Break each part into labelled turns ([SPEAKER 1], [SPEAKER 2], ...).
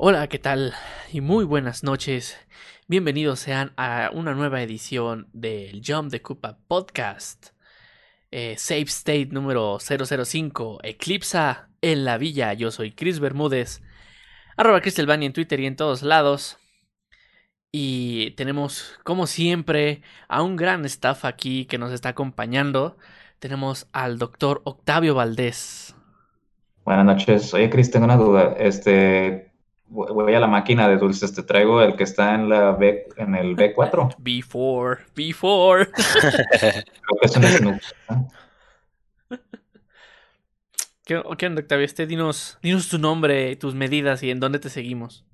[SPEAKER 1] Hola, ¿qué tal? Y muy buenas noches. Bienvenidos sean a una nueva edición del Jump de Cupa Podcast. Eh, Safe State número 005, Eclipsa en la Villa. Yo soy Chris Bermúdez, arroba Cristelbani en Twitter y en todos lados. Y tenemos, como siempre, a un gran staff aquí que nos está acompañando. Tenemos al doctor Octavio Valdés.
[SPEAKER 2] Buenas noches. Oye, Cris, tengo una duda. Este, voy a la máquina de dulces. Te traigo el que está en la B, en el B4.
[SPEAKER 1] B4, B4.
[SPEAKER 2] Creo que es un Snoop.
[SPEAKER 1] ¿Qué, ¿Qué onda, Octavio? Este, dinos, dinos tu nombre, tus medidas y en dónde te seguimos.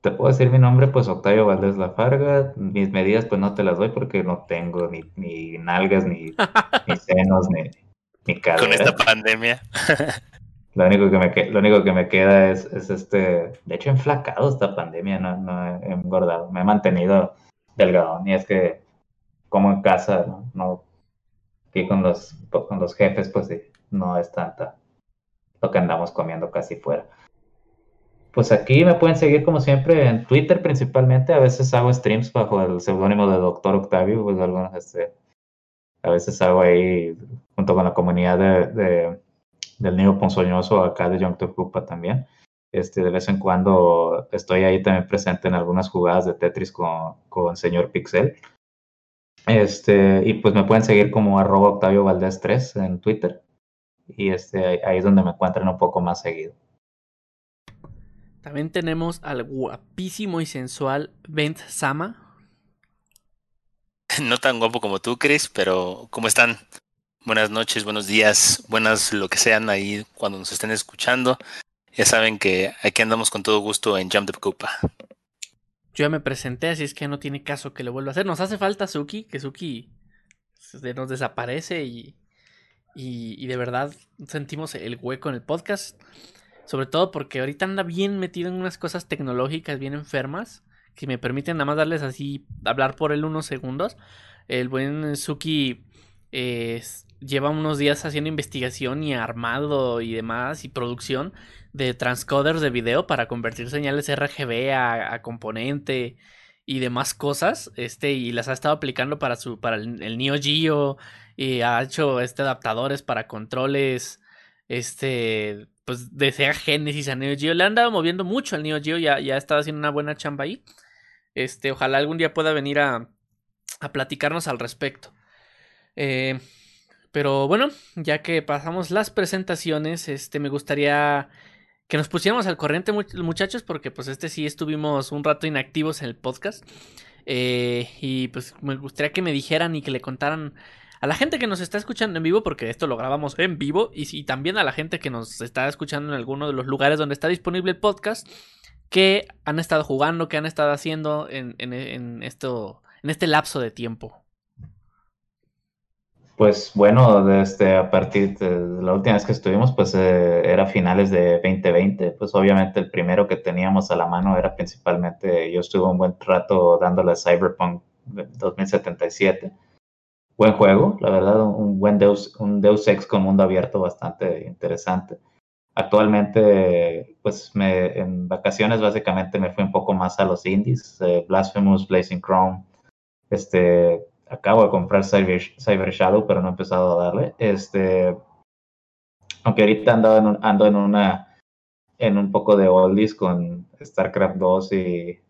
[SPEAKER 2] Te puedo decir mi nombre, pues Octavio Valdés Lafarga. Mis medidas, pues no te las doy porque no tengo ni, ni nalgas, ni, ni senos, ni, ni cadera.
[SPEAKER 3] Con esta pandemia.
[SPEAKER 2] Lo único que me, lo único que me queda es, es este. De hecho, he enflacado esta pandemia, no, no he engordado. Me he mantenido delgado. Y es que, como en casa, no, no aquí con los, con los jefes, pues sí, no es tanta lo que andamos comiendo casi fuera. Pues aquí me pueden seguir como siempre en Twitter principalmente. A veces hago streams bajo el seudónimo de Doctor Octavio. Pues algunos, este, a veces hago ahí junto con la comunidad de- del niño ponzoñoso acá de Young Cupa también. Este, de vez en cuando estoy ahí también presente en algunas jugadas de Tetris con, con señor Pixel. Este, y pues me pueden seguir como arroba Octavio Valdés 3 en Twitter. Y este, ahí, ahí es donde me encuentran un poco más seguido.
[SPEAKER 1] También tenemos al guapísimo y sensual Bent Sama.
[SPEAKER 3] No tan guapo como tú, Chris, pero ¿cómo están? Buenas noches, buenos días, buenas lo que sean ahí cuando nos estén escuchando. Ya saben que aquí andamos con todo gusto en Jump the Cupa.
[SPEAKER 1] Yo ya me presenté, así es que no tiene caso que lo vuelva a hacer. Nos hace falta Suki, que Suki nos desaparece y, y, y de verdad sentimos el hueco en el podcast. Sobre todo porque ahorita anda bien metido en unas cosas tecnológicas bien enfermas que me permiten nada más darles así hablar por él unos segundos. El buen Suki eh, lleva unos días haciendo investigación y armado y demás y producción de transcoders de video para convertir señales RGB a, componente y demás cosas. Este, y las ha estado aplicando para su, para el, Neo Geo. Y ha hecho este adaptadores para controles. Este. Pues de Sega Genesis a Neo Geo. Le han dado moviendo mucho al Neo Geo. Ya, ya ha haciendo una buena chamba ahí. Este. Ojalá algún día pueda venir a. a platicarnos al respecto. Eh, pero bueno, ya que pasamos las presentaciones, este me gustaría que nos pusiéramos al corriente, much- muchachos, porque pues este sí estuvimos un rato inactivos en el podcast. Eh, y pues me gustaría que me dijeran y que le contaran a la gente que nos está escuchando en vivo, porque esto lo grabamos en vivo, y, también a la gente que nos está escuchando en alguno de los lugares donde está disponible el podcast, que han estado jugando, que han estado haciendo en, en- en esto, en este lapso de tiempo.
[SPEAKER 2] Pues bueno, desde a partir de la última vez que estuvimos, pues eh, era finales de 2020. Pues obviamente el primero que teníamos a la mano era principalmente, yo estuve un buen rato dándole Cyberpunk 2077. Buen juego, la verdad, un buen Deus, un Deus Ex con mundo abierto bastante interesante. Actualmente, pues me, en vacaciones básicamente me fui un poco más a los indies, eh, Blasphemous, Blazing Chrome, este, acabo de comprar Cyber, Cyber Shadow, pero no he empezado a darle. Este, aunque ahorita ando en, un, ando en una en un poco de oldies con StarCraft 2 y,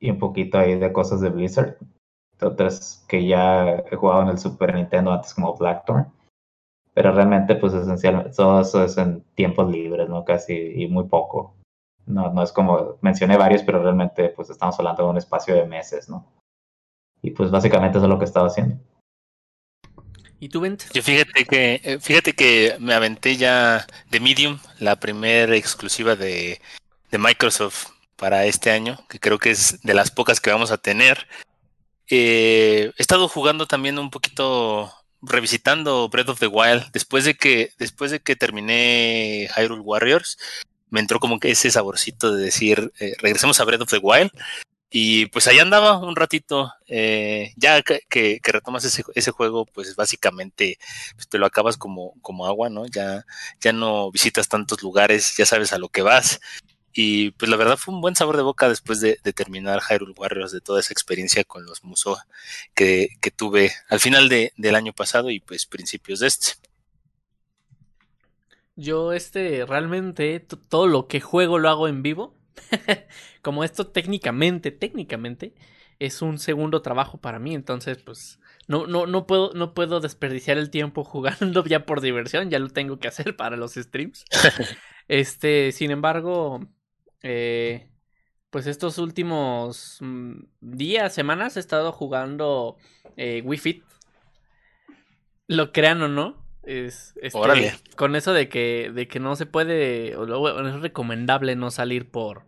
[SPEAKER 2] y un poquito ahí de cosas de Blizzard. Otras que ya he jugado en el Super Nintendo antes como Blackthorn. Pero realmente, pues esencialmente, todo eso es en tiempos libres, ¿no? Casi, y muy poco. No, no es como, mencioné varios, pero realmente, pues estamos hablando de un espacio de meses, ¿no? Y pues básicamente eso es lo que estaba haciendo.
[SPEAKER 1] ¿Y tú, Bent?
[SPEAKER 3] Yo fíjate que, eh, fíjate que me aventé ya de Medium, la primera exclusiva de, de Microsoft para este año, que creo que es de las pocas que vamos a tener. Eh, he estado jugando también un poquito, revisitando Breath of the Wild. Después de que, después de que terminé Hyrule Warriors, me entró como que ese saborcito de decir, eh, regresemos a Breath of the Wild. Y pues ahí andaba un ratito. eh, ya que, que- que retomas ese, juego, pues básicamente pues, te lo acabas como, como agua, ¿no? Ya, ya no visitas tantos lugares, ya sabes a lo que vas. Y pues la verdad fue un buen sabor de boca después de, terminar Hyrule Warriors, de toda esa experiencia con los Musou que, tuve al final del año pasado y pues principios de este.
[SPEAKER 1] Yo, este, realmente todo lo que juego lo hago en vivo. Como esto técnicamente, técnicamente, es un segundo trabajo para mí. Entonces, pues, no, no, no puedo, no puedo desperdiciar el tiempo jugando ya por diversión. Ya lo tengo que hacer para los streams. este, sin embargo, eh, pues estos últimos mm, días, semanas, he estado jugando eh, Wii Fit. Lo crean o no, es, este, con eso de que, de que no se puede, o es recomendable no salir por,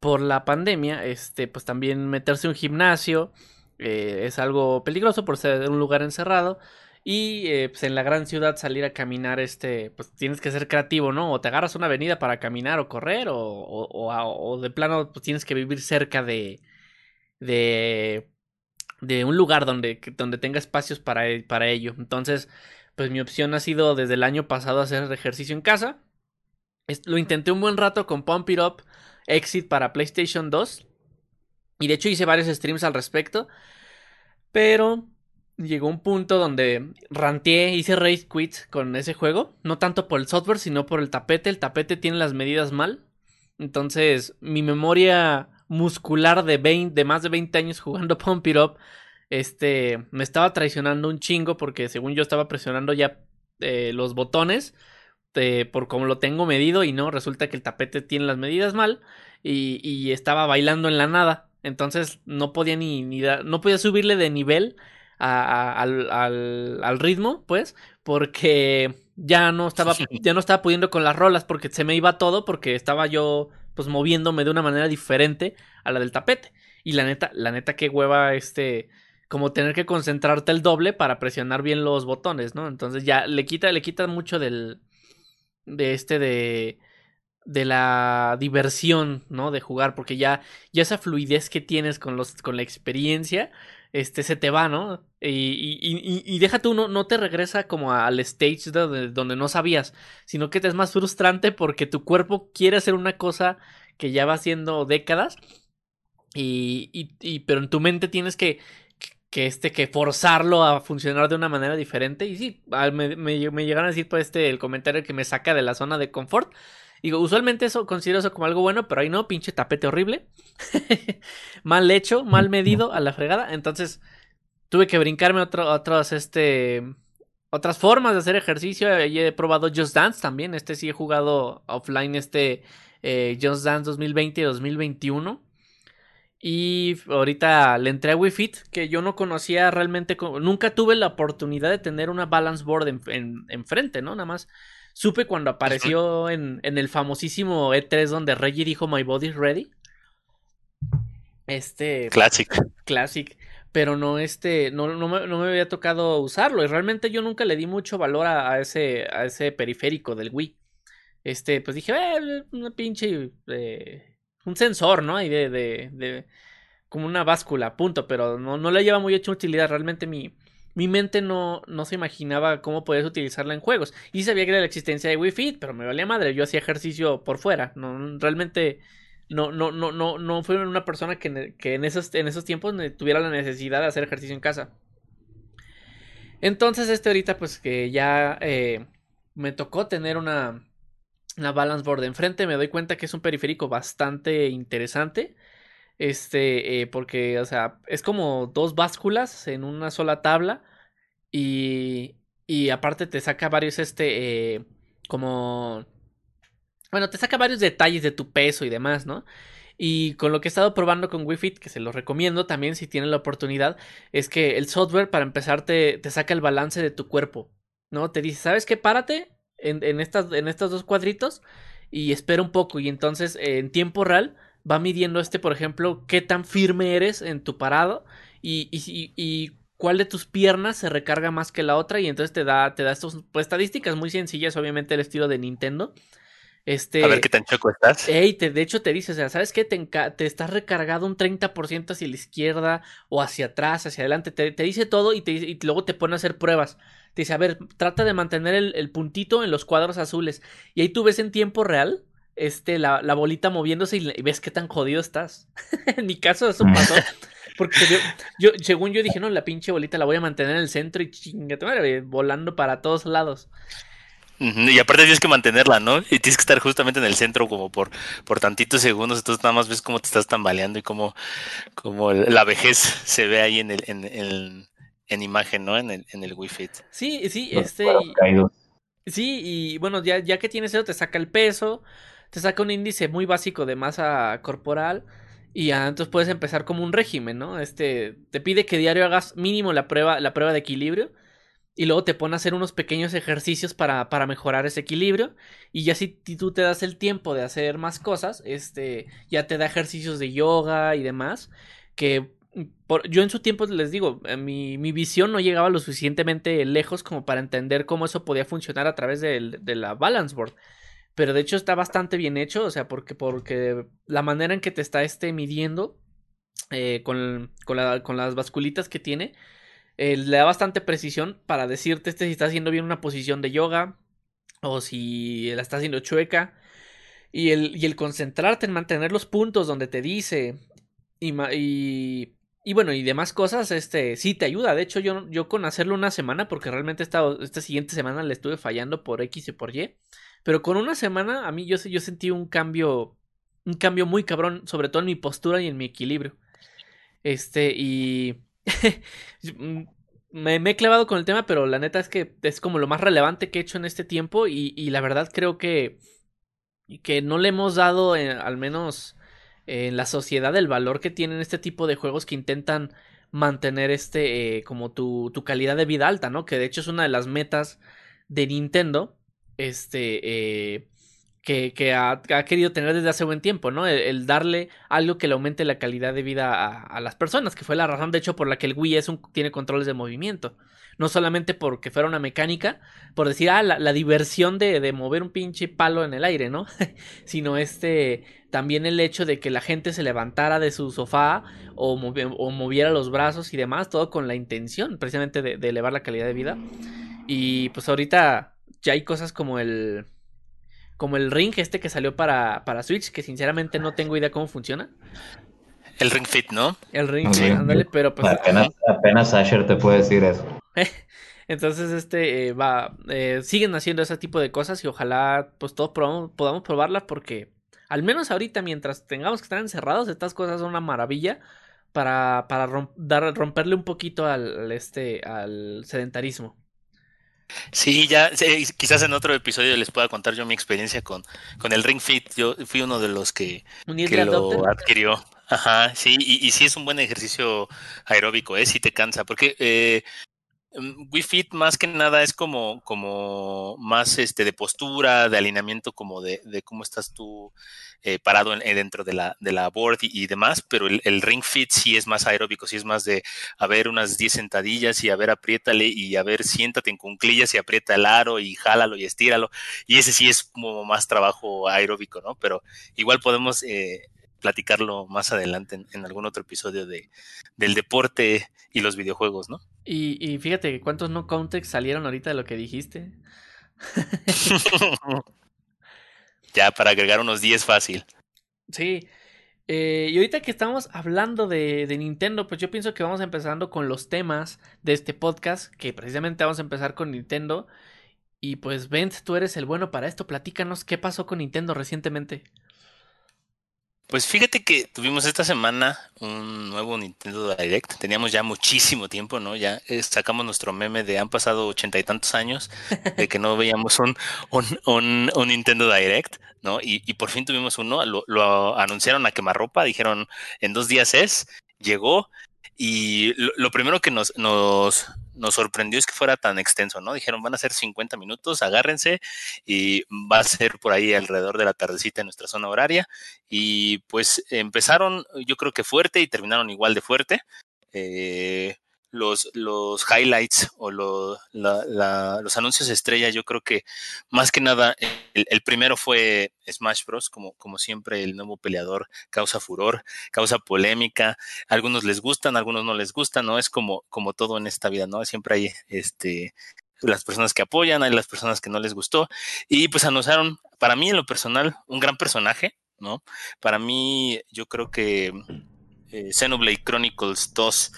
[SPEAKER 1] por la pandemia, este, pues también meterse en un gimnasio eh, es algo peligroso por ser un lugar encerrado. Y eh, pues en la gran ciudad salir a caminar, este, pues tienes que ser creativo, ¿no? O te agarras una avenida para caminar o correr, o, o, o de plano pues tienes que vivir cerca de, de, de un lugar donde, donde tenga espacios para, para ello. Entonces, pues mi opción ha sido desde el año pasado hacer ejercicio en casa. Lo intenté un buen rato con Pump It Up Exit para PlayStation 2. Y de hecho hice varios streams al respecto. Pero llegó un punto donde ranteé, hice race quit con ese juego. No tanto por el software, sino por el tapete. El tapete tiene las medidas mal. Entonces, mi memoria muscular de, 20, de más de 20 años jugando Pump It Up este, me estaba traicionando un chingo porque según yo estaba presionando ya eh, los botones eh, por como lo tengo medido y no, resulta que el tapete tiene las medidas mal y, y estaba bailando en la nada. Entonces no podía ni, ni no podía subirle de nivel al, al, al, ritmo, pues, porque ya no estaba, ya no estaba pudiendo con las rolas porque se me iba todo porque estaba yo pues moviéndome de una manera diferente a la del tapete. Y la neta, la neta que hueva este como tener que concentrarte el doble para presionar bien los botones, ¿no? Entonces ya le quita, le quita mucho del, de este de, de la diversión, ¿no? De jugar, porque ya, ya esa fluidez que tienes con los, con la experiencia, este, se te va, ¿no? Y, y, y, y déjate uno, no te regresa como al stage donde, donde no sabías, sino que te es más frustrante porque tu cuerpo quiere hacer una cosa que ya va haciendo décadas y, y, y, pero en tu mente tienes que que este que forzarlo a funcionar de una manera diferente. Y sí me, me, llegaron a decir pues este el comentario que me saca de la zona de confort. Digo usualmente eso considero eso como algo bueno pero ahí no pinche tapete horrible. Mal hecho mal medido a la fregada. Entonces tuve que brincarme otro, otros este otras formas de hacer ejercicio. Y he probado Just Dance también. Este sí he jugado offline este eh, Just Dance 2020 y 2021 y ahorita le entré a Wii Fit, que yo no conocía realmente, nunca tuve la oportunidad de tener una balance board enfrente, en, ¿no? Nada más supe cuando apareció en, en, el famosísimo E3 donde Reggie dijo My Body's Ready. Este.
[SPEAKER 3] Classic.
[SPEAKER 1] Classic. Pero no, este, no, no, me, no me había tocado usarlo. Y realmente yo nunca le di mucho valor a, ese, a ese periférico del Wii. Este, pues dije, eh, una pinche. Eh, un sensor, ¿no? Ahí de, de, como una báscula, punto, pero no, no le lleva muy hecho utilidad. Realmente mi, mi mente no, no se imaginaba cómo podías utilizarla en juegos. Y sabía que era la existencia de Wii Fit, pero me valía madre. Yo hacía ejercicio por fuera. No, realmente no, no, no, no, no fui una persona que, que en, esos, en esos tiempos tuviera la necesidad de hacer ejercicio en casa. Entonces, este ahorita, pues que ya eh, me tocó tener una, la balance board enfrente, me doy cuenta que es un periférico bastante interesante. Este, eh, porque, o sea, es como dos básculas en una sola tabla. Y, y aparte te saca varios, este, eh, como... Bueno, te saca varios detalles de tu peso y demás, ¿no? Y con lo que he estado probando con Wi-Fi, que se lo recomiendo también si tienen la oportunidad, es que el software para empezar te, te saca el balance de tu cuerpo, ¿no? Te dice, ¿sabes qué? Párate en, estas, en estos dos cuadritos y espera un poco y entonces en tiempo real va midiendo este, por ejemplo, qué tan firme eres en tu parado y, y, y, cuál de tus piernas se recarga más que la otra y entonces te da, te da estos, pues, estadísticas muy sencillas, obviamente el estilo de Nintendo. Este,
[SPEAKER 3] a ver qué tan choco estás.
[SPEAKER 1] Ey, te, de hecho te dice, o sea, ¿sabes qué? Te, te estás recargado un 30% hacia la izquierda o hacia atrás, hacia adelante. Te, te dice todo y, te, y luego te pone a hacer pruebas. Te dice, a ver, trata de mantener el, puntito en los cuadros azules. Y ahí tú ves en tiempo real este, la, la bolita moviéndose y, ves qué tan jodido estás. en mi caso eso pasó. Porque yo, yo, según yo dije, no, la pinche bolita la voy a mantener en el centro y chingate madre, volando para todos lados.
[SPEAKER 3] Y aparte tienes que mantenerla, ¿no? Y tienes que estar justamente en el centro como por, por tantitos segundos, entonces nada más ves cómo te estás tambaleando y cómo, cómo la vejez se ve ahí en el, en, en, en imagen, ¿no? En el, en el Wii Fit.
[SPEAKER 1] Sí, sí, este... sí, y bueno, ya, ya que tienes eso, te saca el peso, te saca un índice muy básico de masa corporal y ya, entonces puedes empezar como un régimen, ¿no? Este, te pide que diario hagas mínimo la prueba, la prueba de equilibrio y luego te pone a hacer unos pequeños ejercicios para, para mejorar ese equilibrio. Y ya si tú te das el tiempo de hacer más cosas, este, ya te da ejercicios de yoga y demás. Que yo en su tiempo les digo, eh, mi, mi, visión no llegaba lo suficientemente lejos como para entender cómo eso podía funcionar a través de, de la balance board. Pero de hecho está bastante bien hecho, o sea, porque, porque la manera en que te está este, midiendo eh, con, con, la, con las basculitas que tiene, eh, le da bastante precisión para decirte este si está haciendo bien una posición de yoga o si la está haciendo chueca. Y el, y el concentrarte en mantener los puntos donde te dice y, y, bueno, y demás cosas, este sí te ayuda. De hecho, yo, yo con hacerlo una semana, porque realmente esta, esta siguiente semana le estuve fallando por X y por Y. Pero con una semana, a mí yo, yo sentí un cambio, un cambio muy cabrón, sobre todo en mi postura y en mi equilibrio. Este, y Mm, me, he clavado con el tema, pero la neta es que es como lo más relevante que he hecho en este tiempo y, la verdad creo que, que no le hemos dado, eh, al menos en la sociedad, el valor que tienen este tipo de juegos que intentan mantener este eh, como tu, tu, calidad de vida alta, ¿no? Que de hecho es una de las metas de Nintendo. Este, eh, que, ha, querido tener desde hace buen tiempo, ¿no? El, darle algo que le aumente la calidad de vida a, las personas, que fue la razón, de hecho, por la que el Wii es tiene controles de movimiento. No solamente porque fuera una mecánica, por decir, ah, la, diversión de, de, mover un pinche palo en el aire, ¿no? Sino este, también el hecho de que la gente se levantara de su sofá o, o moviera los brazos y demás, todo con la intención precisamente de, de elevar la calidad de vida. Y pues ahorita ya hay cosas como el como el ring este que salió para, para Switch, que sinceramente no tengo idea cómo funciona.
[SPEAKER 3] El Ring Fit, ¿no?
[SPEAKER 1] El Ring Fit, ándale, pero pues...
[SPEAKER 4] Apenas, apenas Asher te puede decir eso.
[SPEAKER 1] Entonces, este, eh, va, eh, siguen haciendo ese tipo de cosas y ojalá, pues, todos podamos probarlas porque, al menos ahorita, mientras tengamos que estar encerrados, estas cosas son una maravilla para, para dar, romperle un poquito al, este, al sedentarismo.
[SPEAKER 3] Sí, ya, quizás en otro episodio les pueda contar yo mi experiencia con, con el Ring Fit. Yo fui uno de los que, que lo adquirió. Ajá, sí, y, y, sí es un buen ejercicio aeróbico, ¿eh? Sí te cansa, porque eh, Wii Fit más que nada es como, como más este de postura, de alineamiento, como de, de cómo estás tú eh, parado en, eh, dentro de la, de la board y, demás, pero el, ring fit sí es más aeróbico, sí es más de a ver unas 10 sentadillas y a ver apriétale y a ver siéntate en cunclillas y aprieta el aro y jálalo y estíralo. Y ese sí es como más trabajo aeróbico, ¿no? Pero igual podemos eh, platicarlo más adelante en, algún otro episodio de, del deporte y los videojuegos, ¿no?
[SPEAKER 1] Y, y fíjate, ¿cuántos no context salieron ahorita de lo que dijiste?
[SPEAKER 3] Ya, para agregar unos 10 fácil.
[SPEAKER 1] Sí. Eh, y ahorita que estamos hablando de, de, Nintendo, pues yo pienso que vamos empezando con los temas de este podcast, que precisamente vamos a empezar con Nintendo. Y pues, Bent, tú eres el bueno para esto. Platícanos qué pasó con Nintendo recientemente.
[SPEAKER 3] Pues fíjate que tuvimos esta semana un nuevo Nintendo Direct. Teníamos ya muchísimo tiempo, ¿no? Ya eh, sacamos nuestro meme de han pasado ochenta y tantos años de que no veíamos un, un, un, Nintendo Direct, ¿no? Y, y, por fin tuvimos uno. Lo, lo anunciaron a quemarropa, dijeron en dos días es, llegó. Y lo, lo primero que nos, nos, nos sorprendió es que fuera tan extenso, ¿no? Dijeron, van a ser 50 minutos, agárrense y va a ser por ahí alrededor de la tardecita en nuestra zona horaria. Y pues empezaron, yo creo que fuerte y terminaron igual de fuerte. Eh, los, los highlights o los anuncios estrella, yo creo que más que nada, el, primero fue Smash Bros. Como, como siempre, el nuevo peleador causa furor, causa polémica. algunos les gustan, algunos no les gustan, ¿no? Es como, como todo en esta vida, ¿no? Siempre hay este las personas que apoyan, hay las personas que no les gustó. Y pues anunciaron, para mí en lo personal, un gran personaje, ¿no? Para mí, yo creo que eh, Xenoblade Chronicles 2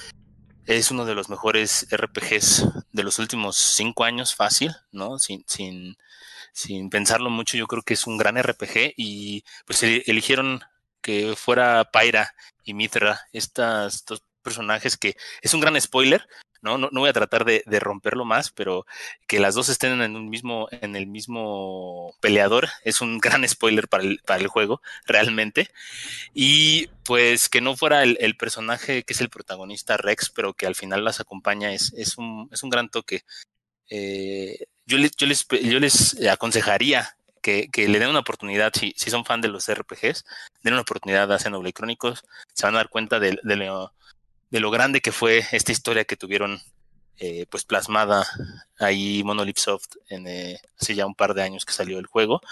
[SPEAKER 3] es uno de los mejores RPGs de los últimos cinco años, fácil, ¿no? Sin, sin, sin pensarlo mucho, yo creo que es un gran RPG y pues eligieron que fuera Pyra y Mithra, estas dos personajes que es un gran spoiler, ¿no? No, voy a tratar de, romperlo más, pero que las dos estén en el mismo peleador es un gran spoiler para el, juego, realmente. Y pues que no fuera el, personaje que es el protagonista Rex, pero que al final las acompaña, es, un, es un gran toque. Eh, yo, les, aconsejaría que, le den una oportunidad, si, son fan de los RPGs, den una oportunidad a Xenoblade Chronicles, se van a dar cuenta de, de, lo, de lo grande que fue esta historia que tuvieron eh, pues plasmada ahí Monolith Soft en, eh, hace ya un par de años que salió el juego.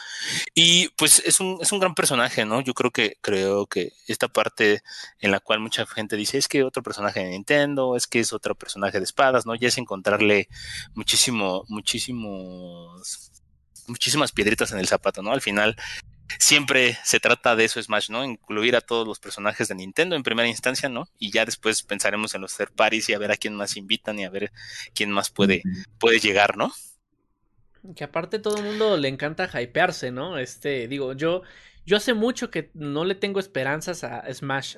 [SPEAKER 3] Y pues es un, es un gran personaje, ¿no? Yo creo que, creo que esta parte en la cual mucha gente dice es que otro personaje de Nintendo, es que es otro personaje de espadas, ¿no? Ya es encontrarle muchísimo, muchísimos, muchísimas piedritas en el zapato, ¿no? Al final siempre se trata de eso Smash, ¿no? Incluir a todos los personajes de Nintendo en primera instancia, ¿no? Y ya después pensaremos en los third parties y a ver a quién más invitan y a ver quién más puede, puede llegar, ¿no?
[SPEAKER 1] Que aparte todo el mundo le encanta hypearse, ¿no? Este, digo, yo, yo hace mucho que no le tengo esperanzas a Smash.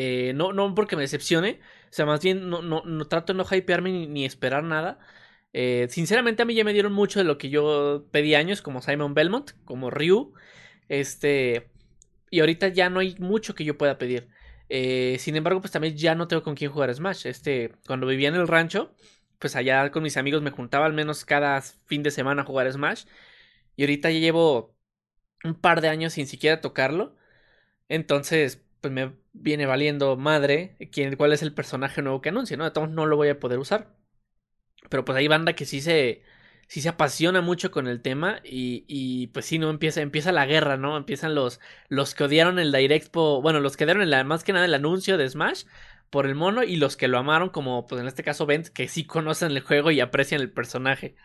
[SPEAKER 1] Eh, no, no porque me decepcione, o sea, más bien no, no, no trato de no hypearme ni, esperar nada. Eh, sinceramente a mí ya me dieron mucho de lo que yo pedí años, como Simon Belmont, como Ryu. Este. Y ahorita ya no hay mucho que yo pueda pedir. Eh, sin embargo, pues también ya no tengo con quién jugar Smash. Este, cuando vivía en el rancho, pues allá con mis amigos me juntaba al menos cada fin de semana a jugar Smash. Y ahorita ya llevo un par de años sin siquiera tocarlo. Entonces, pues me viene valiendo madre quién, cuál es el personaje nuevo que anuncia, ¿no? Todos no lo voy a poder usar. Pero pues hay banda que sí se sí se apasiona mucho con el tema y, y, pues sí, ¿no? Empieza, empieza la guerra, ¿no? Empiezan los, los que odiaron el Direct, bueno, los que dieron el, más que nada el anuncio de Smash por el mono y los que lo amaron como, pues en este caso Bent, que sí conocen el juego y aprecian el personaje.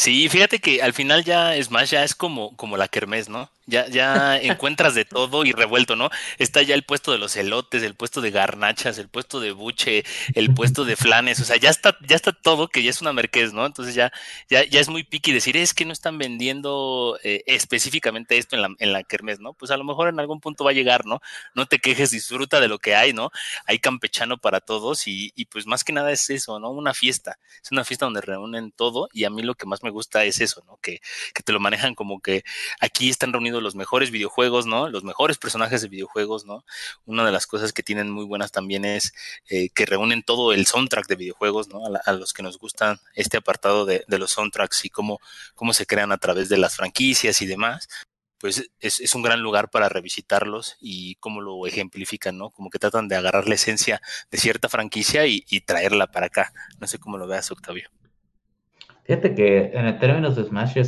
[SPEAKER 3] Sí, fíjate que al final ya Smash ya es como, como la kermés, ¿no? Ya, ya encuentras de todo y revuelto, ¿no? Está ya el puesto de los elotes, el puesto de garnachas, el puesto de buche, el puesto de flanes, o sea, ya está, ya está todo que ya es una merquez, ¿no? Entonces ya, ya, ya es muy piqui decir, es que no están vendiendo eh, específicamente esto en la, en la kermés, ¿no? Pues a lo mejor en algún punto va a llegar, ¿no? No te quejes, disfruta de lo que hay, ¿no? Hay campechano para todos y, y pues más que nada es eso, ¿no? Una fiesta. Es una fiesta donde reúnen todo y a mí lo que más me gusta es eso, ¿no? Que, que te lo manejan como que aquí están reunidos los mejores videojuegos, ¿no? Los mejores personajes de videojuegos, ¿no? Una de las cosas que tienen muy buenas también es eh, que reúnen todo el soundtrack de videojuegos, ¿no? A, los que nos gustan este apartado de, los soundtracks y cómo, cómo se crean a través de las franquicias y demás pues es, un gran lugar para revisitarlos y cómo lo ejemplifican, ¿no? Como que tratan de agarrar la esencia de cierta franquicia y traerla para acá. No sé cómo lo veas, Octavio.
[SPEAKER 2] Fíjate que en términos de Smash yo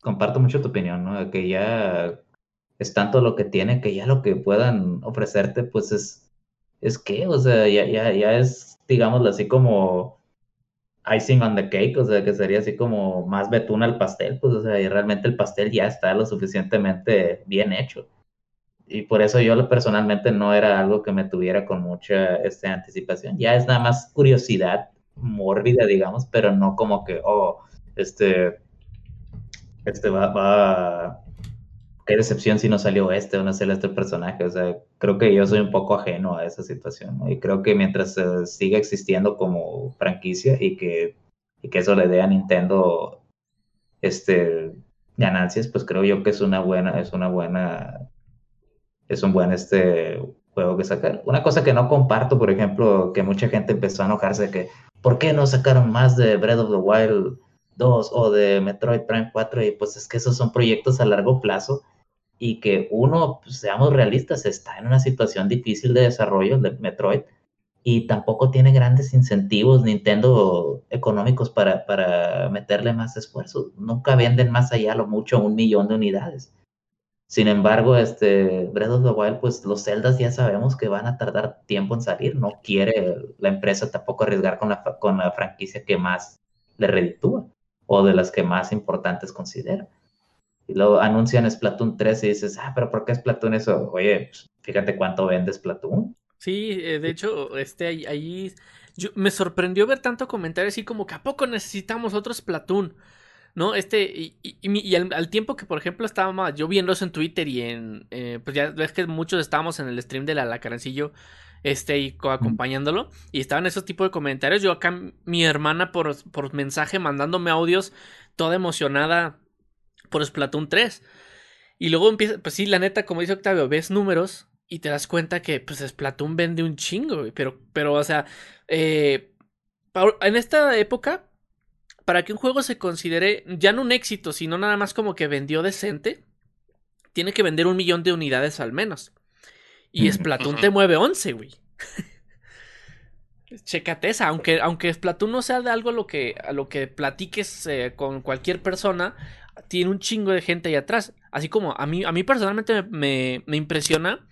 [SPEAKER 2] comparto mucho tu opinión, ¿no? Que ya es tanto lo que tiene que ya lo que puedan ofrecerte, pues es, es que, o sea, ya, ya, ya es, digámoslo así como icing on the cake, o sea, que sería así como más betún al pastel, pues, o sea, y realmente el pastel ya está lo suficientemente bien hecho. Y por eso yo personalmente no era algo que me tuviera con mucha este, anticipación. Ya es nada más curiosidad mórbida, digamos, pero no como que, oh, este, este va, va, qué decepción si no salió este o no salió este personaje. O sea, creo que yo soy un poco ajeno a esa situación, Y creo que mientras siga existiendo como franquicia y que, y que eso le dé a Nintendo este, ganancias, pues creo yo que es una buena, es una buena, es un buen este juego que sacar. Una cosa que no comparto, por ejemplo, que mucha gente empezó a enojarse que, ¿por qué no sacaron más de Breath of the Wild 2 o de Metroid Prime 4 y pues es que esos son proyectos a largo plazo y que uno, pues, seamos realistas, está en una situación difícil de desarrollo de Metroid y tampoco tiene grandes incentivos Nintendo económicos para, para meterle más esfuerzo. Nunca venden más allá lo mucho un millón de unidades. Sin embargo, este Breath of the Wild, pues los celdas ya sabemos que van a tardar tiempo en salir. No quiere la empresa tampoco arriesgar con la, con la franquicia que más le reditúa o de las que más importantes considera. Y luego anuncian Splatoon 3 y dices, ah, pero ¿por qué Splatoon eso? Oye, pues, fíjate cuánto vende Splatoon.
[SPEAKER 1] Sí, eh, de hecho, este, ahí, me sorprendió ver tanto comentario así como que ¿a poco necesitamos otro Splatoon? ¿No? Este, y, y, al, tiempo que, por ejemplo, estábamos yo viendo eso en Twitter y en, eh, pues ya ves que muchos estábamos en el stream de la Lacarancillo, este, y acompañándolo, y estaban esos tipos de comentarios, yo acá, mi hermana por, por mensaje mandándome audios, toda emocionada por Splatoon 3. Y luego empieza, pues sí, la neta, como dice Octavio, ves números y te das cuenta que pues Splatoon vende un chingo, pero, pero, o sea, eh, en esta época, para que un juego se considere ya no un éxito, sino nada más como que vendió decente, tiene que vender un millón de unidades al menos. Y Splatoon te mueve 11, güey. Chécate esa, aunque, aunque Splatoon no sea de algo a lo que, a lo que platiques eh, con cualquier persona, tiene un chingo de gente ahí atrás. Así como a mí, a mí personalmente me, me impresiona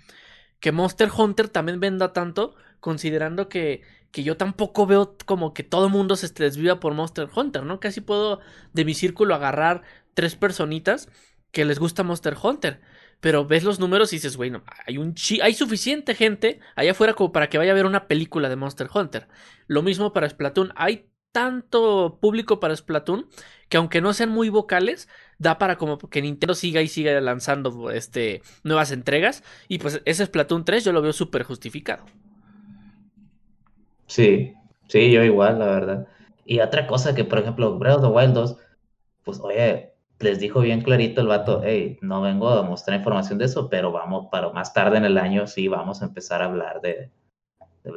[SPEAKER 1] que Monster Hunter también venda tanto, considerando que, que yo tampoco veo como que todo mundo se desviva por Monster Hunter, ¿no? Casi puedo de mi círculo agarrar tres personitas que les gusta Monster Hunter. Pero ves los números y dices, güey, hay un hay suficiente gente allá afuera como para que vaya a ver una película de Monster Hunter. Lo mismo para Splatoon. Hay tanto público para Splatoon que aunque no sean muy vocales, da para como que Nintendo siga y siga lanzando este, nuevas entregas. Y pues ese Splatoon 3 yo lo veo súper justificado.
[SPEAKER 2] Sí, sí, yo igual, la verdad. Y otra cosa que, por ejemplo, Breath of the Wild 2, pues oye, les dijo bien clarito el vato, hey, no vengo a mostrar información de eso, pero vamos, para más tarde en el año sí vamos a empezar a hablar de, de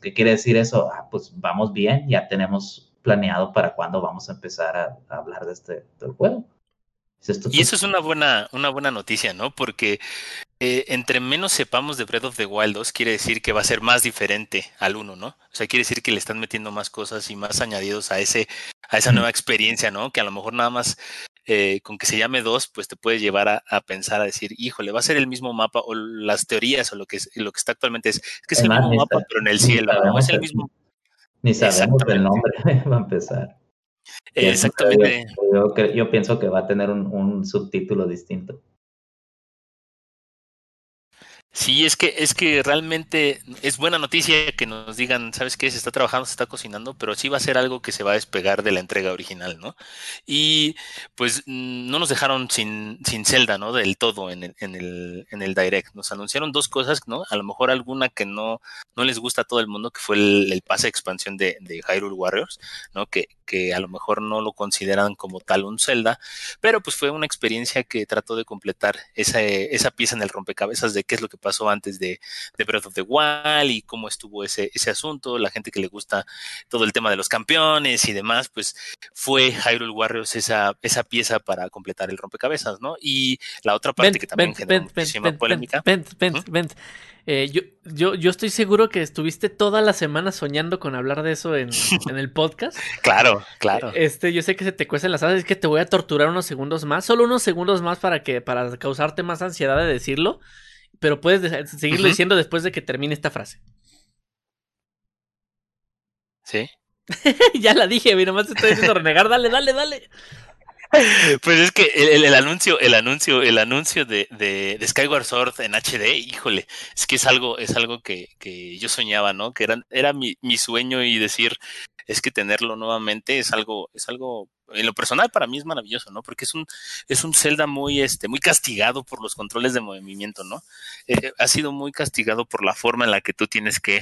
[SPEAKER 2] ¿Qué quiere decir eso? Ah, pues vamos bien, ya tenemos planeado para cuándo vamos a empezar a, hablar de este del juego.
[SPEAKER 3] Y eso es una buena, una buena noticia, ¿no? Porque eh, entre menos sepamos de Breath of the Wild 2, quiere decir que va a ser más diferente al 1, ¿no? O sea, quiere decir que le están metiendo más cosas y más añadidos a ese, a esa nueva experiencia, ¿no? Que a lo mejor nada más eh, con que se llame 2, pues te puede llevar a, pensar, a decir, híjole, va a ser el mismo mapa, o las teorías, o lo que, lo que está actualmente es, que es el mismo mapa, pero en el cielo, ¿no? Es el mismo.
[SPEAKER 2] Ni sabemos el nombre, va a empezar.
[SPEAKER 3] Exactamente.
[SPEAKER 2] Yo, pienso que va a tener un subtítulo distinto.
[SPEAKER 3] Sí, es que, es que realmente es buena noticia que nos digan, ¿sabes qué? Se está trabajando, se está cocinando, pero sí va a ser algo que se va a despegar de la entrega original, ¿no? Y pues no nos dejaron sin, sin Zelda, ¿no? Del todo en el, en el, en el Direct. Nos anunciaron dos cosas, ¿no? A lo mejor alguna que no, no les gusta a todo el mundo, que fue el, pase de expansión de, de Hyrule Warriors, ¿no? Que, que a lo mejor no lo consideran como tal un Zelda, pero pues fue una experiencia que trató de completar esa, esa pieza en el rompecabezas de qué es lo que pasó antes de, de, Breath of the Wild y cómo estuvo ese, ese asunto, la gente que le gusta todo el tema de los campeones y demás, pues fue Hyrule Warriors esa, esa pieza para completar el rompecabezas, ¿no? Y la otra parte que también generó muchísima polémica.
[SPEAKER 1] Eh, yo, yo, yo estoy seguro que estuviste toda la semana soñando con hablar de eso en, en el podcast.
[SPEAKER 3] claro, claro.
[SPEAKER 1] Este, yo sé que se te cuecen las alas, es que te voy a torturar unos segundos más, solo unos segundos más para que, para causarte más ansiedad de decirlo pero puedes seguirlo diciendo después de que termine esta frase.
[SPEAKER 3] ¿Sí?
[SPEAKER 1] ya la dije, mira, nomás te estoy diciendo renegar, dale, dale, dale.
[SPEAKER 3] Pues es que el, anuncio, el anuncio, el anuncio de, Skyward Sword en HD, híjole, es que es algo, es algo que, yo soñaba, ¿no? Que era, era mi, mi, sueño y decir, es que tenerlo nuevamente es algo, es algo, en lo personal para mí es maravilloso, ¿no? Porque es un, es un Zelda muy, este, muy castigado por los controles de movimiento, ¿no? Eh, ha sido muy castigado por la forma en la que tú tienes que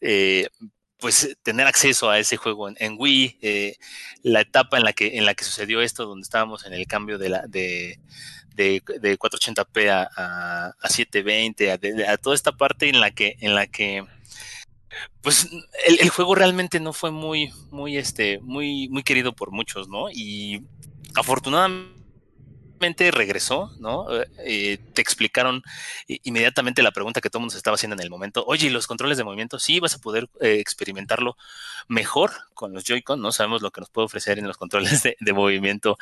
[SPEAKER 3] eh, pues tener acceso a ese juego en, Wii, eh, la etapa en la que en la que sucedió esto, donde estábamos en el cambio de la de, de, 480p a, a, 720, a, a, toda esta parte en la que en la que pues el, el, juego realmente no fue muy muy este muy muy querido por muchos, ¿no? Y afortunadamente regresó, ¿no? Eh, te explicaron inmediatamente la pregunta que todo el mundo estaba haciendo en el momento. Oye, ¿y los controles de movimiento? Sí, vas a poder eh, experimentarlo mejor con los Joy-Con, ¿no? Sabemos lo que nos puede ofrecer en los controles de, movimiento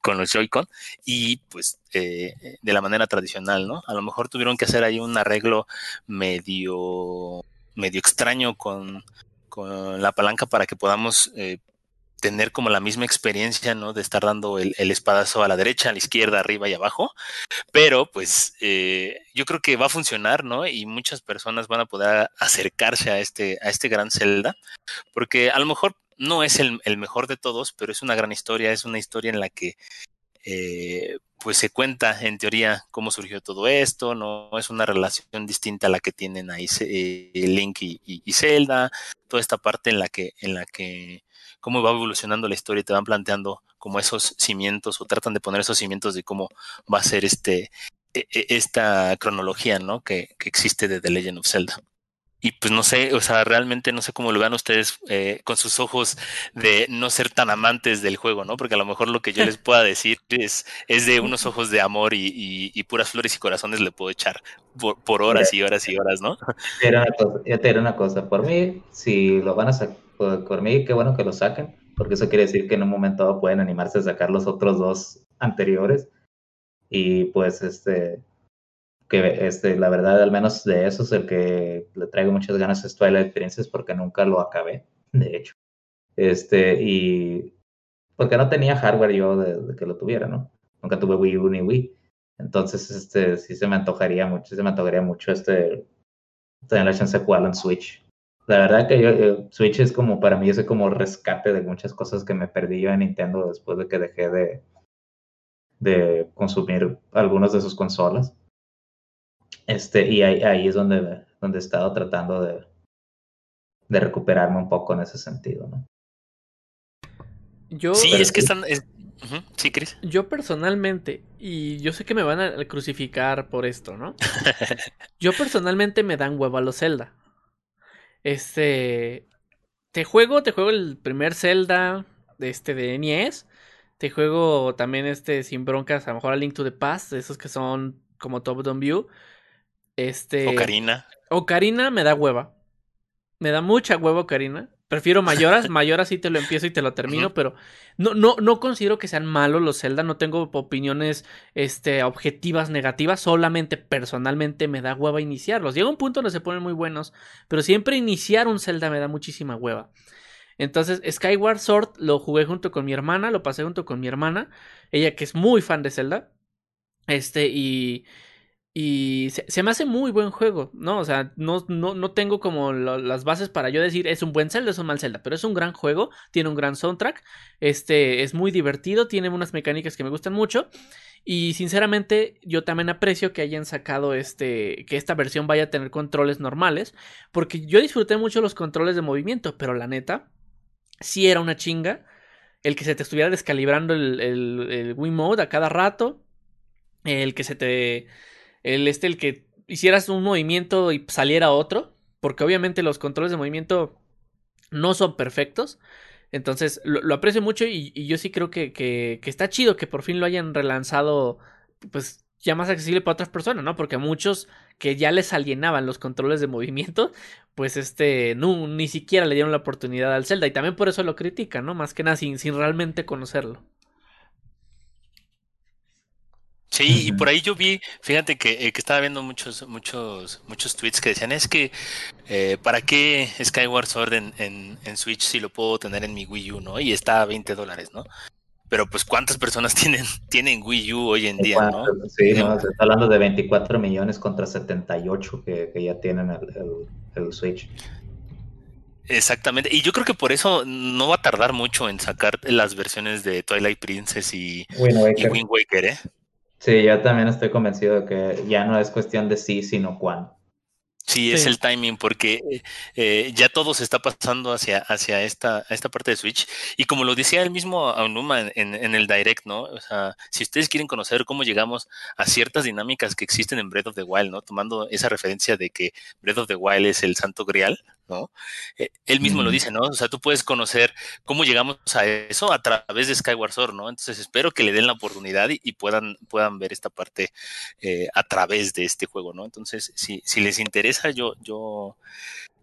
[SPEAKER 3] con los Joy-Con y pues eh, de la manera tradicional, ¿no? A lo mejor tuvieron que hacer ahí un arreglo medio, medio extraño con, con la palanca para que podamos tener como la misma experiencia, ¿no? De estar dando el, espadazo a la derecha, a la izquierda, arriba y abajo. Pero pues eh, yo creo que va a funcionar, ¿no? Y muchas personas van a poder acercarse a este, a este gran Zelda, porque a lo mejor no es el, mejor de todos, pero es una gran historia, es una historia en la que eh, pues se cuenta en teoría cómo surgió todo esto, no es una relación distinta a la que tienen ahí eh, Link y, y, Zelda, toda esta parte en la que, en la que cómo va evolucionando la historia y te van planteando como esos cimientos o tratan de poner esos cimientos de cómo va a ser este e, e, esta cronología, ¿no? Que, existe de The Legend of Zelda. Y pues no sé, o sea, realmente no sé cómo lo vean ustedes eh, con sus ojos de no ser tan amantes del juego, ¿no? Porque a lo mejor lo que yo les pueda decir es, es de unos ojos de amor y, puras flores y corazones le puedo echar por, horas y horas y horas, ¿no?
[SPEAKER 2] Ya te diré una cosa, por mí, si lo van a sacar por, mí, qué bueno que lo saquen, porque eso quiere decir que en un momento dado pueden animarse a sacar los otros dos anteriores. Y pues, este, que este, la verdad, al menos de eso es el que le traigo muchas ganas es Twilight Princess, porque nunca lo acabé, de hecho. Este, y porque no tenía hardware yo de, que lo tuviera, ¿no? Nunca tuve Wii U ni Wii. Entonces, este, sí se me antojaría mucho, se me antojaría mucho este, tener la chance de jugarlo en Switch. La verdad que yo, eh, Switch es como para mí ese como rescate de muchas cosas que me perdí yo en Nintendo después de que dejé de, de consumir algunas de sus consolas. Este, y ahí, ahí es donde, donde he estado tratando de, de recuperarme un poco en ese sentido, ¿no?
[SPEAKER 3] Yo, sí, es que están... Sí, Chris.
[SPEAKER 1] Yo personalmente, y yo sé que me van a crucificar por esto, ¿no? yo personalmente me dan huevo a los Zelda. Este. Te juego, te juego el primer Zelda de este de NES. Te juego también este sin broncas, a lo mejor a Link to the Past, esos que son como top down view. Este.
[SPEAKER 3] Ocarina.
[SPEAKER 1] Ocarina me da hueva. Me da mucha hueva Ocarina. Prefiero Mayoras, Mayoras sí te lo empiezo y te lo termino, pero no, no, no considero que sean malos los Zelda, no tengo opiniones este, objetivas negativas, solamente personalmente me da hueva iniciarlos. Llega un punto donde se ponen muy buenos, pero siempre iniciar un Zelda me da muchísima hueva. Entonces, Skyward Sword lo jugué junto con mi hermana, lo pasé junto con mi hermana, ella que es muy fan de Zelda. Este, y, y se, me hace muy buen juego, ¿no? O sea, no, no, no tengo como las bases para yo decir es un buen Zelda, es un mal Zelda, pero es un gran juego, tiene un gran soundtrack, este es muy divertido, tiene unas mecánicas que me gustan mucho. Y sinceramente, yo también aprecio que hayan sacado este. que esta versión vaya a tener controles normales. Porque yo disfruté mucho los controles de movimiento. Pero la neta, sí era una chinga. El que se te estuviera descalibrando el, el, el Wii Mode a cada rato. El que se te el este, el que hicieras un movimiento y saliera otro, porque obviamente los controles de movimiento no son perfectos. Entonces, lo, aprecio mucho y, yo sí creo que, que, está chido que por fin lo hayan relanzado, pues ya más accesible para otras personas, ¿no? Porque a muchos que ya les alienaban los controles de movimiento, pues este, no, ni siquiera le dieron la oportunidad al Zelda y también por eso lo critican, ¿no? Más que nada sin, sin realmente conocerlo.
[SPEAKER 3] Sí, y por ahí yo vi, fíjate que, eh, que, estaba viendo muchos, muchos, muchos tweets que decían, es que, eh, ¿para qué Skyward Sword en, en, Switch si lo puedo tener en mi Wii U, no? Y está a 20 dólares, ¿no? Pero pues, ¿cuántas personas tienen, tienen Wii U hoy en día, no?
[SPEAKER 2] Sí, no, se está hablando de 24 millones contra 78 que, que ya tienen el, el, Switch.
[SPEAKER 3] Exactamente, y yo creo que por eso no va a tardar mucho en sacar las versiones de Twilight Princess y y Wind Waker ¿eh?
[SPEAKER 2] Sí, yo también estoy convencido de que ya no es cuestión de sí, sino cuándo.
[SPEAKER 3] Sí, es el timing, porque eh, ya todo se está pasando hacia, hacia esta, esta parte de Switch. Y como lo decía el mismo Aonuma en, en, el Direct, ¿no? O sea, si ustedes quieren conocer cómo llegamos a ciertas dinámicas que existen en Breath of the Wild, ¿no? Tomando esa referencia de que Breath of the Wild es el santo grial, ¿no? Eh, él mismo lo dice, ¿no? O sea, tú puedes conocer cómo llegamos a eso a través de Skyward Sword, ¿no? Entonces espero que le den la oportunidad y, puedan, puedan ver esta parte eh, a través de este juego, ¿no? Entonces, si, si les interesa, yo, yo,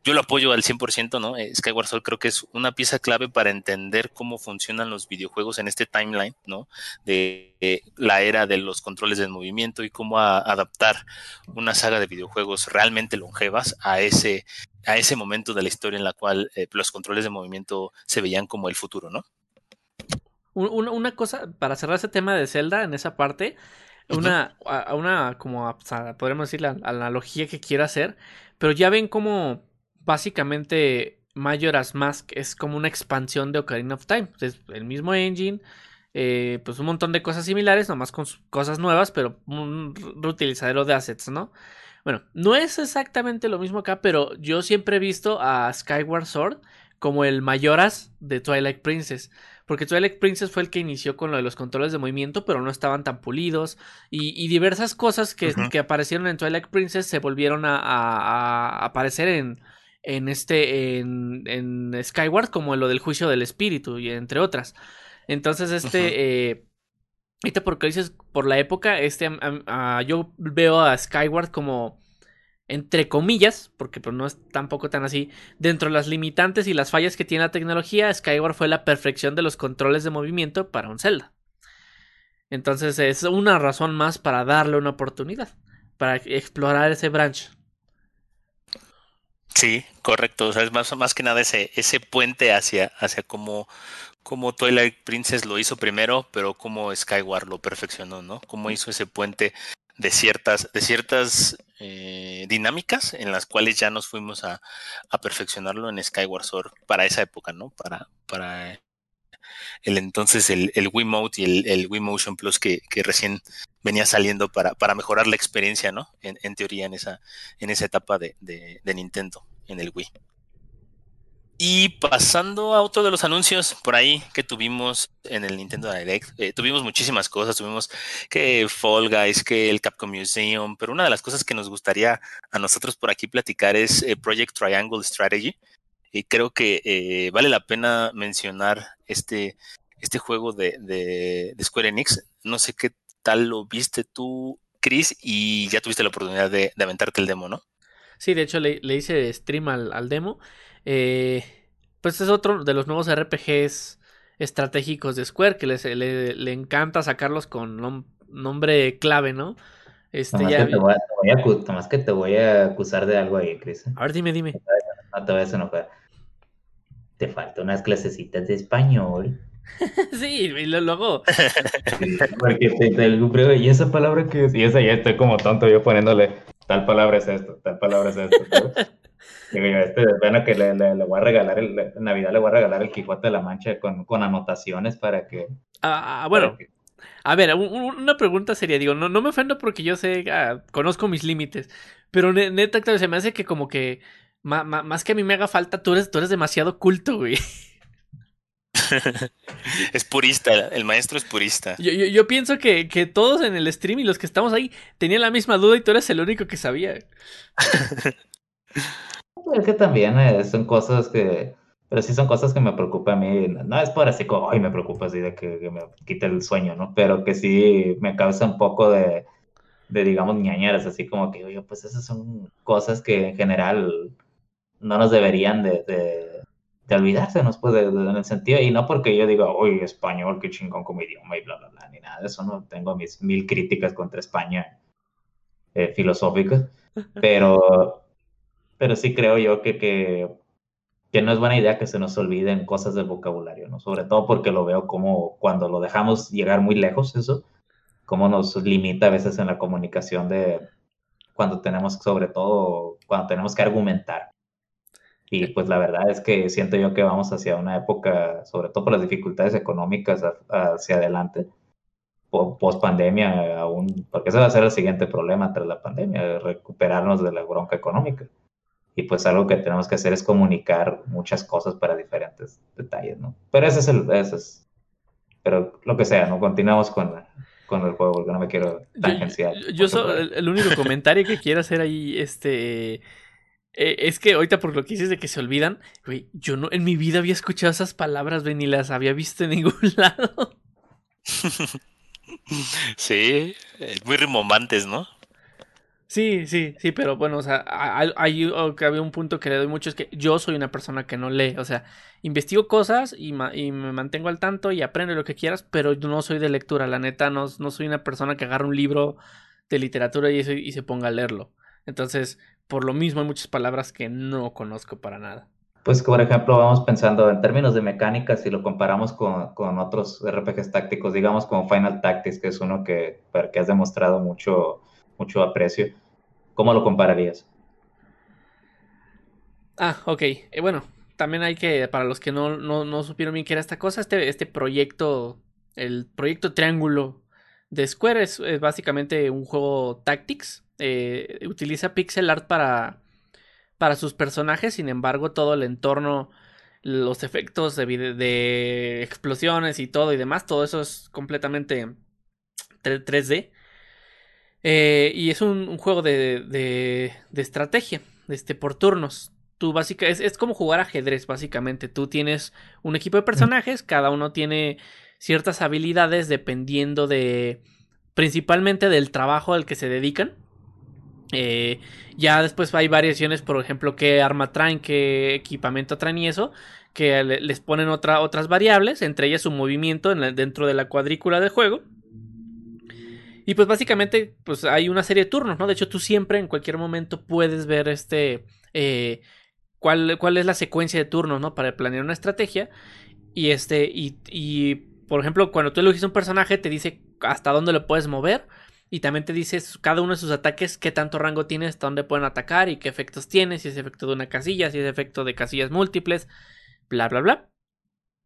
[SPEAKER 3] yo lo apoyo al 100%, ¿no? Eh, Skyward Sword creo que es una pieza clave para entender cómo funcionan los videojuegos en este timeline, ¿no? De, la era de los controles del movimiento y cómo adaptar una saga de videojuegos realmente longevas a ese, a ese momento de la historia en la cual eh, los controles de movimiento se veían como el futuro, ¿no?
[SPEAKER 1] Una, cosa, para cerrar ese tema de Zelda en esa parte, una, una como podríamos decir la analogía que quiero hacer, pero ya ven cómo básicamente Majora's Mask es como una expansión de Ocarina of Time. Es el mismo engine, eh, pues un montón de cosas similares, nomás con cosas nuevas, pero un reutilizadero de assets, ¿no? Bueno, no es exactamente lo mismo acá, pero yo siempre he visto a Skyward Sword como el Mayoras de Twilight Princess. Porque Twilight Princess fue el que inició con lo de los controles de movimiento, pero no estaban tan pulidos. Y, diversas cosas que, aparecieron en Twilight Princess se volvieron a aparecer en, en este en, en, Skyward como lo del juicio del espíritu y entre otras entonces este eh, ahorita porque dices por la época este yo veo a Skyward como entre comillas porque pues no es tampoco tan así dentro de las limitantes y las fallas que tiene la tecnología Skyward fue la perfección de los controles de movimiento para un Zelda entonces es una razón más para darle una oportunidad para explorar ese branch
[SPEAKER 3] Sí, correcto. O sea, es más, más que nada ese, ese puente hacia, hacia cómo, como Twilight Princess lo hizo primero, pero como Skyward lo perfeccionó, ¿no? Cómo hizo ese puente de ciertas, de ciertas eh, dinámicas en las cuales ya nos fuimos a, a, perfeccionarlo en Skyward Sword para esa época, ¿no? Para, para el entonces el, el Wiimote y el, el Wii Motion Plus que, que recién venía saliendo para, para mejorar la experiencia, ¿no? En, en teoría, en esa, en esa etapa de, de, de, Nintendo, en el Wii. Y pasando a otro de los anuncios por ahí que tuvimos en el Nintendo Direct, eh, tuvimos muchísimas cosas, tuvimos que Fall Guys, que el Capcom Museum, pero una de las cosas que nos gustaría a nosotros por aquí platicar es eh, Project Triangle Strategy. Y creo que eh, vale la pena mencionar este, este juego de, Square Enix. No sé qué tal lo viste tú, Chris, y ya tuviste la oportunidad de, aventarte el demo, ¿no?
[SPEAKER 1] Sí, de hecho le, hice stream al, demo. Eh, pues es otro de los nuevos RPGs estratégicos de Square que les, le, encanta sacarlos con nombre clave, ¿no?
[SPEAKER 2] Este, ya... que te voy a, que te voy a acusar de algo ahí, Chris.
[SPEAKER 1] A ver, dime, dime.
[SPEAKER 2] No te vayas a enojar. Te faltan unas clasecitas de español.
[SPEAKER 1] sí, y luego.
[SPEAKER 2] porque te, y esa palabra que es, y esa ya estoy como tonto yo poniéndole tal palabra es esto, tal palabra es esto. Yo, este, bueno, que le, le, voy a regalar, el, en Navidad le voy a regalar el Quijote de la Mancha con, con anotaciones para que.
[SPEAKER 1] Ah, ah bueno. A ver, una pregunta sería, digo, no, no me ofendo porque yo sé, ah, conozco mis límites, pero neta, se me hace que como que más que a mí me haga falta, tú eres, tú eres demasiado culto, güey.
[SPEAKER 3] es purista, el maestro es purista.
[SPEAKER 1] Yo, pienso que, todos en el stream y los que estamos ahí tenían la misma duda y tú eres el único que sabía.
[SPEAKER 2] es que también eh, son cosas que, pero sí son cosas que me preocupan a mí. No es por así como, ay, me preocupa así de que, me quite el sueño, ¿no? Pero que sí me causa un poco de, de digamos, ñañeras, así como que, oye, pues esas son cosas que en general no nos deberían de de olvidarse, nos puede, en el sentido, y no porque yo diga, uy, español, qué chingón como idioma y bla, bla, bla, ni nada de eso, no tengo mis mil críticas contra España eh, filosóficas, pero, pero sí creo yo que, que, que, no es buena idea que se nos olviden cosas del vocabulario, ¿no? Sobre todo porque lo veo como cuando lo dejamos llegar muy lejos, eso, como nos limita a veces en la comunicación de cuando tenemos, sobre todo, cuando tenemos que argumentar y pues la verdad es que siento yo que vamos hacia una época, sobre todo por las dificultades económicas hacia adelante, post pandemia aún, porque ese va a ser el siguiente problema tras la pandemia, recuperarnos de la bronca económica. Y pues algo que tenemos que hacer es comunicar muchas cosas para diferentes detalles, ¿no? Pero ese es el, ese es, pero lo que sea, ¿no? Continuamos con, con el juego, porque no me quiero tangenciar.
[SPEAKER 1] Yo, yo, el, único comentario que quiero hacer ahí, este Eh, es que ahorita por lo que dices de que se olvidan, güey, yo no en mi vida había escuchado esas palabras, güey, ni las había visto en ningún lado.
[SPEAKER 3] sí, eh, muy rimomantes, ¿no?
[SPEAKER 1] Sí, sí, sí, pero bueno, o sea, hay, había un punto que le doy mucho, es que yo soy una persona que no lee, o sea, investigo cosas y, y, me mantengo al tanto y aprendo lo que quieras, pero no soy de lectura, la neta, no, no soy una persona que agarra un libro de literatura y, y se ponga a leerlo. Entonces, por lo mismo hay muchas palabras que no conozco para nada.
[SPEAKER 2] Pues, por ejemplo, vamos pensando en términos de mecánica, si lo comparamos con, con otros RPGs tácticos, digamos como Final Tactics, que es uno que, que has demostrado mucho, mucho aprecio, ¿cómo lo compararías?
[SPEAKER 1] Ah, ok. Eh, bueno, también hay que, para los que no, no, no supieron bien qué era esta cosa, este, este proyecto, el proyecto Triángulo de Square es, básicamente un juego Tactics. Eh, utiliza pixel art para, para sus personajes, sin embargo, todo el entorno, los efectos de, de explosiones y todo y demás, todo eso es completamente 3D. Eh, y es un, juego de, de, de, estrategia, este, por turnos. Tú es, como jugar ajedrez, básicamente. Tú tienes un equipo de personajes, cada uno tiene ciertas habilidades dependiendo de, principalmente del trabajo al que se dedican. Eh, ya después hay variaciones, por ejemplo, qué arma traen, qué equipamiento traen y eso, que les ponen otra, otras variables, entre ellas su movimiento en dentro de la cuadrícula del juego. Y pues básicamente, pues hay una serie de turnos, ¿no? De hecho, tú siempre en cualquier momento puedes ver este. Eh, cuál, cuál es la secuencia de turnos, ¿no? Para planear una estrategia. Y este. Y, por ejemplo, cuando tú eliges un personaje, te dice hasta dónde lo puedes mover. Y también te dice cada uno de sus ataques, qué tanto rango tiene, hasta dónde pueden atacar y qué efectos tiene, si es efecto de una casilla, si es efecto de casillas múltiples, bla, bla, bla.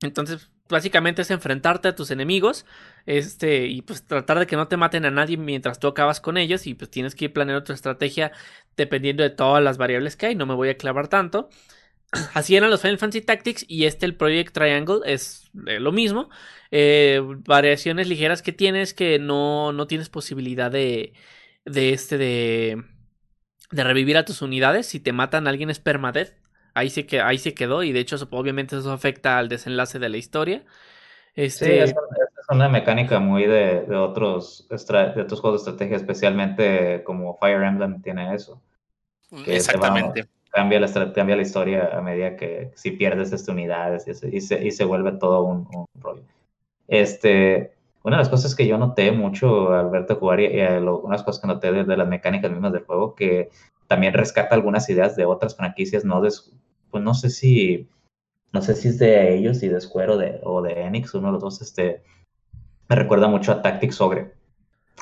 [SPEAKER 1] Entonces, básicamente es enfrentarte a tus enemigos este y pues tratar de que no te maten a nadie mientras tú acabas con ellos y pues tienes que ir planeando tu estrategia dependiendo de todas las variables que hay no me voy a clavar tanto. Así eran los Final Fantasy Tactics y este el Project Triangle es eh, lo mismo. Eh, variaciones ligeras que tienes que no no tienes posibilidad de de este de de revivir a tus unidades. Si te matan alguien es permadeath. Ahí se, que, ahí se quedó y de hecho obviamente eso afecta al desenlace de la historia.
[SPEAKER 2] Este... Sí, es, una mecánica muy de, de otros, de otros juegos de estrategia, especialmente como Fire Emblem tiene eso.
[SPEAKER 3] Exactamente.
[SPEAKER 2] cambia, la, cambia la historia a medida que si pierdes estas unidades y se, y, se, vuelve todo un, rollo. Este, una de las cosas que yo noté mucho al verte jugar y, unas cosas que noté de, de, las mecánicas mismas del juego, que también rescata algunas ideas de otras franquicias, no de, pues no sé si, no sé si es de ellos y de Square o de, o de Enix, uno de los dos, este, me recuerda mucho a Tactics Ogre.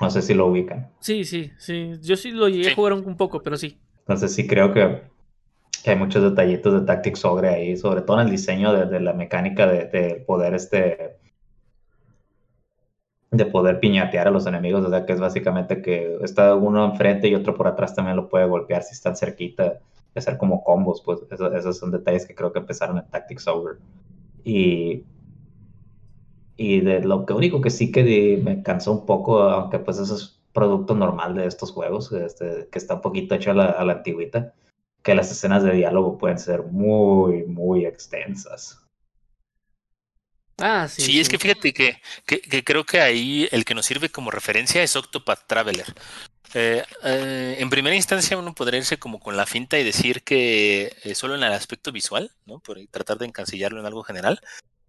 [SPEAKER 2] No sé si lo ubican.
[SPEAKER 1] Sí, sí, sí. Yo sí lo llegué a jugar un, poco, pero sí.
[SPEAKER 2] Entonces sí creo que, hay muchos detallitos de Tactics Ogre ahí, sobre todo en el diseño de, la mecánica de, poder este de poder piñatear a los enemigos, o sea que es básicamente que está uno enfrente y otro por atrás también lo puede golpear si están cerquita hacer como combos, pues esos son detalles que creo que empezaron en Tactics Over. Y, y de lo que único que sí que me cansó un poco, aunque pues eso es producto normal de estos juegos, este, que está un poquito hecho a la, a la antigüita, que las escenas de diálogo pueden ser muy, muy extensas.
[SPEAKER 3] Ah, sí, sí, es que fíjate que, que, que, creo que ahí el que nos sirve como referencia es Octopath Traveler. Eh, eh, en primera instancia uno podría irse como con la finta y decir que eh, solo en el aspecto visual, ¿no? Por tratar de encasillarlo en algo general,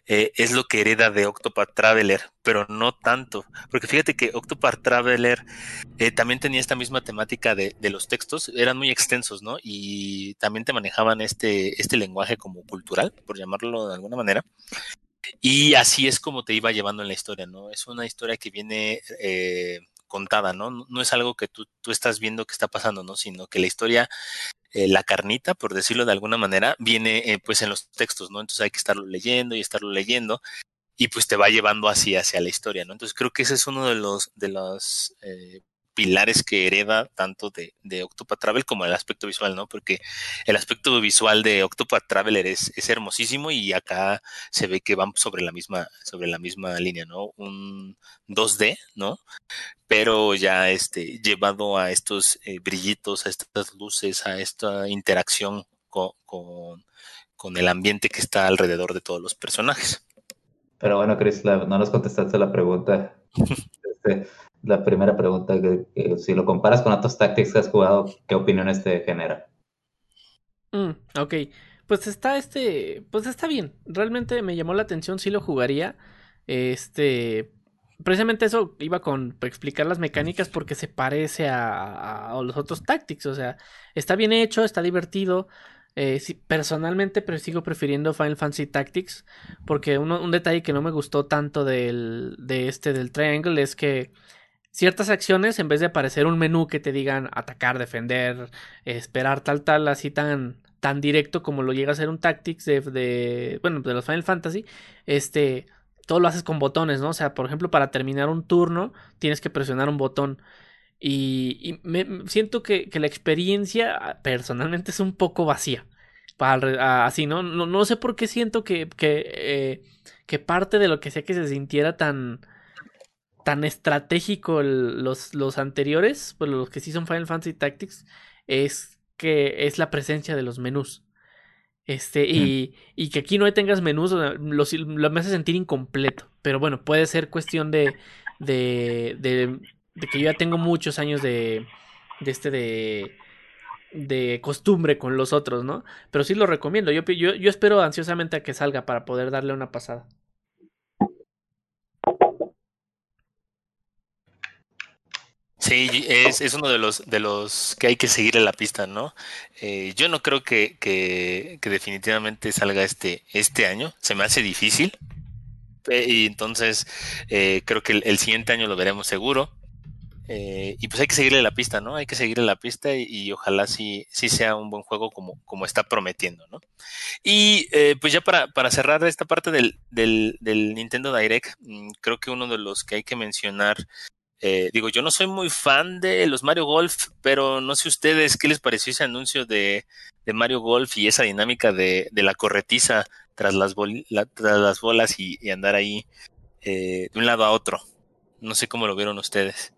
[SPEAKER 3] es lo que hereda de Octopath Traveler, pero no tanto, porque fíjate que Octopath Traveler también tenía esta misma temática de, de, los textos, eran muy extensos, ¿no? Y también te manejaban este, este lenguaje como cultural, por llamarlo de alguna manera. Y así es como te iba llevando en la historia, ¿no? Es una historia que viene contada, ¿no? No es algo que tú, tú estás viendo que está pasando, ¿no? Sino que la historia, eh, la carnita, por decirlo de alguna manera, viene eh, pues en los textos, ¿no? Entonces hay que estarlo leyendo y estarlo leyendo y pues te va llevando así hacia la historia, ¿no? Entonces creo que ese es uno de los, de los eh, pilares que hereda tanto de, de Octopath Travel como el aspecto visual, ¿no? Porque el aspecto visual de Octopath Traveler es, es hermosísimo y acá se ve que van sobre la misma, sobre la misma línea, ¿no? Un 2D, ¿no? Pero ya este, llevado a estos eh, brillitos, a estas luces, a esta interacción con, con, con el ambiente que está alrededor de todos los personajes.
[SPEAKER 4] Pero bueno, Chris, no nos contestaste la pregunta. Este, la primera pregunta, que, si lo comparas con otros tactics que has jugado, ¿qué opiniones te genera?
[SPEAKER 1] Mm, ok, pues está este, pues está bien. Realmente me llamó la atención, sí lo jugaría. Este, precisamente eso iba con explicar las mecánicas porque se parece a, a, los otros tactics. O sea, está bien hecho, está divertido. Eh, personalmente pero sigo prefiriendo Final Fantasy Tactics porque un detalle que no me gustó tanto del, de este del Triangle es que ciertas acciones en vez de aparecer un menú que te digan atacar, defender, esperar tal tal así tan tan directo como lo llega a ser un Tactics de, bueno de los Final Fantasy este todo lo haces con botones, ¿no? O sea, por ejemplo, para terminar un turno tienes que presionar un botón. Y, me, siento que, la experiencia personalmente es un poco vacía. Para, así, ¿no? ¿no? ¿no? sé por qué siento que, que, eh, que parte de lo que sea que se sintiera tan, tan estratégico los, los anteriores, pues los que sí son Final Fantasy Tactics, es que es la presencia de los menús. Este, y, y, que aquí no tengas menús, lo, lo, me hace sentir incompleto. Pero bueno, puede ser cuestión de, de, de, de que yo ya tengo muchos años de, de este de de costumbre con los otros, ¿no? Pero sí lo recomiendo. Yo, yo, yo espero ansiosamente a que salga para poder darle una pasada.
[SPEAKER 3] Sí, es, es, uno de los de los que hay que seguir en la pista, ¿no? Eh, yo no creo que, que, definitivamente salga este, este año. Se me hace difícil. Eh, y entonces eh, creo que el, siguiente año lo veremos seguro. Eh, y pues hay que seguirle la pista, ¿no? Hay que seguirle la pista y, ojalá sí, sí sea un buen juego como, como está prometiendo, ¿no? Y pues ya para, para, cerrar esta parte del, del, del, Nintendo Direct, mm, creo que uno de los que hay que mencionar, eh, digo, yo no soy muy fan de los Mario Golf, pero no sé ustedes qué les pareció ese anuncio de, de Mario Golf y esa dinámica de, de la corretiza tras las, la, tras las bolas y, andar ahí de un lado a otro. No sé cómo lo vieron ustedes.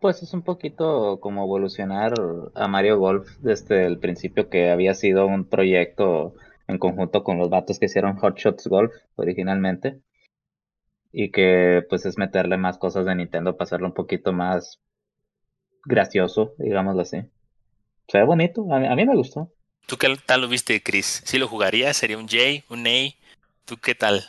[SPEAKER 2] Pues es un poquito como evolucionar a Mario Golf desde el principio que había sido un proyecto en conjunto con los vatos que hicieron Hot Shots Golf originalmente. Y que pues es meterle más cosas de Nintendo para hacerlo un poquito más gracioso, digámoslo así. Se ve bonito, a mí, a mí me gustó.
[SPEAKER 3] ¿Tú qué tal lo viste, Chris? ¿Sí lo jugarías? ¿Sería un J, un A? ¿Tú qué tal?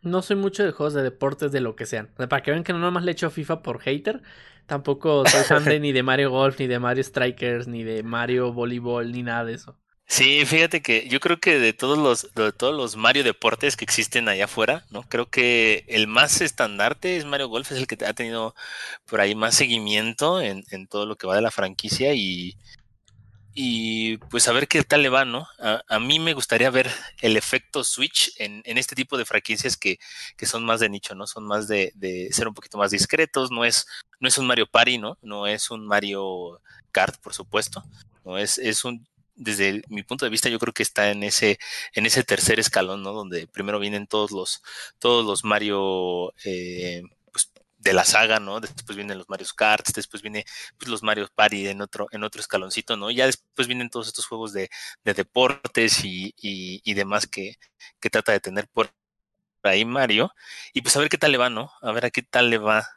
[SPEAKER 1] No soy mucho de juegos de deportes de lo que sean. Para que vean que no nomás le echo FIFA por hater, Tampoco soy fan de ni de Mario Golf, ni de Mario Strikers, ni de Mario Voleibol, ni nada de eso.
[SPEAKER 3] Sí, fíjate que yo creo que de todos los, de todos los Mario deportes que existen allá afuera, ¿no? Creo que el más estandarte es Mario Golf, es el que ha tenido por ahí más seguimiento en, en todo lo que va de la franquicia y, y pues a ver qué tal le va, ¿no? A, a mí me gustaría ver el efecto Switch en, en este tipo de franquicias que, que, son más de nicho, ¿no? Son más de, de, ser un poquito más discretos, no es, no es un Mario Party, ¿no? No es un Mario Kart, por supuesto, no es, es un, desde mi punto de vista, yo creo que está en ese, en ese tercer escalón, ¿no? Donde primero vienen todos los, todos los Mario, eh, de la saga, ¿no? Después vienen los Mario Kart, después viene pues, los Mario Party en otro, en otro escaloncito, ¿no? Ya después vienen todos estos juegos de, de deportes y, y, y, demás que, que trata de tener por ahí Mario. Y pues a ver qué tal le va, ¿no? A ver a qué tal le va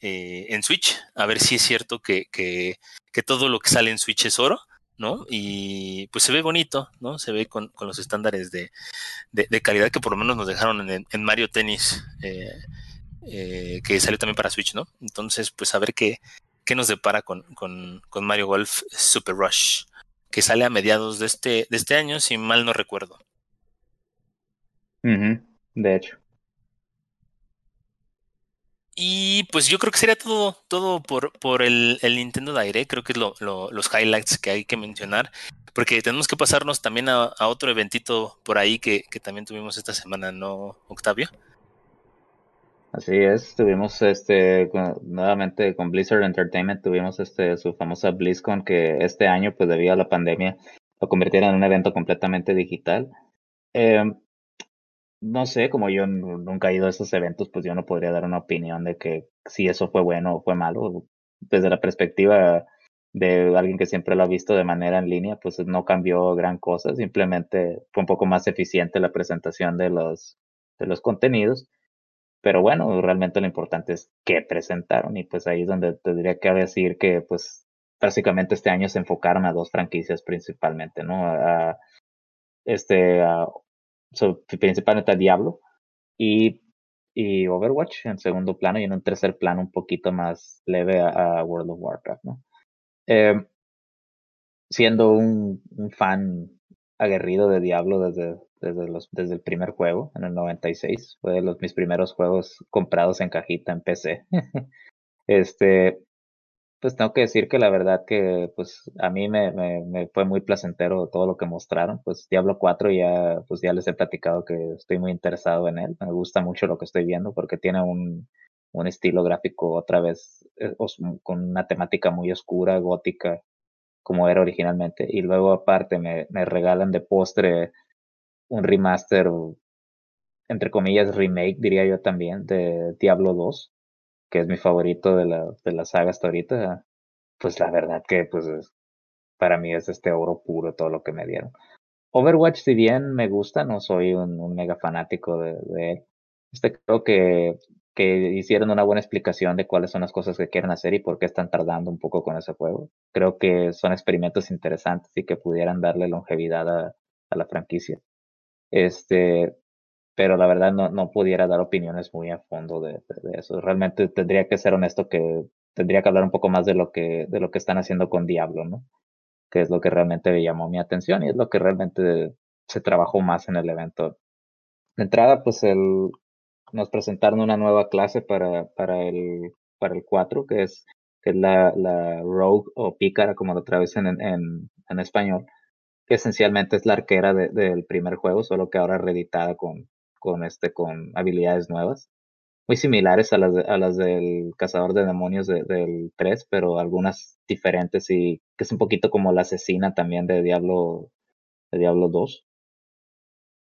[SPEAKER 3] eh, en Switch, a ver si es cierto que, que, que todo lo que sale en Switch es oro. ¿No? Y pues se ve bonito, ¿no? Se ve con, con los estándares de, de, calidad que por lo menos nos dejaron en, en Mario Tennis eh, eh, que salió también para Switch, ¿no? Entonces, pues a ver qué, qué nos depara con, con, con, Mario Golf Super Rush, que sale a mediados de este, de este año, si mal no recuerdo.
[SPEAKER 2] De hecho.
[SPEAKER 3] Y pues yo creo que sería todo, todo por, por el, el Nintendo Direct, creo que es lo, lo, los highlights que hay que mencionar, porque tenemos que pasarnos también a, a otro eventito por ahí que, que también tuvimos esta semana, ¿no, Octavio?
[SPEAKER 2] Así es, tuvimos este nuevamente con Blizzard Entertainment tuvimos este su famosa BlizzCon que este año pues debido a la pandemia lo convirtieron en un evento completamente digital. Em, no sé, como yo nunca he ido a esos eventos, pues yo no podría dar una opinión de que si eso fue bueno o fue malo. Desde la perspectiva de alguien que siempre lo ha visto de manera en línea, pues no cambió gran cosa, simplemente fue un poco más eficiente la presentación de los, de los contenidos pero bueno, realmente lo importante es qué presentaron y pues ahí es donde tendría que decir que pues básicamente este año se enfocaron a dos franquicias principalmente, ¿no? A, este, principalmente a Diablo y, y Overwatch en segundo plano y en un tercer plano un poquito más leve a, World of Warcraft, ¿no? Em, siendo un, un fan aguerrido de Diablo desde, desde, los, desde el primer juego, en el 96. Fue de los, mis primeros juegos comprados en cajita en PC. este, pues tengo que decir que la verdad que pues a mí me, me, fue muy placentero todo lo que mostraron. Pues Diablo 4 ya, pues ya les he platicado que estoy muy interesado en él. Me gusta mucho lo que estoy viendo porque tiene un, un estilo gráfico otra vez eh, con una temática muy oscura, gótica, como era originalmente. Y luego aparte me, me regalan de postre un remaster, entre comillas, remake, diría yo también, de Diablo 2, que es mi favorito de la, de la saga hasta ahorita. Pues la verdad que pues para mí es este oro puro todo lo que me dieron. Overwatch, si bien me gusta, no soy un, mega fanático de, de, él. Este creo que que hicieron una buena explicación de cuáles son las cosas que quieren hacer y por qué están tardando un poco con ese juego. Creo que son experimentos interesantes y que pudieran darle longevidad a, la franquicia. Este, pero la verdad no, no pudiera dar opiniones muy a fondo de, eso. Realmente tendría que ser honesto que tendría que hablar un poco más de lo que, de lo que están haciendo con Diablo, ¿no? Que es lo que realmente me llamó mi atención y es lo que realmente se trabajó más en el evento. De entrada, pues el, nos presentaron una nueva clase para, para, el, para el 4, que es, que es la, la Rogue o Pícara, como lo traducen en, en, en español, que esencialmente es la arquera del primer juego, solo que ahora reeditada con, con, este, con habilidades nuevas. Muy similares a las, a las del cazador de demonios del 3, pero algunas diferentes y que es un poquito como la asesina también de Diablo, de Diablo 2.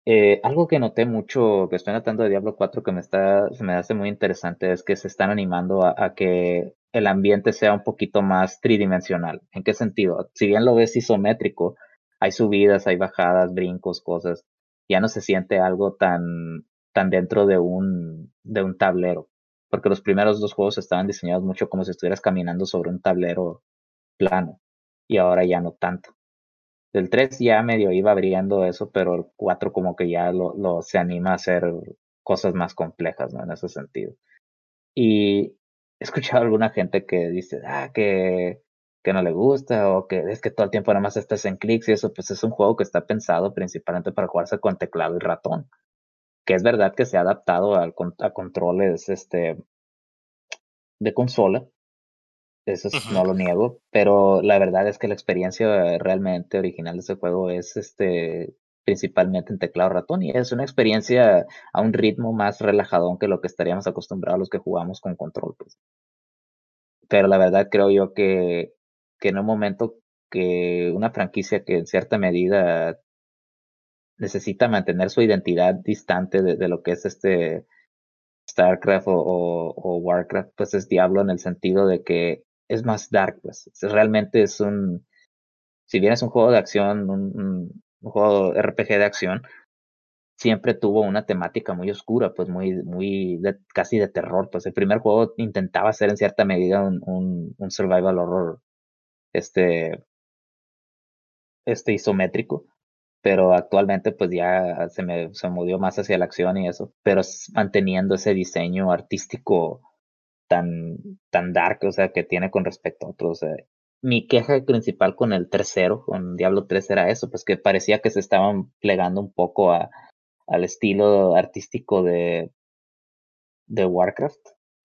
[SPEAKER 2] Eh, algo que noté mucho, que estoy notando de Diablo 4 que me está, me hace muy interesante es que se están animando a, que el ambiente sea un poquito más tridimensional. ¿En qué sentido? Si bien lo ves isométrico, hay subidas, hay bajadas, brincos, cosas. Ya no se siente algo tan, tan dentro de un, de un tablero. Porque los primeros dos juegos estaban diseñados mucho como si estuvieras caminando sobre un tablero plano. Y ahora ya no tanto. El 3 ya medio iba abriendo eso, pero el 4 como que ya lo, lo, se anima a hacer cosas más complejas, ¿no? En ese sentido. Y he escuchado a alguna gente que dice, ah, que, que no le gusta o que es que todo el tiempo nada más estás en clics y eso, pues es un juego que está pensado principalmente para jugarse con teclado y ratón. Que es verdad que se ha adaptado al, a controles este, de consola, eso no lo niego, pero la verdad es que la experiencia realmente original de ese juego es este principalmente en teclado ratón y es una experiencia a un ritmo más relajadón que lo que estaríamos acostumbrados los que jugamos con control. Pues. Pero la verdad creo yo que, que en un momento que una franquicia que en cierta medida necesita mantener su identidad distante de, de lo que es este StarCraft o, Warcraft, pues es Diablo en el sentido de que es más dark, pues. Realmente es un, si bien es un juego de acción, un, juego RPG de acción, siempre tuvo una temática muy oscura, pues muy, muy casi de terror. Pues el primer juego intentaba ser en cierta medida un, un, survival horror, este, este isométrico, pero actualmente pues ya se me se movió más hacia la acción y eso, pero manteniendo ese diseño artístico tan, tan dark, o sea, que tiene con respecto a otros. mi queja principal con el tercero, con Diablo 3, era eso, pues que parecía que se estaban plegando un poco a, al estilo artístico de, de Warcraft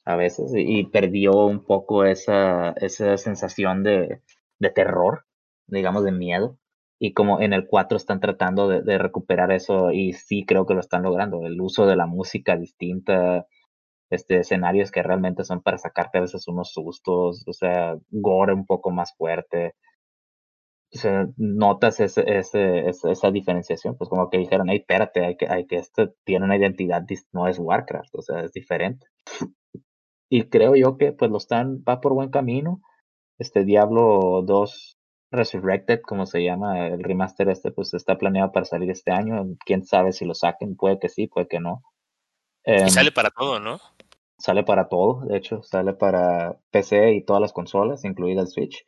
[SPEAKER 2] a veces y perdió un poco esa, esa sensación de, de terror, digamos, de miedo. Y como en el 4 están tratando de, de, recuperar eso y sí creo que lo están logrando. El uso de la música distinta, este, escenarios que realmente son para sacarte a veces unos sustos, o sea, gore un poco más fuerte. O sea, notas ese, ese, esa diferenciación, pues como que dijeron, hey, espérate, hay que, hay que esto tiene una identidad, no es Warcraft, o sea, es diferente. Y creo yo que pues lo están, va por buen camino. Este Diablo 2 Resurrected, como se llama, el remaster este, pues está planeado para salir este año. Quién sabe si lo saquen, puede que sí, puede que no.
[SPEAKER 3] y em, sale para todo, ¿no?
[SPEAKER 2] Sale para todo, de hecho, sale para PC y todas las consolas, incluida el Switch.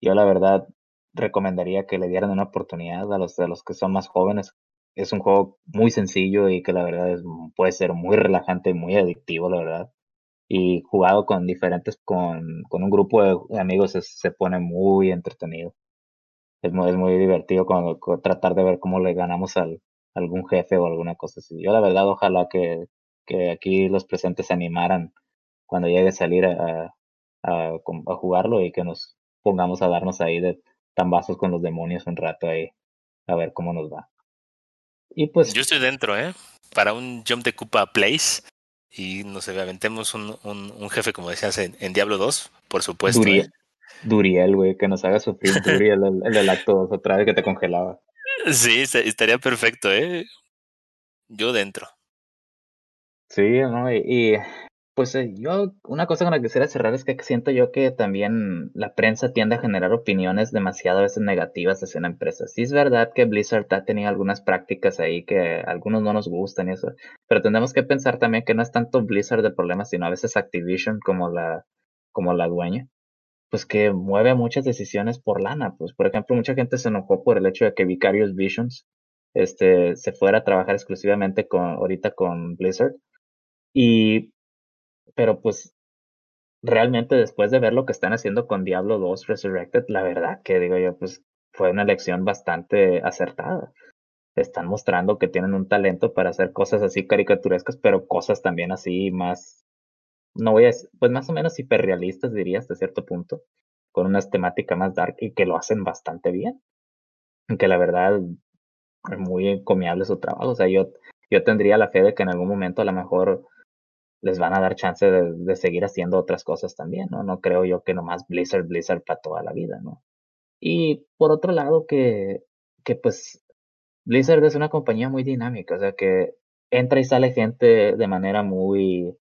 [SPEAKER 2] Yo la verdad recomendaría que le dieran una oportunidad a los, a los que son más jóvenes. Es un juego muy sencillo y que la verdad es, puede ser muy relajante y muy adictivo, la verdad. Y jugado con diferentes, con, con un grupo de amigos se pone muy entretenido. Es muy, es muy divertido cuando, tratar de ver cómo le ganamos al, algún jefe o alguna cosa así. Yo la verdad ojalá que, que aquí los presentes se animaran cuando llegue a salir a, a, a, jugarlo y que nos pongamos a darnos ahí de tambazos con los demonios un rato ahí a ver cómo nos va.
[SPEAKER 3] Y pues yo estoy dentro, ¿eh? Para un jump de Cupa Place y no sé, aventemos un, un, un jefe como decías en, en, Diablo 2, por supuesto.
[SPEAKER 2] Duriel, ¿eh? Duriel güey, que nos haga sufrir Duriel, el, el acto 2 otra vez que te congelaba.
[SPEAKER 3] Sí, estaría perfecto, ¿eh? Yo dentro.
[SPEAKER 2] Sí, ¿no? Y, pues eh, yo, una cosa con la que quisiera cerrar es que siento yo que también la prensa tiende a generar opiniones demasiado a veces negativas hacia una empresa. Sí es verdad que Blizzard ha tenido algunas prácticas ahí que algunos no nos gustan y eso, pero tenemos que pensar también que no es tanto Blizzard el problema, sino a veces Activision como la, como la dueña pues que mueve muchas decisiones por lana. Pues, por ejemplo, mucha gente se enojó por el hecho de que Vicarious Visions este, se fuera a trabajar exclusivamente con, ahorita con Blizzard. Y, pero pues, realmente después de ver lo que están haciendo con Diablo 2 Resurrected, la verdad que digo yo, pues fue una elección bastante acertada. Están mostrando que tienen un talento para hacer cosas así caricaturescas, pero cosas también así más no voy a, pues más o menos hiperrealistas diría hasta cierto punto, con una temática más dark y que lo hacen bastante bien. Que la verdad es muy encomiable su trabajo. O sea, yo, yo tendría la fe de que en algún momento a lo mejor les van a dar chance de, seguir haciendo otras cosas también, ¿no? No creo yo que nomás Blizzard, Blizzard para toda la vida, ¿no? Y por otro lado, que, que pues Blizzard es una compañía muy dinámica, o sea que entra y sale gente de manera muy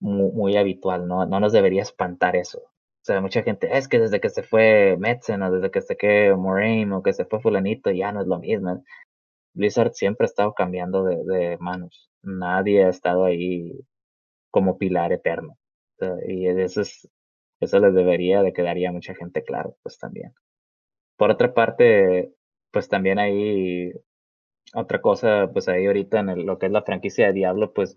[SPEAKER 2] muy, habitual, ¿no? No nos debería espantar eso. O sea, mucha gente, es que desde que se fue Metzen o desde que se fue Moraine o que se fue fulanito ya no es lo mismo. Blizzard siempre ha estado cambiando de, de manos. Nadie ha estado ahí como pilar eterno. y eso es, eso les debería de quedaría a mucha gente claro, pues también. Por otra parte, pues también hay otra cosa, pues ahí ahorita en lo que es la franquicia de Diablo, pues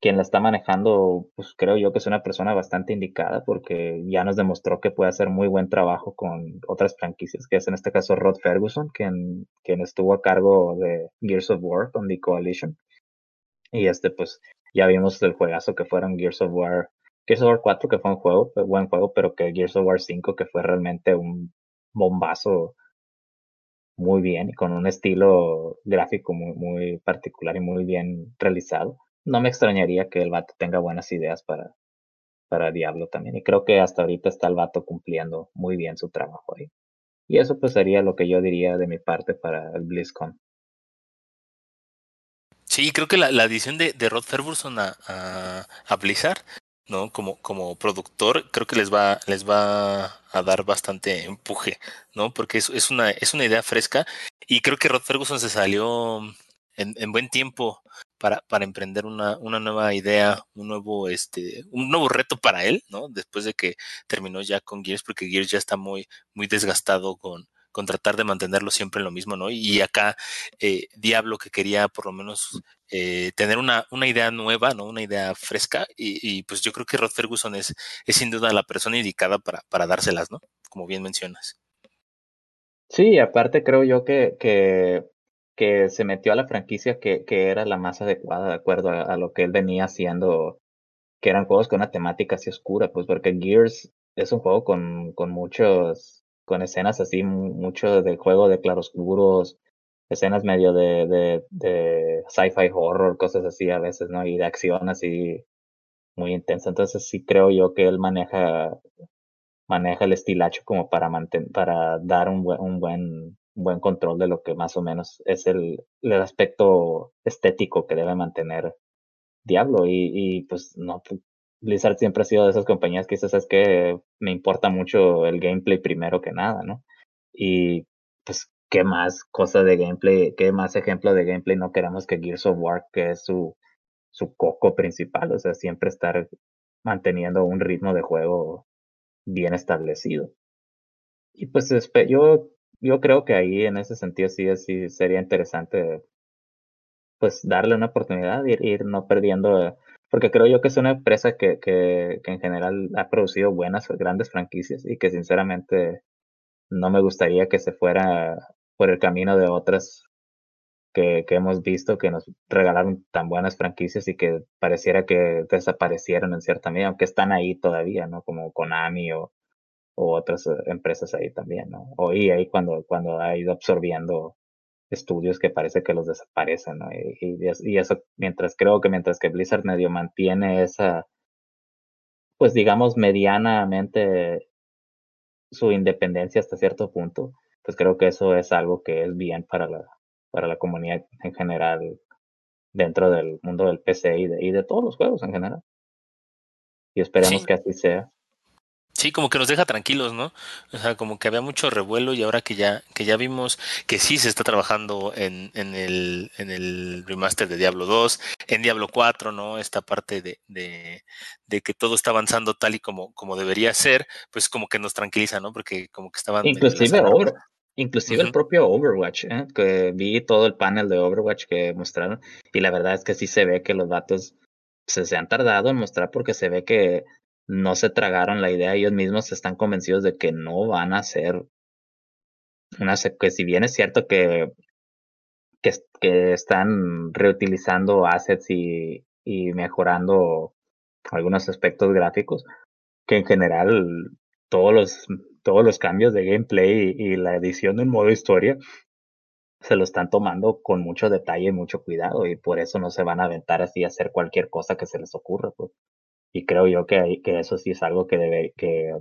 [SPEAKER 2] quien la está manejando, pues creo yo que es una persona bastante indicada porque ya nos demostró que puede hacer muy buen trabajo con otras franquicias, que es en este caso Rod Ferguson, quien, quien estuvo a cargo de Gears of War con The Coalition. Y este, pues ya vimos el juegazo que fueron Gears of War, Gears of War 4, que fue un juego, buen juego, pero que Gears of War 5, que fue realmente un bombazo muy bien y con un estilo gráfico muy, muy particular y muy bien realizado no me extrañaría que el vato tenga buenas ideas para, para Diablo también. Y creo que hasta ahorita está el vato cumpliendo muy bien su trabajo ahí. Y eso pues sería lo que yo diría de mi parte para el BlizzCon.
[SPEAKER 3] Sí, creo que la, la adición de, de Rod Ferguson a, a, Blizzard, ¿no? Como, como productor, creo que les va, les va a dar bastante empuje, ¿no? Porque es, es, una, es una idea fresca. Y creo que Rod Ferguson se salió en, en buen tiempo para, para emprender una, una nueva idea, un nuevo, este, un nuevo reto para él, ¿no? Después de que terminó ya con Gears, porque Gears ya está muy, muy desgastado con, con tratar de mantenerlo siempre en lo mismo, ¿no? Y acá eh, Diablo que quería por lo menos eh, tener una, una idea nueva, ¿no? Una idea fresca y, pues yo creo que Rod Ferguson es, es sin duda la persona indicada para, para dárselas, ¿no? Como bien mencionas.
[SPEAKER 2] Sí, aparte creo yo que, que se metió a la franquicia que, que era la más adecuada de acuerdo a, lo que él venía haciendo, que eran juegos con una temática así oscura, pues porque Gears es un juego con, con muchos, con escenas así, mucho de juego de claroscuros, escenas medio de, de, de sci-fi horror, cosas así a veces, ¿no? Y de acción así muy intensa. Entonces sí creo yo que él maneja, maneja el estilacho como para mantener, para dar un buen, un buen, buen control de lo que más o menos es el, el aspecto estético que debe mantener Diablo. Y, y pues no, Blizzard siempre ha sido de esas compañías que dices, es que me importa mucho el gameplay primero que nada, ¿no? Y pues, ¿qué más cosa de gameplay, qué más ejemplo de gameplay no queremos que Gears of War, que es su, su coco principal? O sea, siempre estar manteniendo un ritmo de juego bien establecido. Y pues yo, yo creo que ahí en ese sentido sí, sí sería interesante pues darle una oportunidad, ir, ir no perdiendo porque creo yo que es una empresa que, que, que en general ha producido buenas, grandes franquicias y que sinceramente no me gustaría que se fuera por el camino de otras que, que hemos visto que nos regalaron tan buenas franquicias y que pareciera que desaparecieron en cierta medida, aunque están ahí todavía, ¿no? Como Konami o, o otras eh, empresas ahí también, ¿no? O EA cuando, cuando ha ido absorbiendo estudios que parece que los desaparecen, ¿no? Y, y, eso, mientras creo que mientras que Blizzard medio mantiene esa, pues digamos, medianamente su independencia hasta cierto punto, pues creo que eso es algo que es bien para la, para la comunidad en general dentro del mundo del PC y de, y de todos los juegos en general. Y esperemos que así sea.
[SPEAKER 3] Sí, como que nos deja tranquilos, ¿no? O sea, como que había mucho revuelo y ahora que ya, que ya vimos que sí se está trabajando en, en, el, en el remaster de Diablo 2, en Diablo 4, ¿no? Esta parte de, de, de que todo está avanzando tal y como, como debería ser, pues como que nos tranquiliza, ¿no? Porque como que estaban...
[SPEAKER 2] Inclusive, inclusive el propio Overwatch, ¿eh? que vi todo el panel de Overwatch que mostraron y la verdad es que sí se ve que los datos se, se han tardado en mostrar porque se ve que no se tragaron la idea, ellos mismos están convencidos de que no van a ser una que si bien es cierto que, que, están reutilizando assets y, y, mejorando algunos aspectos gráficos, que en general todos los, todos los cambios de gameplay y, y la edición del modo historia se lo están tomando con mucho detalle y mucho cuidado y por eso no se van a aventar así a hacer cualquier cosa que se les ocurra. Pues. Y creo yo que, hay, que eso sí es algo que debe, que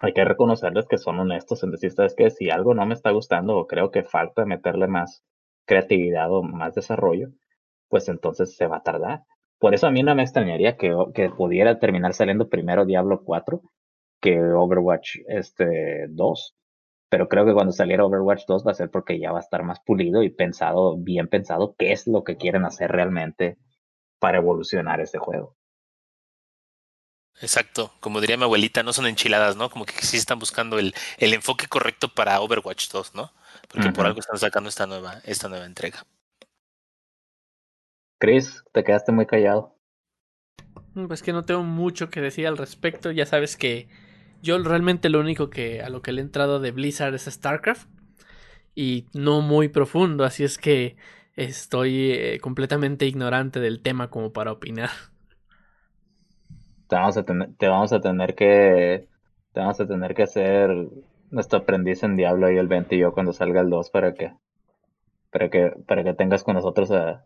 [SPEAKER 2] hay que reconocerles que son honestos en decir, es que si algo no me está gustando o creo que falta meterle más creatividad o más desarrollo, pues entonces se va a tardar. Por eso a mí no me extrañaría que, que pudiera terminar saliendo primero Diablo 4 que Overwatch este 2. Pero creo que cuando saliera Overwatch 2 va a ser porque ya va a estar más pulido y pensado, bien pensado, qué es lo que quieren hacer realmente para evolucionar ese juego.
[SPEAKER 3] Exacto, como diría mi abuelita, no son enchiladas, ¿no? Como que sí están buscando el, el enfoque correcto para Overwatch 2, ¿no? Porque por algo están sacando esta nueva, esta nueva entrega.
[SPEAKER 2] Chris, te quedaste muy callado.
[SPEAKER 1] Mm, pues que no tengo mucho que decir al respecto. Ya sabes que yo realmente lo único que a lo que le he entrado de Blizzard es StarCraft. Y no muy profundo, así es que estoy eh, completamente ignorante del tema como para opinar
[SPEAKER 2] te vamos a tener, te vamos a tener que, te vamos a tener que hacer nuestro aprendiz en Diablo y el 20 y yo cuando salga el 2 para que, para que, para que tengas con nosotros a,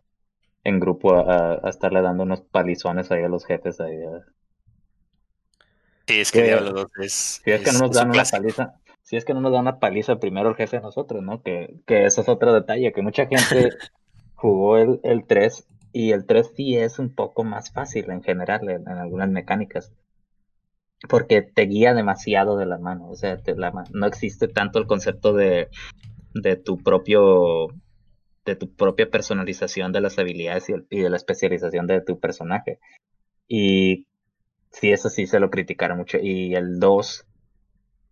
[SPEAKER 2] en grupo a, estarle dando unos palizones ahí a los jefes ahí.
[SPEAKER 3] Sí, es que, Diablo 2 es.
[SPEAKER 2] Si es, que no nos dan una paliza, si es que no nos dan una paliza primero el jefe a nosotros, ¿no? Que, que eso es otro detalle, que mucha gente jugó el, el 3 y el 3 sí es un poco más fácil en general en, algunas mecánicas. Porque te guía demasiado de la mano. O sea, no existe tanto el concepto de, de tu propio de tu propia personalización de las habilidades y, de la especialización de tu personaje. Y sí, eso sí se lo criticaron mucho. Y el 2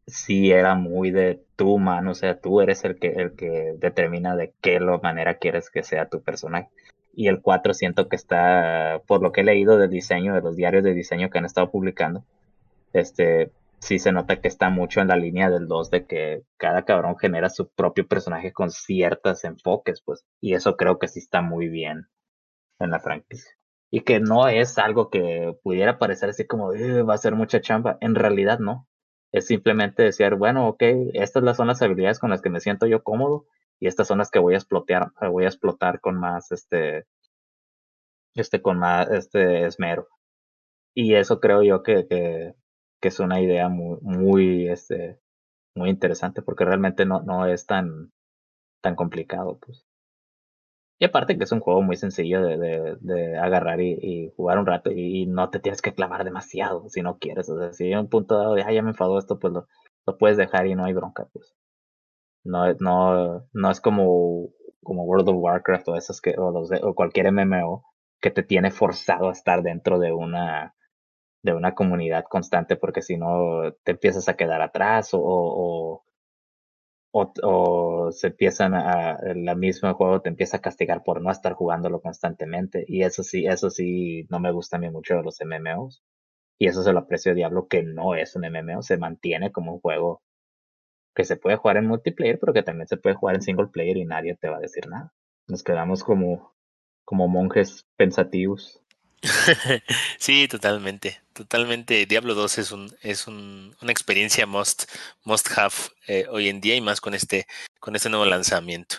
[SPEAKER 2] sí era muy de tu mano, o sea, tú eres el que, el que determina de qué manera quieres que sea tu personaje y el 4 siento que está, por lo que he leído del diseño, de los diarios de diseño que han estado publicando, este, sí se nota que está mucho en la línea del 2 de que cada cabrón genera su propio personaje con ciertos enfoques, pues, y eso creo que sí está muy bien en la franquicia. Y que no es algo que pudiera parecer así como, va a ser mucha chamba, en realidad no. Es simplemente decir, bueno, ok, estas son las habilidades con las que me siento yo cómodo y estas son las que voy a explotar, voy a explotar con más este, este, con más este esmero. y eso creo yo que, que, es una idea muy, muy, este, muy interesante porque realmente no, no es tan, tan complicado, pues. Y aparte que es un juego muy sencillo de, de, agarrar y, jugar un rato y, no te tienes que clavar demasiado si no quieres. O sea, si hay un punto dado de, ya me enfadó esto, pues lo, lo puedes dejar y no hay bronca, pues. No, no, no es como, como World of Warcraft o esos que, o, los o cualquier MMO que te tiene forzado a estar dentro de una, de una comunidad constante porque si no te empiezas a quedar atrás o, o, o, o se empiezan a, la misma juego te empieza a castigar por no estar jugándolo constantemente y eso sí, eso sí no me gusta a mí mucho de los MMOs y eso se lo aprecio de Diablo que no es un MMO, se mantiene como un juego que se puede jugar en multiplayer pero que también se puede jugar en single player y nadie te va a decir nada. Nos quedamos como, como monjes pensativos.
[SPEAKER 3] sí, totalmente, totalmente. Diablo 2 es un es un, una experiencia must must have eh, hoy en día y más con este con este nuevo lanzamiento.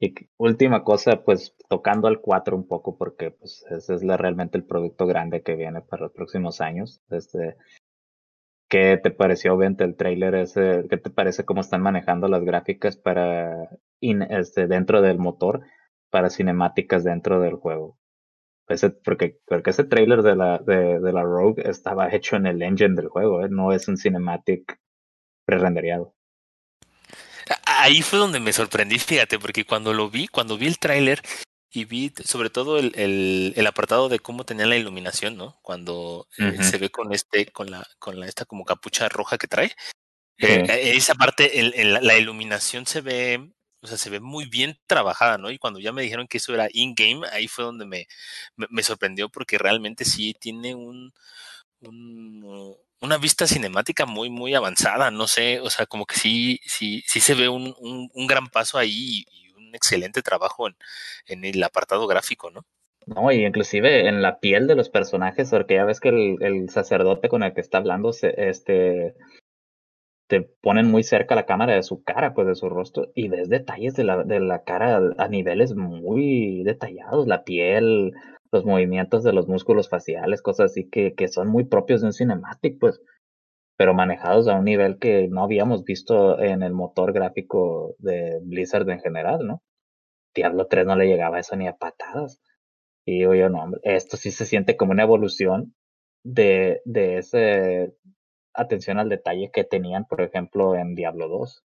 [SPEAKER 2] Y última cosa, pues tocando al 4 un poco porque pues ese es la, realmente el producto grande que viene para los próximos años. Este, ¿Qué te pareció, Vente, el trailer ese? ¿Qué te parece cómo están manejando las gráficas para este, dentro del motor para cinemáticas dentro del juego? Ese, porque, porque ese trailer de la, de la Rogue estaba hecho en el engine del juego, ¿eh? no es un cinematic pre-rendereado.
[SPEAKER 3] Ahí fue donde me sorprendí, fíjate, porque cuando lo vi, cuando vi el tráiler y vi sobre todo el, el, el, apartado de cómo tenía la iluminación, ¿no? Cuando uh -huh. eh, se ve con este, con la, con la esta como capucha roja que trae. Eh, esa parte, el, la iluminación se ve, o sea, se ve muy bien trabajada, ¿no? Y cuando ya me dijeron que eso era in-game, ahí fue donde me, me, me, sorprendió porque realmente sí tiene un, un, una vista cinemática muy, muy avanzada, no sé, o sea, como que sí, sí, sí se ve un, un, un gran paso ahí y excelente trabajo en, el apartado gráfico, ¿no?
[SPEAKER 2] No, y inclusive en la piel de los personajes, porque ya ves que el, el sacerdote con el que está hablando, se, este, te ponen muy cerca la cámara de su cara, pues de su rostro, y ves detalles de la, de la cara a niveles muy detallados, la piel, los movimientos de los músculos faciales, cosas así que, que son muy propios de un cinematic, pues, pero manejados a un nivel que no habíamos visto en el motor gráfico de Blizzard en general, ¿no? Diablo 3 no le llegaba eso ni a patadas. Y digo yo, no, esto sí se siente como una evolución de, de ese atención al detalle que tenían, por ejemplo, en Diablo 2.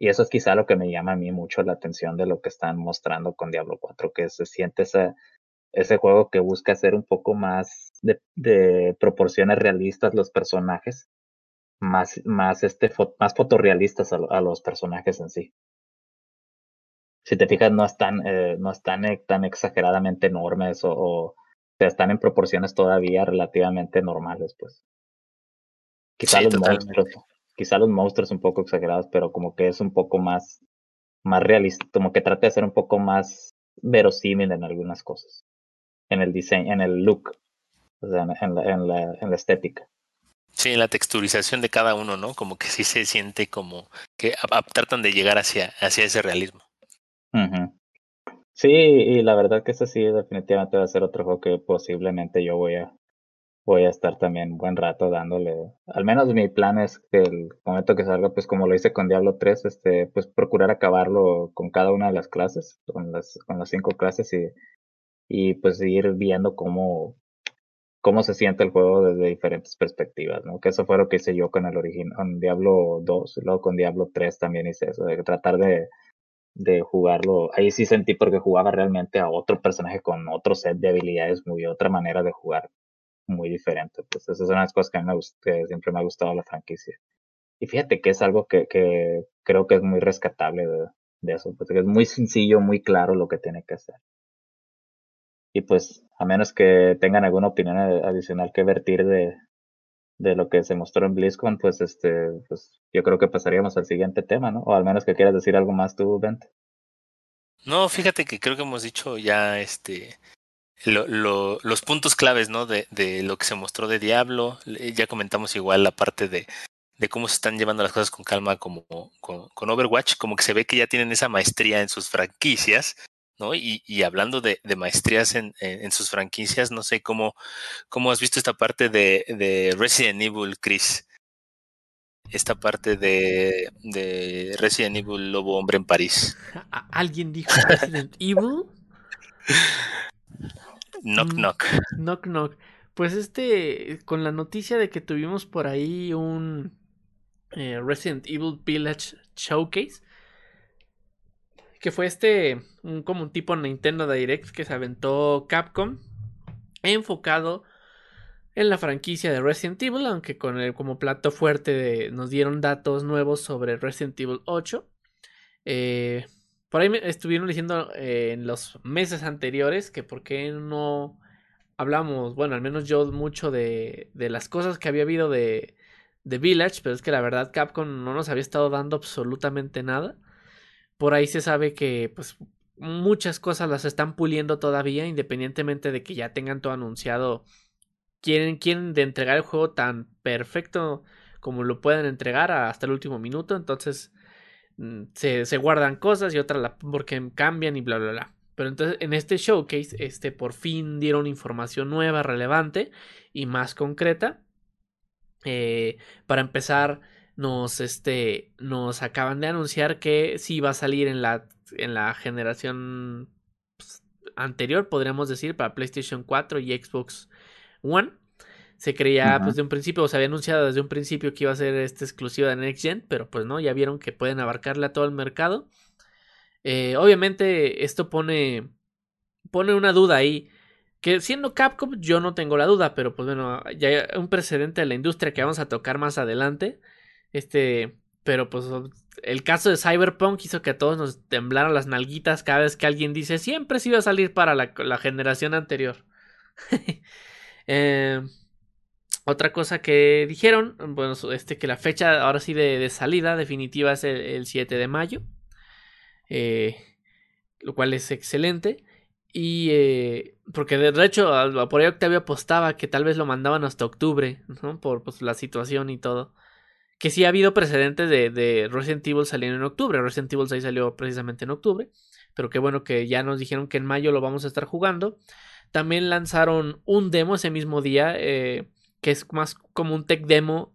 [SPEAKER 2] Y eso es quizá lo que me llama a mí mucho la atención de lo que están mostrando con Diablo 4, que se siente ese, ese juego que busca ser un poco más de proporciones realistas los personajes, más, más, este, más fotorrealistas a, a los personajes en sí si te fijas, no están, eh, no están eh, tan exageradamente enormes o, o, sea, están en proporciones todavía relativamente normales, pues. Quizá sí, los monstruos, quizá los monstruos un poco exagerados, pero como que es un poco más, más realista, como que trata de ser un poco más verosímil en algunas cosas. En el diseño, en el look, o sea, en la, en la, en la estética.
[SPEAKER 3] Sí, la texturización de cada uno, ¿no? Como que sí se siente como que tratan de llegar hacia, hacia ese realismo.
[SPEAKER 2] Sí, y la verdad que ese sí definitivamente va a ser otro juego que posiblemente yo voy a voy a estar también un buen rato dándole. Al menos mi plan es que el momento que salga, pues como lo hice con Diablo 3, este, pues procurar acabarlo con cada una de las clases, con las, con las cinco clases y, y pues ir viendo cómo, cómo se siente el juego desde diferentes perspectivas, ¿no? Que eso fue lo que hice yo con el original, con Diablo 2, y luego con Diablo 3 también hice eso, de tratar de de jugarlo. Ahí sí sentí porque jugaba realmente a otro personaje con otro set de habilidades, muy otra manera de jugar muy diferente. Pues esas son las cosas que siempre me ha gustado la franquicia. Y fíjate que es algo que, que creo que es muy rescatable de, de eso, porque es muy sencillo, muy claro lo que tiene que hacer. Y pues, a menos que tengan alguna opinión adicional que vertir de, de lo que se mostró en BlizzCon, pues este, pues yo creo que pasaríamos al siguiente tema, ¿no? O al menos que quieras decir algo más tú, Bent.
[SPEAKER 3] No, fíjate que creo que hemos dicho ya este lo, lo, los puntos claves, ¿no? De, de, lo que se mostró de Diablo. Ya comentamos igual la parte de, de cómo se están llevando las cosas con calma como con, con, Overwatch, como que se ve que ya tienen esa maestría en sus franquicias ¿no? Y, y hablando de, de maestrías en, en, sus franquicias, no sé cómo, cómo has visto esta parte de, de Resident Evil, Chris. Esta parte de, de Resident Evil Lobo Hombre en París.
[SPEAKER 1] ¿Alguien dijo Resident Evil?
[SPEAKER 3] Knock,
[SPEAKER 1] Mm,
[SPEAKER 3] knock.
[SPEAKER 1] Knock, knock. Pues este, con la noticia de que tuvimos por ahí un eh, Resident Evil Village Showcase, que fue este, un, como un tipo Nintendo Direct que se aventó Capcom, enfocado en la franquicia de Resident Evil, aunque con el como plato fuerte de, nos dieron datos nuevos sobre Resident Evil 8. Eh, por ahí me estuvieron diciendo eh, en los meses anteriores que por qué no hablamos, bueno, al menos yo mucho de, de las cosas que había habido de, de Village, pero es que la verdad Capcom no nos había estado dando absolutamente nada. Por ahí se sabe que pues muchas cosas las están puliendo todavía, independientemente de que ya tengan todo anunciado. Quieren, quieren de entregar el juego tan perfecto como lo pueden entregar hasta el último minuto. Entonces mm, se, se guardan cosas y otras la, porque cambian y bla bla bla. Pero entonces en este showcase, este por fin dieron información nueva, relevante y más concreta. Eh, para empezar, nos, este, nos acaban de anunciar que sí va a salir en la, en la generación pues, anterior, podríamos decir, para PlayStation 4 y Xbox One. Se creía, uh -huh. pues de un principio, o se había anunciado desde un principio que iba a ser esta exclusiva de Next Gen, pero pues no, ya vieron que pueden abarcarle a todo el mercado. Eh, obviamente, esto pone, pone una duda ahí. Que siendo Capcom, yo no tengo la duda, pero pues bueno, ya hay un precedente de la industria que vamos a tocar más adelante. Este, pero pues el caso de Cyberpunk hizo que a todos nos temblaran las nalguitas cada vez que alguien dice siempre se iba a salir para la, generación anterior. eh, otra cosa que dijeron, bueno, este que la fecha ahora sí de, de salida definitiva es el, el 7 de mayo. Eh, lo cual es excelente. Y eh, porque de hecho, por ahí Octavio apostaba que tal vez lo mandaban hasta octubre, ¿no? Por pues, la situación y todo. Que sí ha habido precedentes de, de Resident Evil saliendo en octubre. Resident Evil 6 salió precisamente en octubre. Pero qué bueno que ya nos dijeron que en mayo lo vamos a estar jugando. También lanzaron un demo ese mismo día. Eh, que es más como un tech demo.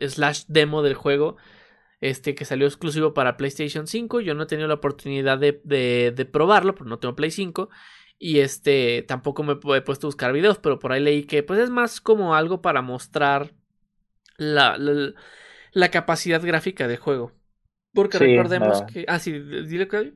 [SPEAKER 1] Slash demo del juego este que salió exclusivo para PlayStation 5. Yo no he tenido la oportunidad de, de, de, probarlo, porque no tengo Play 5. Y este tampoco me he puesto a buscar videos, pero por ahí leí que pues es más como algo para mostrar la, la, la capacidad gráfica del juego. Porque sí, recordemos uh, que... Ah, sí, dile Claudio.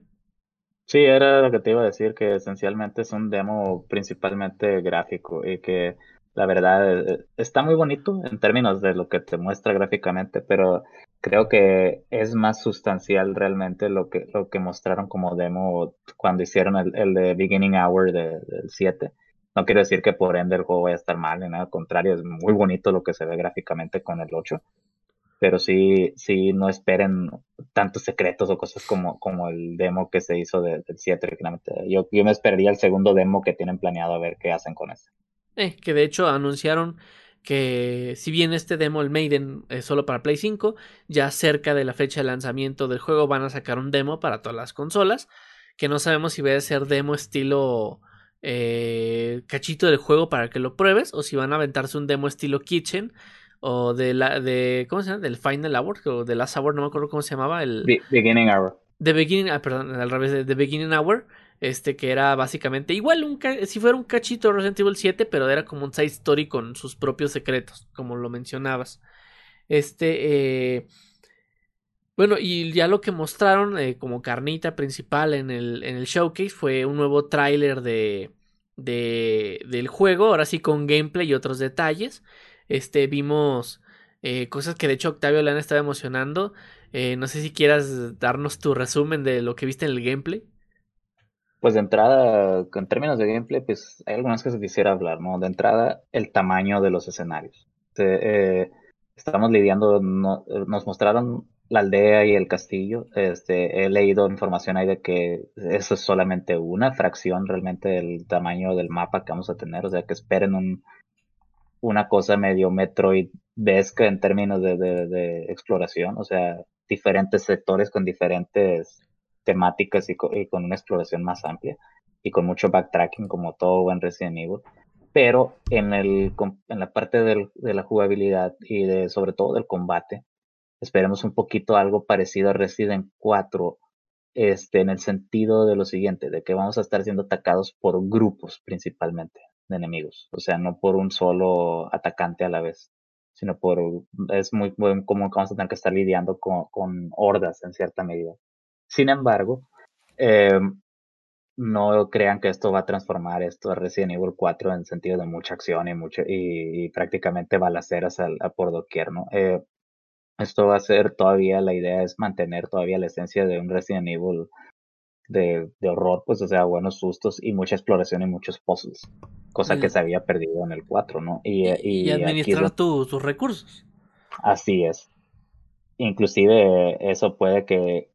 [SPEAKER 2] Sí, era lo que te iba a decir, que esencialmente es un demo principalmente gráfico y que la verdad está muy bonito en términos de lo que te muestra gráficamente, pero creo que es más sustancial realmente lo que, lo que mostraron como demo cuando hicieron el, el de Beginning Hour de, del 7. No quiero decir que por ende el juego vaya a estar mal, ni nada, al contrario, es muy bonito lo que se ve gráficamente con el 8. Pero sí, sí, no esperen tantos secretos o cosas como, como el demo que se hizo de, del 7. Yo, yo me esperaría el segundo demo que tienen planeado a ver qué hacen con ese.
[SPEAKER 1] Eh, que de hecho anunciaron que si bien este demo, el Maiden, es solo para Play 5, ya cerca de la fecha de lanzamiento del juego van a sacar un demo para todas las consolas, que no sabemos si va a ser demo estilo eh, cachito del juego para que lo pruebes, o si van a aventarse un demo estilo Kitchen, o de la, de, ¿cómo se llama? Del Final Hour, o de Last Hour, no me acuerdo cómo se llamaba. El...
[SPEAKER 2] Be Beginning Hour.
[SPEAKER 1] De Beginning, ah, perdón, al revés, de The Beginning Hour, este que era básicamente igual un si fuera un cachito Resident Evil 7, pero era como un side story con sus propios secretos, como lo mencionabas. Este, eh, bueno, y ya lo que mostraron eh, como carnita principal en el, en el showcase fue un nuevo tráiler de, de, del juego, ahora sí con gameplay y otros detalles. Este, vimos eh, cosas que de hecho Octavio le han estado emocionando. Eh, no sé si quieras darnos tu resumen de lo que viste en el gameplay.
[SPEAKER 2] Pues de entrada, en términos de gameplay, pues hay algunas cosas que quisiera hablar, ¿no? De entrada, el tamaño de los escenarios. Eh, estamos lidiando, no, nos mostraron la aldea y el castillo. Este, he leído información ahí de que eso es solamente una fracción realmente del tamaño del mapa que vamos a tener. O sea, que esperen un, una cosa medio Metroid-vesca en términos de, de, de exploración. O sea, diferentes sectores con diferentes temáticas y, con una exploración más amplia y con mucho backtracking como todo buen Resident Evil. Pero en, el, en la parte de la jugabilidad y de, sobre todo del combate, esperemos un poquito algo parecido a Resident 4, este, en el sentido de lo siguiente, de que vamos a estar siendo atacados por grupos principalmente de enemigos, o sea, no por un solo atacante a la vez, sino por, es muy, común que vamos a tener que estar lidiando con, hordas en cierta medida. Sin embargo, eh, no crean que esto va a transformar esto a Resident Evil 4 en sentido de mucha acción y mucho y, prácticamente balaceras a, por doquier, ¿no? Eh, esto va a ser todavía, la idea es mantener todavía la esencia de un Resident Evil de, de horror, pues o sea, buenos sustos y mucha exploración y muchos puzzles, cosa que se había perdido en el 4, ¿no?
[SPEAKER 1] Y, y, administrar tus recursos.
[SPEAKER 2] Así es. Inclusive eso puede que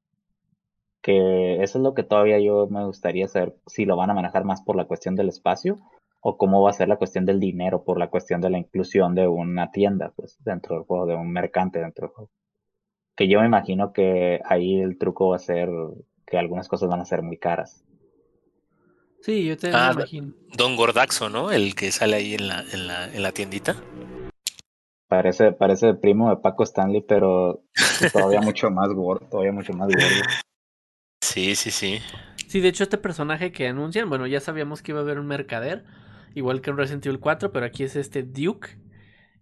[SPEAKER 2] que eso es lo que todavía yo me gustaría saber si lo van a manejar más por la cuestión del espacio o cómo va a ser la cuestión del dinero por la cuestión de la inclusión de una tienda pues dentro del juego, de un mercante dentro del juego. Que yo me imagino que ahí el truco va a ser que algunas cosas van a ser muy caras.
[SPEAKER 1] Sí, yo te ah, imagino.
[SPEAKER 3] Don Gordaxo, ¿no? El que sale ahí en la, en la, en la tiendita.
[SPEAKER 2] Parece, parece primo de Paco Stanley, pero todavía mucho más gordo, todavía mucho más gordo.
[SPEAKER 3] Sí, sí, sí.
[SPEAKER 1] Sí, de hecho este personaje que anuncian, bueno, ya sabíamos que iba a haber un mercader, igual que en Resident Evil 4, pero aquí es este Duke.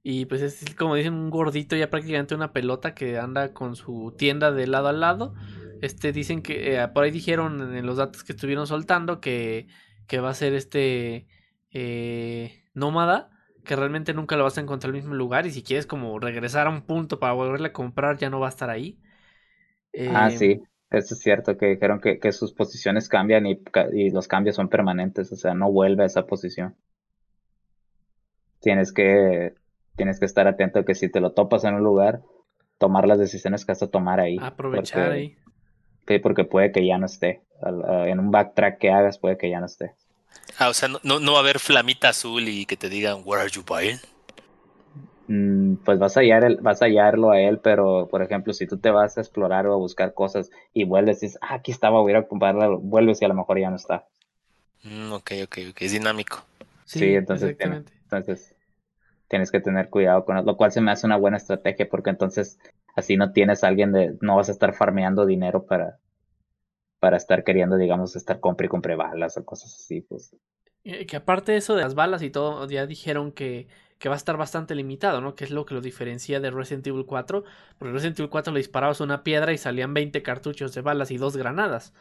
[SPEAKER 1] Y pues es como dicen un gordito ya prácticamente una pelota que anda con su tienda de lado a lado. Este dicen que eh, por ahí dijeron en los datos que estuvieron soltando que, que va a ser este eh, nómada, que realmente nunca lo vas a encontrar en el mismo lugar y si quieres como regresar a un punto para volverle a comprar ya no va a estar ahí.
[SPEAKER 2] ah, sí. Eso es cierto, que dijeron que, que sus posiciones cambian y, y, los cambios son permanentes, o sea, no vuelve a esa posición. Tienes que, tienes que estar atento a que si te lo topas en un lugar, tomar las decisiones que has de tomar ahí.
[SPEAKER 1] Aprovechar ahí.
[SPEAKER 2] porque puede que ya no esté. En un backtrack que hagas, puede que ya no esté.
[SPEAKER 3] Ah, o sea, no, no va a haber flamita azul y que te digan, Where are you buying?
[SPEAKER 2] Mm, pues vas a, hallar vas a hallarlo a él, pero por ejemplo, si tú te vas a explorar o a buscar cosas y vuelves y dices, ah, aquí estaba, voy a comprarla, vuelves y a lo mejor ya no está.
[SPEAKER 3] Mm, ok, ok, ok, es dinámico.
[SPEAKER 2] Sí, entonces, tienes, entonces tienes que tener cuidado con eso, lo cual se me hace una buena estrategia porque entonces así no tienes a alguien de, no vas a estar farmeando dinero para, para estar queriendo, digamos, estar compre y compre balas o cosas así, pues.
[SPEAKER 1] Eh, que aparte de eso de las balas y todo, ya dijeron que que va a estar bastante limitado, ¿no? Que es lo que lo diferencia de Resident Evil 4. Porque Resident Evil 4 le disparabas una piedra y salían 20 cartuchos de balas y dos granadas.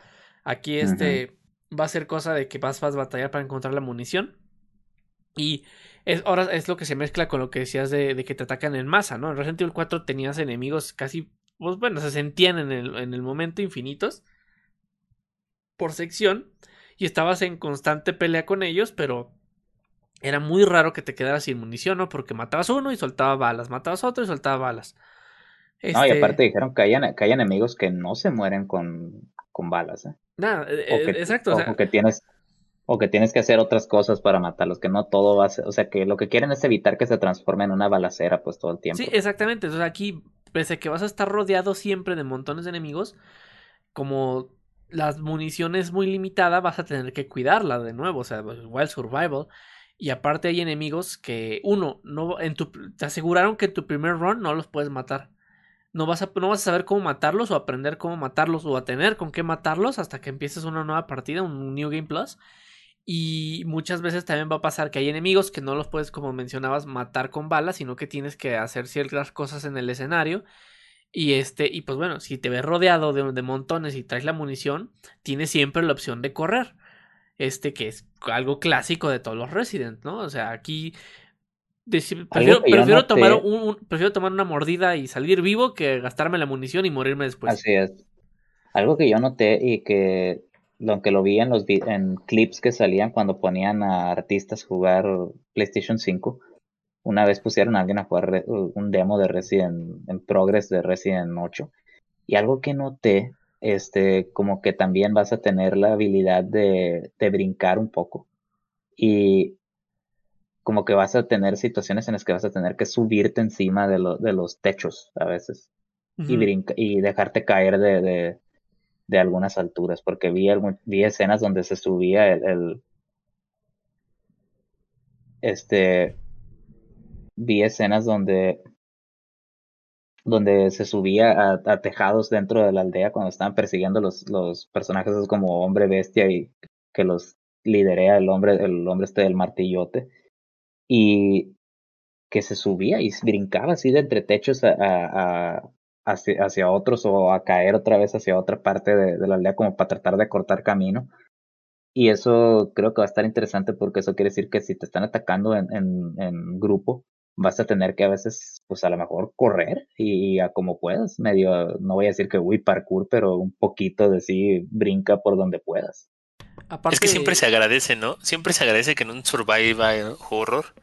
[SPEAKER 1] Aquí este va a ser cosa de que vas, vas a batallar para encontrar la munición. Y es, ahora es lo que se mezcla con lo que decías de, que te atacan en masa, ¿no? En Resident Evil 4 tenías enemigos casi, pues bueno, se sentían en el, en el momento infinitos por sección y estabas en constante pelea con ellos, pero era muy raro que te quedaras sin munición, ¿no? Porque matabas uno y soltaba balas, matabas otro y soltaba balas.
[SPEAKER 2] No, y aparte este dijeron que hay, que hay enemigos que no se mueren con, con balas, ¿eh?
[SPEAKER 1] Nada, eh, exacto.
[SPEAKER 2] O, que tienes, o que tienes que hacer otras cosas para matarlos, que no todo va a ser, o sea, que lo que quieren es evitar que se transforme en una balacera, pues todo el tiempo.
[SPEAKER 1] Sí, exactamente. Entonces aquí, pese a que vas a estar rodeado siempre de montones de enemigos, como las municiones muy limitada, vas a tener que cuidarla de nuevo, o sea, Wild Survival. Y aparte hay enemigos que, uno, no, en tu, te aseguraron que en tu primer run no los puedes matar. No vas, a, no vas a saber cómo matarlos o aprender cómo matarlos o a tener con qué matarlos hasta que empieces una nueva partida, un New Game Plus. Y muchas veces también va a pasar que hay enemigos que no los puedes, como mencionabas, matar con balas, sino que tienes que hacer ciertas cosas en el escenario. Y este, y pues bueno, si te ves rodeado de, de montones y traes la munición, tienes siempre la opción de correr este que es algo clásico de todos los Resident, ¿no? O sea, aquí prefiero, tomar un, prefiero tomar una mordida y salir vivo que gastarme la munición y morirme después.
[SPEAKER 2] Así es. Algo que yo noté y que aunque lo vi en los en clips que salían cuando ponían a artistas jugar PlayStation 5, una vez pusieron a alguien a jugar un demo de Resident en Progress de Resident 8 y algo que noté este, como que también vas a tener la habilidad de, de brincar un poco. Y como que vas a tener situaciones en las que vas a tener que subirte encima de, de los techos a veces. y, brinca y dejarte caer de, de, de algunas alturas, porque vi, vi escenas donde se subía el, este vi escenas donde donde se subía a, tejados dentro de la aldea cuando estaban persiguiendo los, los personajes como hombre bestia y que los liderea el hombre el hombre este del martillote y que se subía y brincaba así de entre techos a, hacia, hacia, otros o a caer otra vez hacia otra parte de, la aldea como para tratar de cortar camino. Y eso creo que va a estar interesante porque eso quiere decir que si te están atacando en, en, grupo, vas a tener que a veces, pues a lo mejor correr y, a como puedas, medio, no voy a decir que uy, parkour, pero un poquito de sí, brinca por donde puedas.
[SPEAKER 3] Es que siempre se agradece, ¿no? Siempre se agradece que en un survival horror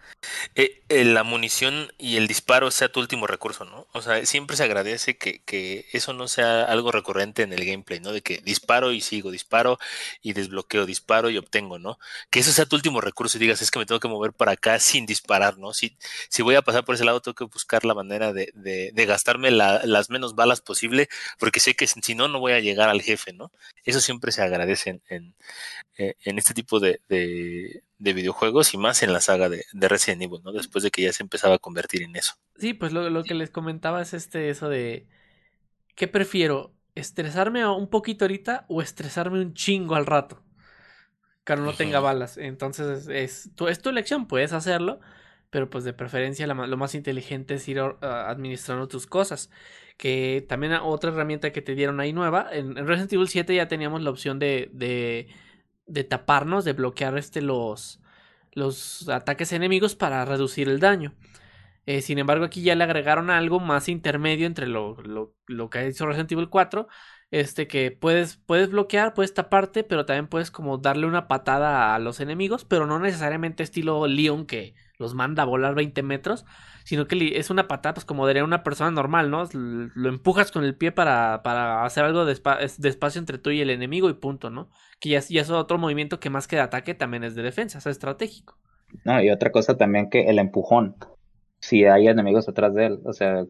[SPEAKER 3] eh, eh, la munición y el disparo sea tu último recurso, ¿no? O sea, siempre se agradece que, que, eso no sea algo recurrente en el gameplay, ¿no? De que disparo y sigo, disparo y desbloqueo, disparo y obtengo, ¿no? Que eso sea tu último recurso y digas, es que me tengo que mover para acá sin disparar, ¿no? Si, si voy a pasar por ese lado, tengo que buscar la manera de, de, gastarme las menos balas posible, porque sé que si no, no voy a llegar al jefe, ¿no? Eso siempre se agradece en eh, en este tipo de, de, videojuegos y más en la saga de, Resident Evil, ¿no? Después de que ya se empezaba a convertir en eso.
[SPEAKER 1] Sí, pues lo, lo que les comentaba es este, eso de, ¿qué prefiero? ¿Estresarme un poquito ahorita o estresarme un chingo al rato? Que no tenga balas. Entonces es tu, es tu elección, puedes hacerlo, pero pues de preferencia lo más inteligente es ir administrando tus cosas. Que también otra herramienta que te dieron ahí nueva, en, en Resident Evil 7 ya teníamos la opción de, de de taparnos, de bloquear este, los, los ataques enemigos para reducir el daño. Eh, sin embargo, aquí ya le agregaron algo más intermedio entre lo, lo, lo que hizo Resident Evil 4. Este que puedes, puedes bloquear, puedes taparte, pero también puedes como darle una patada a los enemigos, pero no necesariamente estilo Leon que los manda a volar 20 metros, sino que es una patada, pues como diría una persona normal, ¿no? Lo empujas con el pie para, para hacer algo de, espacio entre tú y el enemigo y punto, ¿no? Que ya, ya, es otro movimiento que más que de ataque también es de defensa, es estratégico.
[SPEAKER 2] No, y otra cosa también que el empujón, si hay enemigos atrás de él, o sea,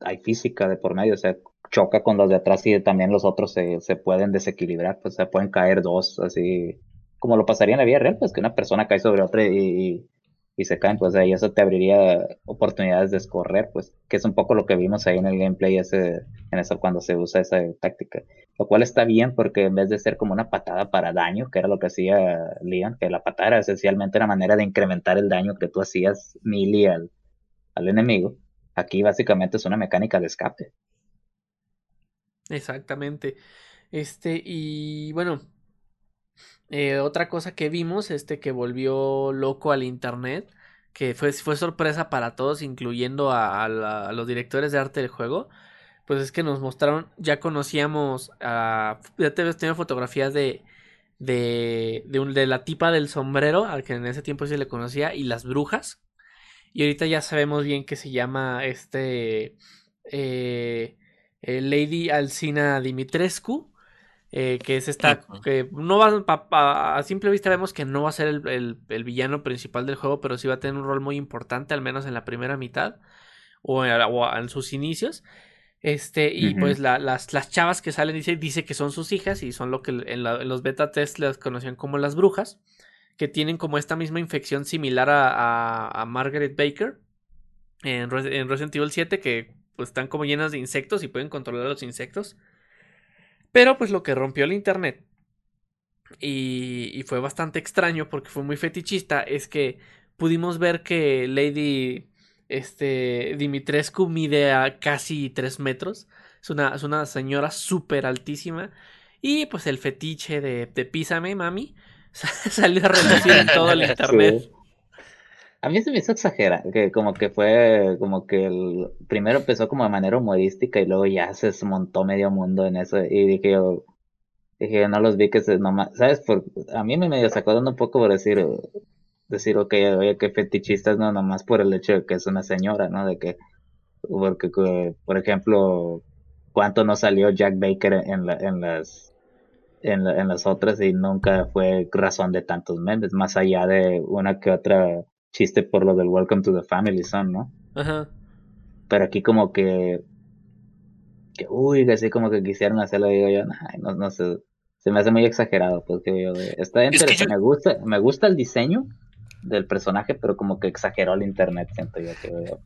[SPEAKER 2] hay física de por medio, o sea, choca con los de atrás y también los otros se, se pueden desequilibrar, pues se pueden caer dos, así como lo pasaría en la vida real, pues que una persona cae sobre otra y se caen, pues ahí eso te abriría oportunidades de escorrer, pues, que es un poco lo que vimos ahí en el gameplay ese, en eso cuando se usa esa táctica. Lo cual está bien porque en vez de ser como una patada para daño, que era lo que hacía Leon, que la patada era esencialmente una manera de incrementar el daño que tú hacías melee al, al enemigo, aquí básicamente es una mecánica de escape.
[SPEAKER 1] Exactamente. Este, y bueno, eh, otra cosa que vimos, este que volvió loco al internet, que fue, fue sorpresa para todos, incluyendo a, los directores de arte del juego, pues es que nos mostraron, ya conocíamos, a, ya te tenido fotografías de, de, de, la tipa del sombrero, al que en ese tiempo se le conocía, y las brujas. Y ahorita ya sabemos bien que se llama este eh, eh, Lady Alcina Dimitrescu. Eh, que es esta, que no va, a, simple vista vemos que no va a ser el, villano principal del juego, pero sí va a tener un rol muy importante, al menos en la primera mitad, o en, sus inicios. Este, y pues las, las chavas que salen dice, dice que son sus hijas y son lo que en, los beta test las conocían como las brujas, que tienen como esta misma infección similar a, a, Margaret Baker en, en Resident Evil 7, que pues están como llenas de insectos y pueden controlar a los insectos. Pero pues lo que rompió el internet y, fue bastante extraño porque fue muy fetichista es que pudimos ver que Lady este, Dimitrescu mide a casi 3 metros. Es una, es una señora súper altísima. Y pues el fetiche de, de Písame, mami, salió a relucir en todo el internet.
[SPEAKER 2] A mí se me hizo exagerar, que como que fue, como que el primero empezó como de manera humorística y luego ya se montó medio mundo en eso y dije yo, dije no los vi que se nomás, ¿sabes? Por, a mí me medio sacó un poco por decir, decir, ok, oye, que fetichistas, no, nomás por el hecho de que es una señora, ¿no? De que, porque, por ejemplo, ¿cuánto no salió Jack Baker en, la, en las en, en las otras y nunca fue razón de tantos memes, más allá de una que otra chiste por lo del Welcome to the Family Son, ¿no? Ajá. Pero aquí como que que uy, así como que quisieron hacerlo, digo yo, no, no sé, se me hace muy exagerado, pues, yo, está interesante, me gusta, me gusta el diseño del personaje, pero como que exageró el internet, siento yo que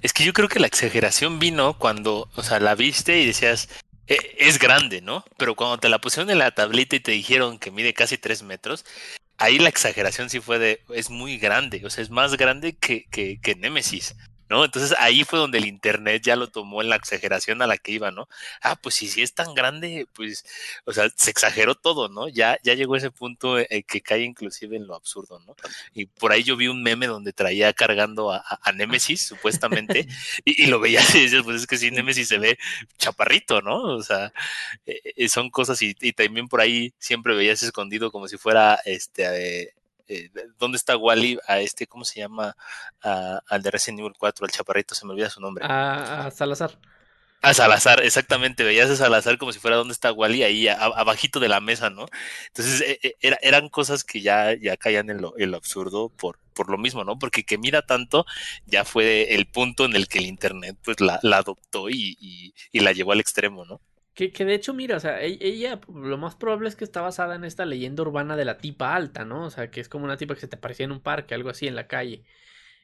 [SPEAKER 3] Es que yo creo que la exageración vino cuando, o sea, la viste y decías, e, es grande, ¿no? Pero cuando te la pusieron en la tablita y te dijeron que mide casi tres metros, ahí la exageración sí fue de, es muy grande, o sea, es más grande que, que, que Nemesis. ¿No? Entonces ahí fue donde el Internet ya lo tomó en la exageración a la que iba, ¿no? Ah, pues si, si es tan grande, pues, o sea, se exageró todo, ¿no? Ya, ya llegó ese punto eh, que cae inclusive en lo absurdo, ¿no? Y por ahí yo vi un meme donde traía cargando a, a Nemesis, supuestamente, y, lo veía y decías, pues es que si Nemesis se ve chaparrito, ¿no? O sea, eh, eh, son cosas y, y, también por ahí siempre veías escondido como si fuera este eh, ¿dónde está Wally? A este, ¿cómo se llama? al de Resident Evil 4, al chaparrito, se me olvida su nombre.
[SPEAKER 1] A, Salazar.
[SPEAKER 3] A Salazar, exactamente, veías a Salazar como si fuera dónde está Wally, ahí abajito de la mesa, ¿no? Entonces e, e, era, eran cosas que ya, ya caían en lo, absurdo por, por lo mismo, ¿no? Porque que mira tanto ya fue el punto en el que el Internet pues la, adoptó y la llevó al extremo, ¿no?
[SPEAKER 1] Que, que, de hecho, mira, o sea, e, ella lo más probable es que está basada en esta leyenda urbana de la tipa alta, ¿no? O sea, que es como una tipa que se te aparecía en un parque, algo así en la calle.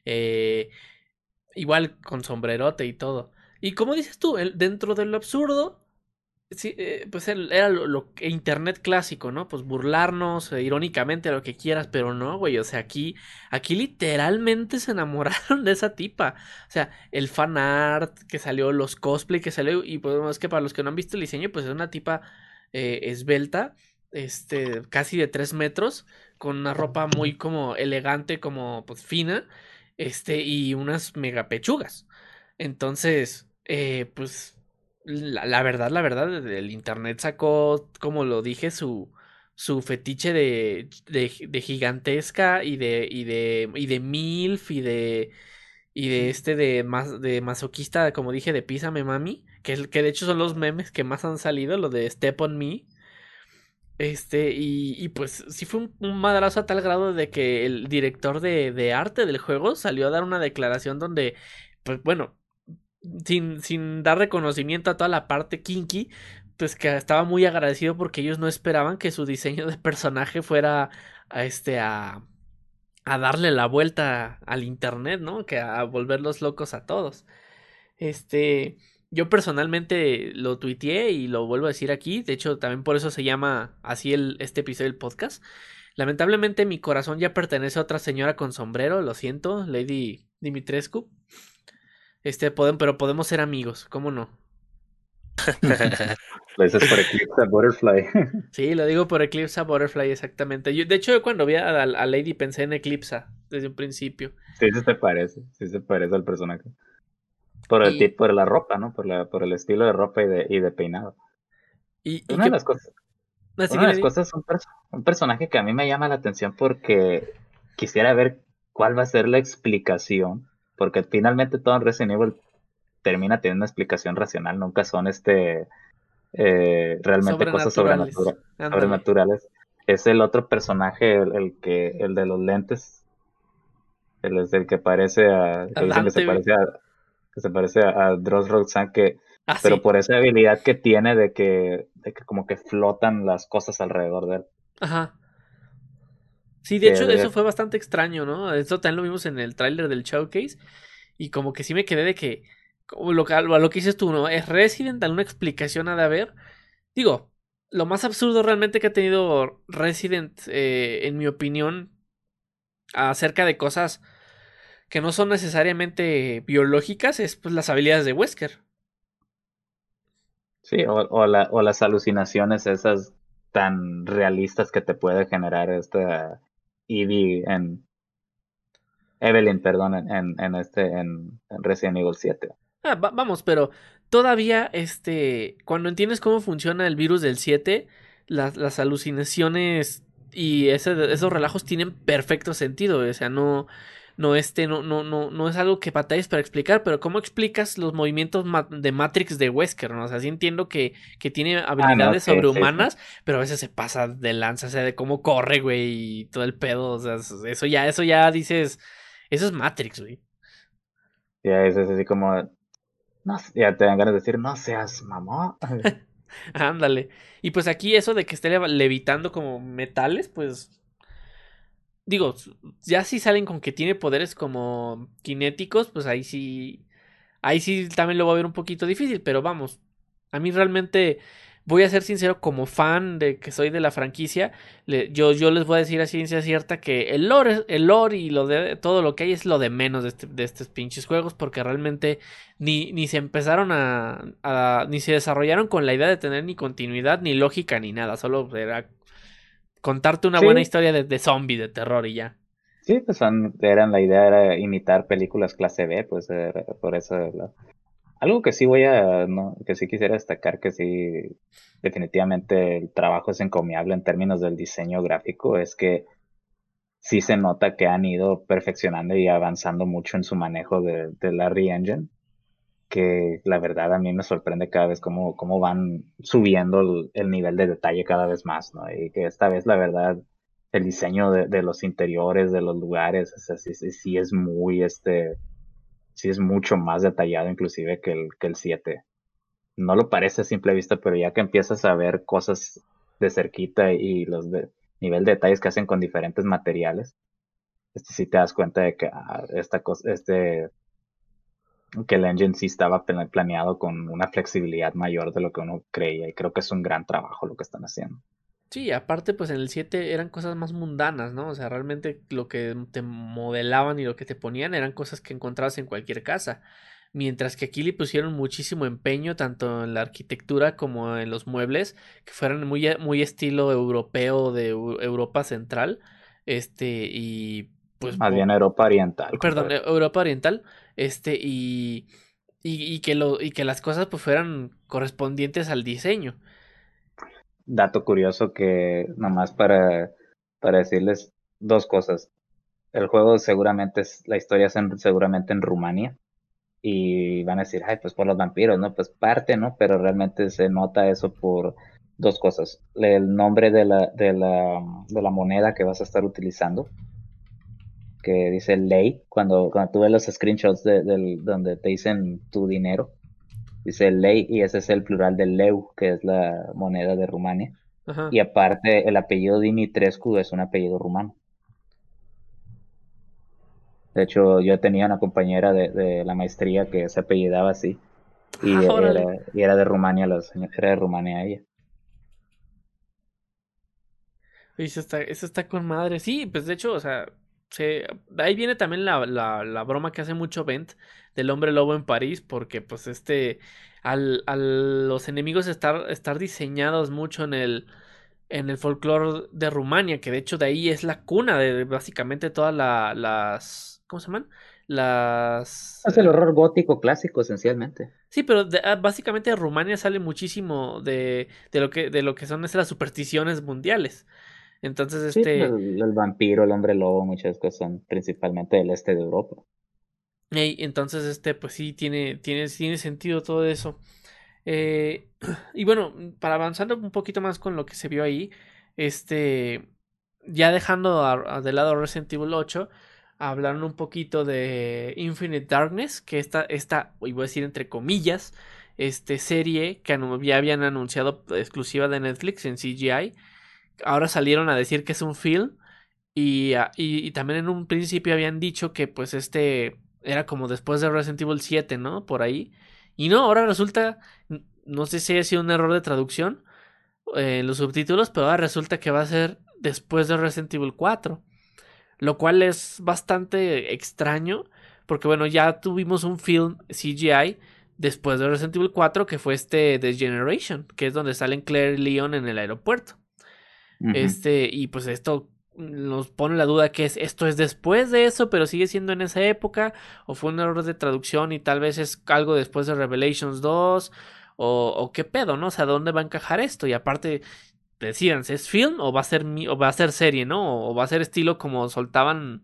[SPEAKER 1] Eh, igual con sombrerote y todo. Y como dices tú, el, dentro de lo absurdo, Sí, eh, pues era lo, internet clásico, ¿no? Pues burlarnos, eh, irónicamente, lo que quieras, pero no, güey. O sea, aquí, aquí literalmente se enamoraron de esa tipa. O sea, el fan art que salió, los cosplay que salió, y pues es que para los que no han visto el diseño, pues es una tipa eh, esbelta, este, casi de tres metros, con una ropa muy como elegante, como pues fina, este, y unas mega pechugas. Entonces, pues la, verdad, la verdad, el internet sacó, como lo dije, su, su fetiche de, de, gigantesca y de, y de, y de MILF y de, y de este de, más, de masoquista, como dije, de Písame Mami, que, que de hecho son los memes que más han salido, lo de Step on Me. Este, y, y pues sí fue un, un, madrazo a tal grado de que el director de, de arte del juego salió a dar una declaración donde, pues bueno, sin, sin dar reconocimiento a toda la parte kinky, pues que estaba muy agradecido porque ellos no esperaban que su diseño de personaje fuera a este a, a darle la vuelta al internet, ¿no? Que a volverlos locos a todos. Este, yo personalmente lo tuiteé y lo vuelvo a decir aquí, de hecho también por eso se llama así el este episodio del podcast. Lamentablemente mi corazón ya pertenece a otra señora con sombrero, lo siento, Lady Dimitrescu. Este, pueden, pero podemos ser amigos, ¿cómo no?
[SPEAKER 2] lo dices por Eclipse Butterfly.
[SPEAKER 1] sí, lo digo por Eclipse Butterfly, exactamente. Yo, de hecho, cuando vi a, Lady pensé en Eclipse desde un principio.
[SPEAKER 2] Sí, sí se parece, sí se parece al personaje. Por el tipo, por la ropa, ¿no? Por, la, por el estilo de ropa y de, y de peinado.
[SPEAKER 1] Y,
[SPEAKER 2] una, de las cosas, una de las cosas. es un, un personaje que a mí me llama la atención porque quisiera ver cuál va a ser la explicación porque finalmente todo en Resident Evil termina teniendo una explicación racional, nunca son este eh, realmente cosas sobrenaturales. Es el otro personaje, el, que, el de los lentes, el, es el que parece a, que dicen que se parece a, que se parece a, Dross Roxanne, que ah, pero por esa habilidad que tiene de que, de que como que flotan las cosas alrededor de él.
[SPEAKER 1] Ajá. Sí, de hecho, eso fue bastante extraño, ¿no? Eso también lo vimos en el tráiler del showcase. Y como que sí me quedé de que. Como lo, lo que dices tú, ¿no? ¿Es Resident? ¿Alguna explicación ha de haber? Digo, lo más absurdo realmente que ha tenido Resident, eh, en mi opinión, acerca de cosas que no son necesariamente biológicas, es pues las habilidades de Wesker.
[SPEAKER 2] Sí, o, o, o las alucinaciones esas tan realistas que te puede generar esta Evie en Evelyn, perdón, en, en este, en, Resident Evil 7.
[SPEAKER 1] Ah, vamos, pero todavía, este, cuando entiendes cómo funciona el virus del 7, las, las alucinaciones y ese, esos relajos tienen perfecto sentido, o sea, no, no, este, no, no, no, no es algo que batalles para explicar, pero ¿cómo explicas los movimientos de Matrix de Wesker? ¿no? O sea, sí entiendo que, que tiene ah, habilidades sobrehumanas, pero a veces se pasa de lanza, o sea, de cómo corre, güey, y todo el pedo, o sea, eso ya, eso ya dices, eso es Matrix, güey.
[SPEAKER 2] Ya, eso es así como, No, ya te dan ganas de decir, no seas mamá.
[SPEAKER 1] Ándale. Y pues aquí eso de que esté levitando como metales, pues. Digo, ya si salen con que tiene poderes como cinéticos, pues ahí sí. Ahí sí también lo va a ver un poquito difícil, pero vamos. A mí realmente voy a ser sincero, como fan de que soy de la franquicia, yo, yo les voy a decir a ciencia cierta que el lore, el lore y lo de todo lo que hay es lo de menos de, este, de estos pinches juegos, porque realmente ni, ni se empezaron a, ni se desarrollaron con la idea de tener ni continuidad, ni lógica, ni nada, solo era contarte una buena historia de, de zombie, de terror y ya.
[SPEAKER 2] Sí, pues eran, la idea era imitar películas clase B, pues por eso algo que sí voy a, no, que sí quisiera destacar, que sí, definitivamente el trabajo es encomiable en términos del diseño gráfico, es que sí se nota que han ido perfeccionando y avanzando mucho en su manejo de, de la Re-Engine, que la verdad a mí me sorprende cada vez cómo, cómo van subiendo el, nivel de detalle cada vez más, ¿no? Y que esta vez la verdad el diseño de, de los interiores, de los lugares, sí, sí es muy, este, sí es mucho más detallado inclusive que el, que el 7. No lo parece a simple vista, pero ya que empiezas a ver cosas de cerquita y los de, nivel de detalles que hacen con diferentes materiales, este sí te das cuenta de que ah, esta cosa, este que el engine sí estaba planeado con una flexibilidad mayor de lo que uno creía y creo que es un gran trabajo lo que están haciendo.
[SPEAKER 1] Sí, aparte pues en el 7 eran cosas más mundanas, ¿no? O sea, realmente lo que te modelaban y lo que te ponían eran cosas que encontrabas en cualquier casa. Mientras que aquí le pusieron muchísimo empeño tanto en la arquitectura como en los muebles, que fueran muy, muy estilo europeo de Europa Central. Este, y pues...
[SPEAKER 2] Más bien Europa Oriental.
[SPEAKER 1] Perdón, Europa Oriental. Este, y, y, y, que lo, y que las cosas pues fueran correspondientes al diseño
[SPEAKER 2] dato curioso que nomás para, para decirles dos cosas. El juego seguramente es, la historia es seguramente en Rumania. Y van a decir, ay, pues por los vampiros, ¿no? Pues parte, ¿no? Pero realmente se nota eso por dos cosas. El nombre de la, de la, de la moneda que vas a estar utilizando, que dice ley, cuando, cuando tú ves los screenshots de, donde te dicen tu dinero, dice ley y ese es el plural de leu, que es la moneda de Rumania. Y aparte el apellido Dimitrescu es un apellido rumano. De hecho, yo tenía una compañera de, la maestría que se apellidaba así. Y, ah, era, y era, de Rumania, la señora, era de Rumania ella.
[SPEAKER 1] Eso está, eso está con madre. Sí, pues de hecho, o sea, se, ahí viene también la, la, la, broma que hace mucho Bent del hombre lobo en París, porque pues este, al, al los enemigos estar, estar diseñados mucho en el, en el folclore de Rumania, que de hecho de ahí es la cuna de básicamente todas las, ¿cómo se llaman? Las...
[SPEAKER 2] Es el horror gótico clásico, esencialmente.
[SPEAKER 1] Sí, pero ah, básicamente de Rumania sale muchísimo de, de, lo que, de lo que son las supersticiones mundiales. Entonces, este.
[SPEAKER 2] el, vampiro, el hombre lobo, muchas cosas son principalmente del este de Europa.
[SPEAKER 1] entonces, este, pues sí, tiene, tiene, tiene sentido todo eso. Eh, y bueno, para avanzando un poquito más con lo que se vio ahí, este. Ya dejando de lado Resident Evil 8, hablaron un poquito de Infinite Darkness, que esta, esta, voy a decir entre comillas, este serie que ya habían anunciado exclusiva de Netflix en CGI ahora salieron a decir que es un film y, ah, y, también en un principio habían dicho que pues este era como después de Resident Evil 7, ¿no? Por ahí. Y no, ahora resulta, no sé si ha sido un error de traducción eh, en los subtítulos, pero ahora resulta que va a ser después de Resident Evil 4. Lo cual es bastante extraño, porque bueno, ya tuvimos un film CGI después de Resident Evil 4 que fue este The Generation, que es donde salen Claire y Leon en el aeropuerto. Este, y pues esto nos pone la duda que es esto es después de eso, pero sigue siendo en esa época, o fue un error de traducción y tal vez es algo después de Revelations 2, o, qué pedo, ¿no? O sea, ¿dónde va a encajar esto? Y aparte, decídanse, ¿es film o va a ser o va a ser serie, ¿no? O va a ser estilo como soltaban,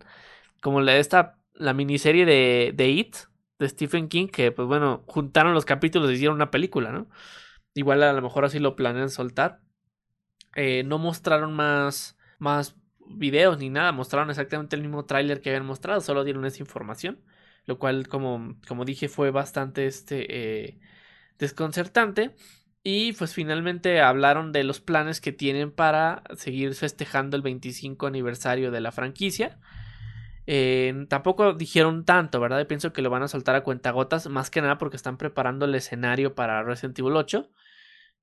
[SPEAKER 1] como la esta, la miniserie de, de It, de Stephen King, que pues bueno, juntaron los capítulos y hicieron una película, ¿no? Igual a lo mejor así lo planean soltar. Eh, no mostraron más, más videos ni nada, mostraron exactamente el mismo tráiler que habían mostrado, solo dieron esa información. lo cual como, como dije fue bastante este, eh, desconcertante. Y pues finalmente hablaron de los planes que tienen para seguir festejando el 25 aniversario de la franquicia. Eh, tampoco dijeron tanto, ¿verdad? Pienso que lo van a soltar a cuentagotas, más que nada porque están preparando el escenario para Resident Evil 8.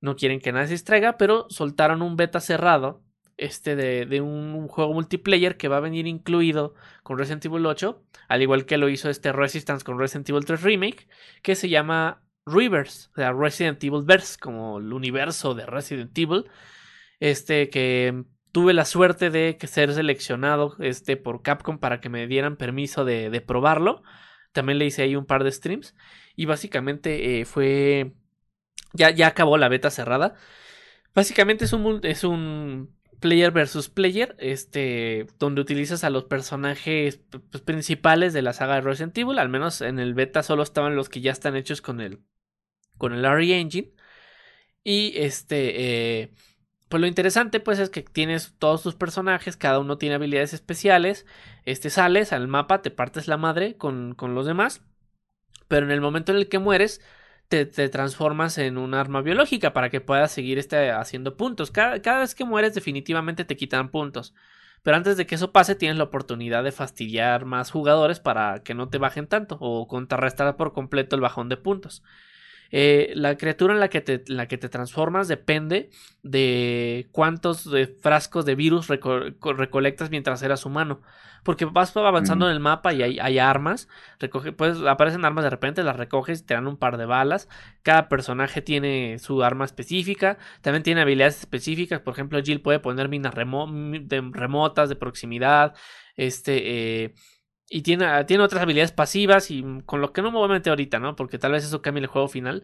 [SPEAKER 1] No quieren que nadie se distraiga, pero soltaron un beta cerrado este de, un juego multiplayer que va a venir incluido con Resident Evil 8, al igual que lo hizo este Resistance con Resident Evil 3 Remake, que se llama Rivers, o sea, Resident Evil Verse, como el universo de Resident Evil, este que tuve la suerte de ser seleccionado este, por Capcom para que me dieran permiso de, de probarlo. También le hice ahí un par de streams. Y básicamente eh, fue. Ya, ya acabó la beta cerrada. Básicamente es un, es un player versus player. Este. Donde utilizas a los personajes pues, principales de la saga de Resident Evil. Al menos en el beta solo estaban los que ya están hechos con el. Con el RE Engine. Y este. Eh, pues lo interesante pues es que tienes todos tus personajes, cada uno tiene habilidades especiales, este sales al mapa, te partes la madre con, con los demás, pero en el momento en el que mueres te, transformas en un arma biológica para que puedas seguir este, haciendo puntos. Cada, cada vez que mueres definitivamente te quitan puntos. Pero antes de que eso pase, tienes la oportunidad de fastidiar más jugadores para que no te bajen tanto o contrarrestar por completo el bajón de puntos. Eh, la criatura en la, que te, la que te transformas depende de cuántos frascos de virus recolectas mientras eras humano. Porque vas avanzando en el mapa y hay, armas. Recoge, pues aparecen armas de repente, las recoges y te dan un par de balas. Cada personaje tiene su arma específica. También tiene habilidades específicas. Por ejemplo, Jill puede poner minas remotas de proximidad. Este. Eh, y tiene, tiene otras habilidades pasivas y con lo que no me voy a meter ahorita, ¿no? Porque tal vez eso cambie el juego final.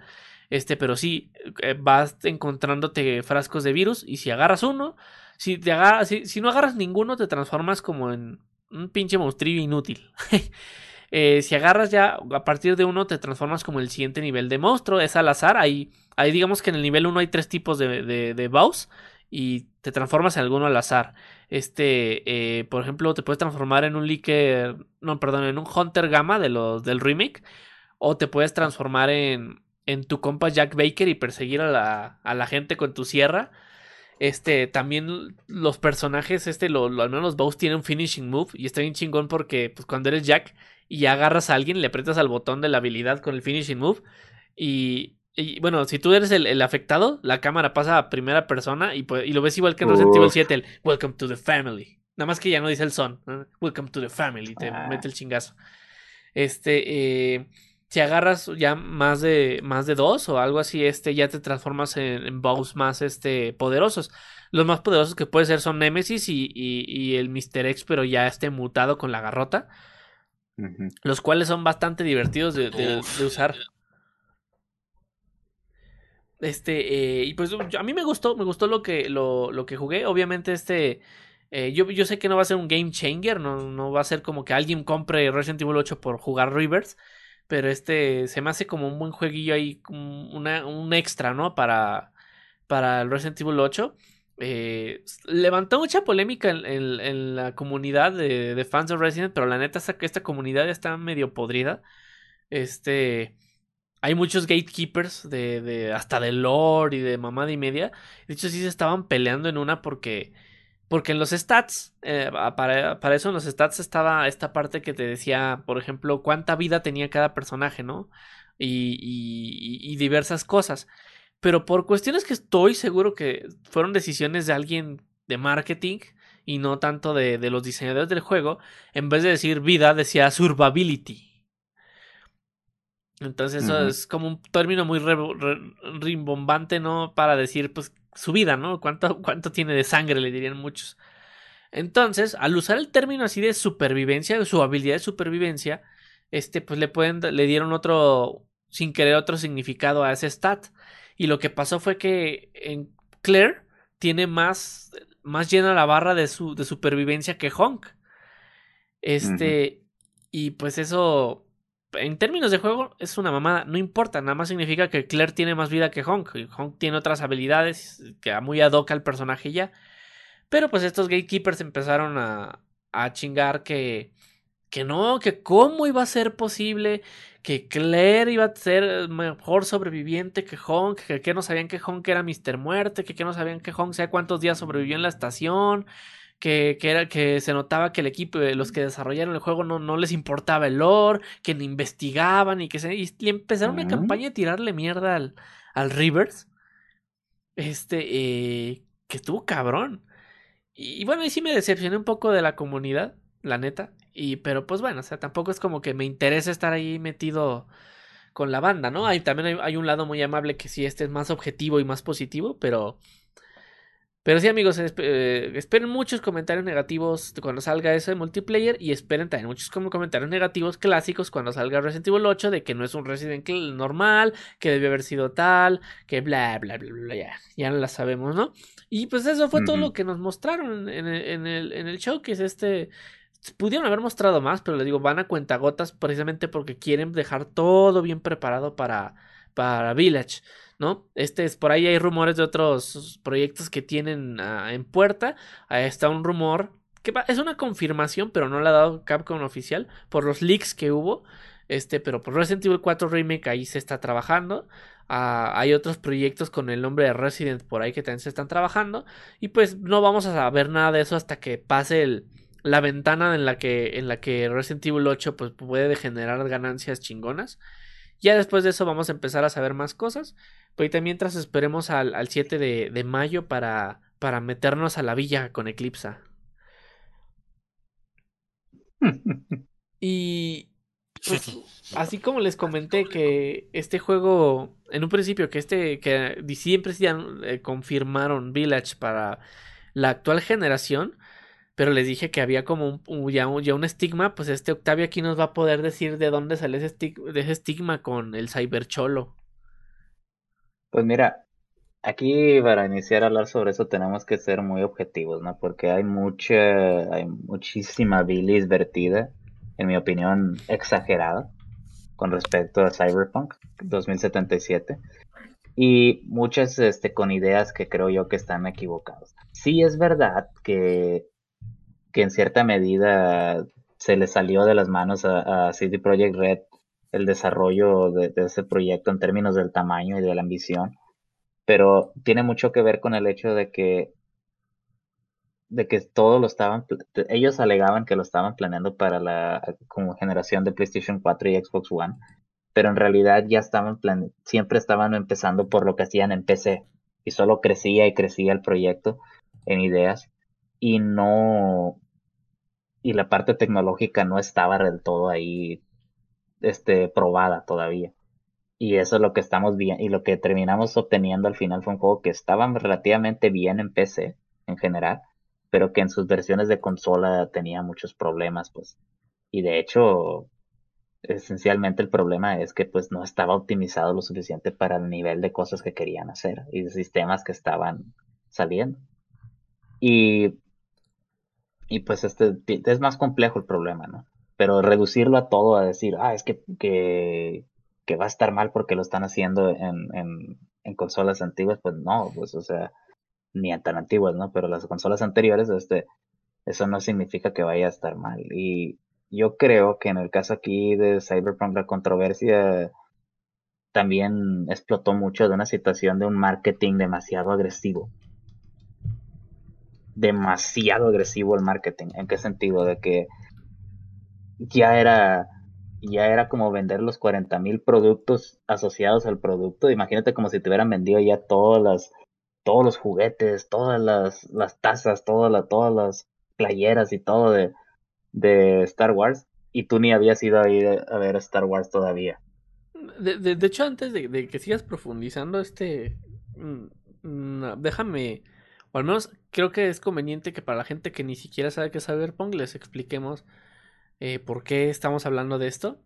[SPEAKER 1] Este, pero sí, eh, vas encontrándote frascos de virus y si agarras uno, si, te agarras, si, no agarras ninguno, te transformas como en un pinche monstrillo inútil. eh, si agarras ya, a partir de uno, te transformas como el siguiente nivel de monstruo, es al azar. Ahí, ahí digamos que en el nivel 1 hay tres tipos de, de, de boss y te transformas en alguno al azar. Este, eh, por ejemplo, te puedes transformar en un Licker, no, perdón, en un Hunter Gamma de los del remake. O te puedes transformar en, en tu compa Jack Baker y perseguir a la, a la gente con tu sierra. Este, también los personajes, este, lo, al menos los boss tienen un finishing move. Y está bien chingón porque, pues, cuando eres Jack y agarras a alguien, le aprietas al botón de la habilidad con el finishing move. Y y bueno, si tú eres el, afectado, la cámara pasa a primera persona y, pues, y lo ves igual que en Resident Evil 7, el Welcome to the Family. Nada más que ya no dice el son. Welcome to the Family, te ah. mete el chingazo. Este, eh, si agarras ya más de, más de dos o algo así, este, ya te transformas en, en boss más este, poderosos. Los más poderosos que puede ser son Nemesis y, y, el Mr. X, pero ya esté mutado con la garrota. Los cuales son bastante divertidos de, de usar. Este, eh, y pues a mí me gustó, me gustó lo que, lo, lo que jugué. Obviamente, este, eh, yo, yo sé que no va a ser un game changer, no, no va a ser como que alguien compre Resident Evil 8 por jugar Rivers. Pero este se me hace como un buen jueguillo ahí, una, un extra, ¿no? Para, para el Resident Evil 8. Eh, levantó mucha polémica en, en, la comunidad de, de, fans de Resident, pero la neta es que esta comunidad está medio podrida. Este hay muchos gatekeepers de, de hasta de lore y de mamada y media. De hecho, sí se estaban peleando en una porque. Porque en los stats, eh, para, para, eso en los stats estaba esta parte que te decía, por ejemplo, cuánta vida tenía cada personaje, ¿no? Y, y, y diversas cosas. Pero por cuestiones que estoy seguro que fueron decisiones de alguien de marketing y no tanto de, de los diseñadores del juego, en vez de decir vida, decía survivability. Entonces eso es como un término muy rimbombante, ¿no? Para decir, pues, su vida, ¿no? ¿Cuánto, ¿Cuánto tiene de sangre? Le dirían muchos. Entonces, al usar el término así de supervivencia, su habilidad de supervivencia, este, pues le pueden, le dieron otro, sin querer, otro significado a ese stat. Y lo que pasó fue que en Claire tiene más, más llena la barra de su, de supervivencia que Honk. Este, y pues eso en términos de juego es una mamada, no importa, nada más significa que Claire tiene más vida que Honk, y Honk tiene otras habilidades que muy ad hoc al personaje ya. Pero pues estos gatekeepers empezaron a, a chingar que, que no, que cómo iba a ser posible que Claire iba a ser mejor sobreviviente que Honk, que, que no sabían que Honk era Mr. Muerte, que, que no sabían que Honk sea cuántos días sobrevivió en la estación, que, que, era, que se notaba que el equipo, los que desarrollaron el juego no, no les importaba el lore, que ni investigaban y que se, y, empezaron una campaña de tirarle mierda al, al Rivers. Este, eh, que estuvo cabrón. Y, y bueno, ahí sí me decepcioné un poco de la comunidad, la neta. Y, pero pues bueno, o sea, tampoco es como que me interese estar ahí metido con la banda, ¿no? Hay, también hay, un lado muy amable que sí, este es más objetivo y más positivo, pero... Pero sí, amigos, eh, esperen muchos comentarios negativos cuando salga eso de multiplayer y esperen también muchos comentarios negativos clásicos cuando salga Resident Evil 8 de que no es un Resident Evil normal, que debe haber sido tal, que bla, bla, bla, bla, ya, ya la sabemos, ¿no? Y pues eso fue todo lo que nos mostraron en, en, el, en el show, que es este Pudieron haber mostrado más, pero les digo, van a cuentagotas precisamente porque quieren dejar todo bien preparado para, para Village, ¿no? Este es, por ahí hay rumores de otros proyectos que tienen ah, en puerta. Está un rumor que es una confirmación, pero no la ha dado Capcom oficial por los leaks que hubo. Este, pero por Resident Evil 4 Remake ahí se está trabajando. Ah, hay otros proyectos con el nombre de Resident por ahí que también se están trabajando. Y pues no vamos a saber nada de eso hasta que pase el, la ventana en la que, en la que Resident Evil 8 pues, puede generar ganancias chingonas. Ya después de eso vamos a empezar a saber más cosas. También mientras esperemos al, al 7 de, de, mayo para, para meternos a la villa con Eclipsa. y pues, así como les comenté que este juego, en un principio, que este, que siempre eh, confirmaron Village para la actual generación, pero les dije que había como un, ya, un, estigma, pues este Octavio aquí nos va a poder decir de dónde sale ese, estigma, de ese estigma con el cybercholo.
[SPEAKER 2] Pues mira, aquí para iniciar a hablar sobre eso tenemos que ser muy objetivos, ¿no? Porque hay mucha, hay muchísima bilis vertida, en mi opinión, exagerada con respecto a Cyberpunk 2077 y muchas este, con ideas que creo yo que están equivocadas. Sí es verdad que que en cierta medida se le salió de las manos a, a CD Projekt Red el desarrollo de, ese proyecto en términos del tamaño y de la ambición, pero tiene mucho que ver con el hecho de que de que todo lo estaban ellos alegaban que lo estaban planeando para la como generación de PlayStation 4 y Xbox One, pero en realidad ya estaban plan siempre estaban empezando por lo que hacían en PC y solo crecía y crecía el proyecto en ideas y no y la parte tecnológica no estaba del todo ahí este probada todavía. Y eso es lo que estamos viendo y lo que terminamos obteniendo al final fue un juego que estaba relativamente bien en PC en general pero que en sus versiones de consola tenía muchos problemas pues. Y de hecho esencialmente el problema es que pues no estaba optimizado lo suficiente para el nivel de cosas que querían hacer y de sistemas que estaban saliendo. Y y pues este es más complejo el problema, ¿no? Pero reducirlo a todo, a decir, ah, es que, que, que va a estar mal porque lo están haciendo en, en, consolas antiguas, pues no, pues o sea, ni tan antiguas, ¿no? Pero las consolas anteriores, este, eso no significa que vaya a estar mal. Y yo creo que en el caso aquí de Cyberpunk la controversia también explotó mucho de una situación de un marketing demasiado agresivo demasiado agresivo el marketing. ¿En qué sentido? De que ya era ya era como vender los 40 mil productos asociados al producto. Imagínate como si te hubieran vendido ya todas las, todos los juguetes, todas las, las tazas, todas, las todas las playeras y todo de, de Star Wars. Y tú ni habías ido a a ver Star Wars todavía.
[SPEAKER 1] De, de, hecho, antes de, de, que sigas profundizando, este. Mm, mm, déjame o al menos creo que es conveniente que para la gente que ni siquiera sabe qué es Cyberpunk les expliquemos eh, por qué estamos hablando de esto.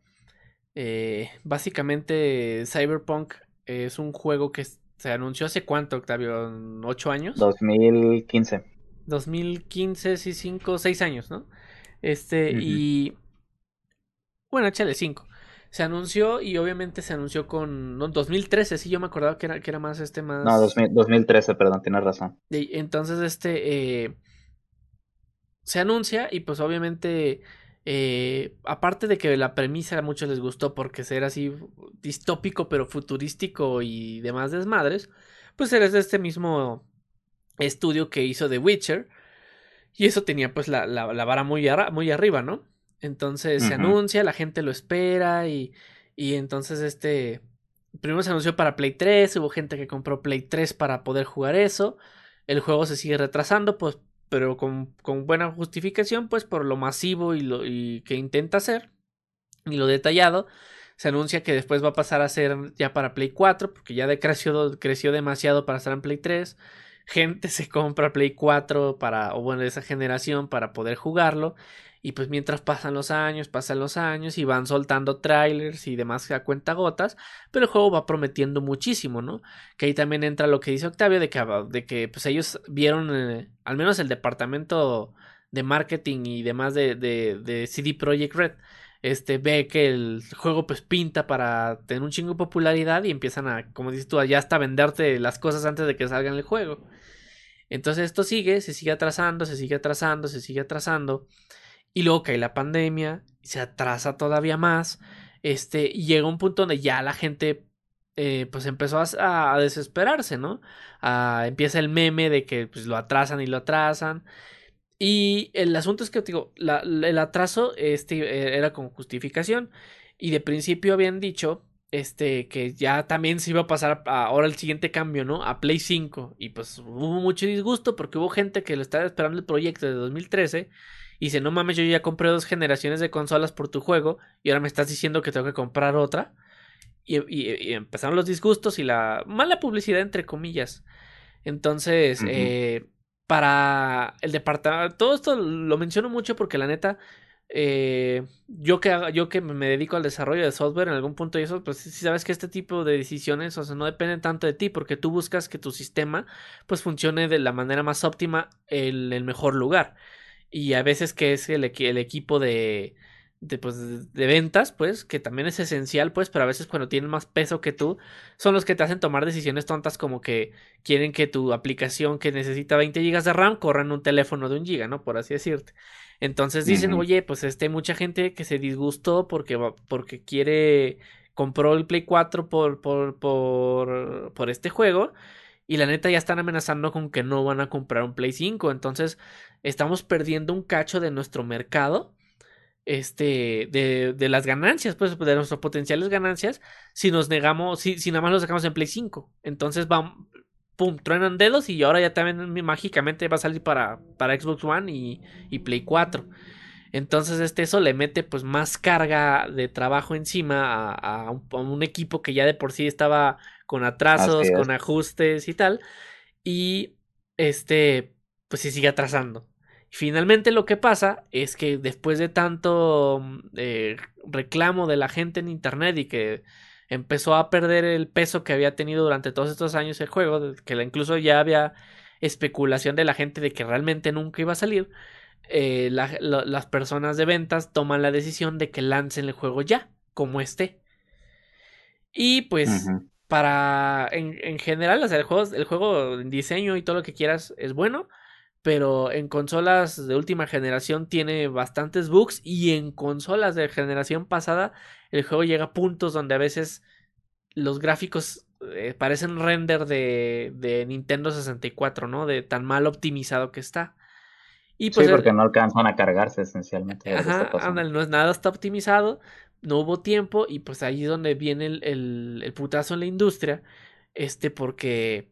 [SPEAKER 1] Eh, básicamente, Cyberpunk es un juego que se anunció hace cuánto, Octavio, ¿ocho años?
[SPEAKER 2] 2015.
[SPEAKER 1] 2015, sí, cinco, seis años, ¿no? Este, y... Bueno, échale cinco se anunció y obviamente se anunció con no, 2013, sí, yo me acordaba que era, que era más este más...
[SPEAKER 2] No, 2013, perdón, tienes razón.
[SPEAKER 1] Y entonces este... Eh, se anuncia y pues obviamente Eh, aparte de que la premisa a muchos les gustó porque ser así distópico pero futurístico y demás desmadres, pues eres de este mismo estudio que hizo The Witcher. Y eso tenía pues la, la, vara muy, muy arriba, ¿no? Entonces se anuncia, la gente lo espera y, y entonces este... Primero se anunció para Play 3, hubo gente que compró Play 3 para poder jugar eso. El juego se sigue retrasando, pues pero con, con buena justificación, pues por lo masivo y lo y que intenta hacer y lo detallado. Se anuncia que después va a pasar a ser ya para Play 4, porque ya de creció, creció demasiado para estar en Play 3. Gente se compra Play 4 para, o bueno, de esa generación para poder jugarlo. Y pues mientras pasan los años, pasan los años y van soltando trailers y demás a cuenta gotas, pero el juego va prometiendo muchísimo, ¿no? Que ahí también entra lo que dice Octavio de que, de que pues ellos vieron, eh, al menos el departamento de marketing y demás de, de, de CD Projekt Red, este ve que el juego pues pinta para tener un chingo de popularidad y empiezan a, como dices tú, ya hasta venderte las cosas antes de que salgan el juego. Entonces esto sigue, se sigue atrasando, se sigue atrasando, se sigue atrasando. Y luego cae la pandemia, se atrasa todavía más. Este, y llega un punto donde ya la gente eh, pues empezó a, desesperarse, ¿no? empieza el meme de que pues, lo atrasan y lo atrasan. Y el asunto es que, digo, el atraso este, e, era con justificación. Y de principio habían dicho este, que ya también se iba a pasar ahora el siguiente cambio, ¿no? A Play 5. Y pues hubo mucho disgusto porque hubo gente que lo estaba esperando el proyecto de 2013 y dice, no mames, yo ya compré dos generaciones de consolas por tu juego y ahora me estás diciendo que tengo que comprar otra. Y, empezaron los disgustos y la mala publicidad, entre comillas. Entonces, eh, para el departamento, todo esto lo menciono mucho porque la neta, eh, yo, que, yo que me dedico al desarrollo de software en algún punto y eso, pues si sabes que este tipo de decisiones, o sea, no dependen tanto de ti porque tú buscas que tu sistema pues funcione de la manera más óptima en el mejor lugar. Y a veces que es el, el equipo de, de, pues, de ventas, pues, que también es esencial, pues, pero a veces cuando tienen más peso que tú, son los que te hacen tomar decisiones tontas como que quieren que tu aplicación que necesita 20 GB de RAM corra en un teléfono de un GB, ¿no? Por así decirte. Entonces dicen, oye, pues este, hay mucha gente que se disgustó porque, porque quiere, compró el Play 4 por, por, por, por este juego y la neta ya están amenazando con que no van a comprar un Play 5. Entonces estamos perdiendo un cacho de nuestro mercado. Este, de, de las ganancias, pues, de nuestras potenciales ganancias, si nos negamos, si, si nada más lo sacamos en Play 5. Entonces van, pum, truenan dedos y ahora ya también mágicamente va a salir para, para Xbox One y, y Play 4. Entonces, este, eso le mete pues más carga de trabajo encima a, un, equipo que ya de por sí estaba con atrasos, con ajustes y tal. Y este, pues se sigue atrasando. Finalmente lo que pasa es que después de tanto mm, eh, reclamo de la gente en internet y que empezó a perder el peso que había tenido durante todos estos años el juego, que incluso ya había especulación de la gente de que realmente nunca iba a salir, eh, las personas de ventas toman la decisión de que lancen el juego ya, como esté. Y pues para en, general, o sea, el juego, el juego en diseño y todo lo que quieras es bueno, pero en consolas de última generación tiene bastantes bugs y en consolas de generación pasada el juego llega a puntos donde a veces los gráficos eh, parecen render de, de Nintendo 64, ¿no? De tan mal optimizado que está.
[SPEAKER 2] Y pues, sí, porque no alcanzan a cargarse esencialmente.
[SPEAKER 1] Ajá, no es nada, está optimizado no hubo tiempo y pues ahí es donde viene el, el, putazo en la industria, este porque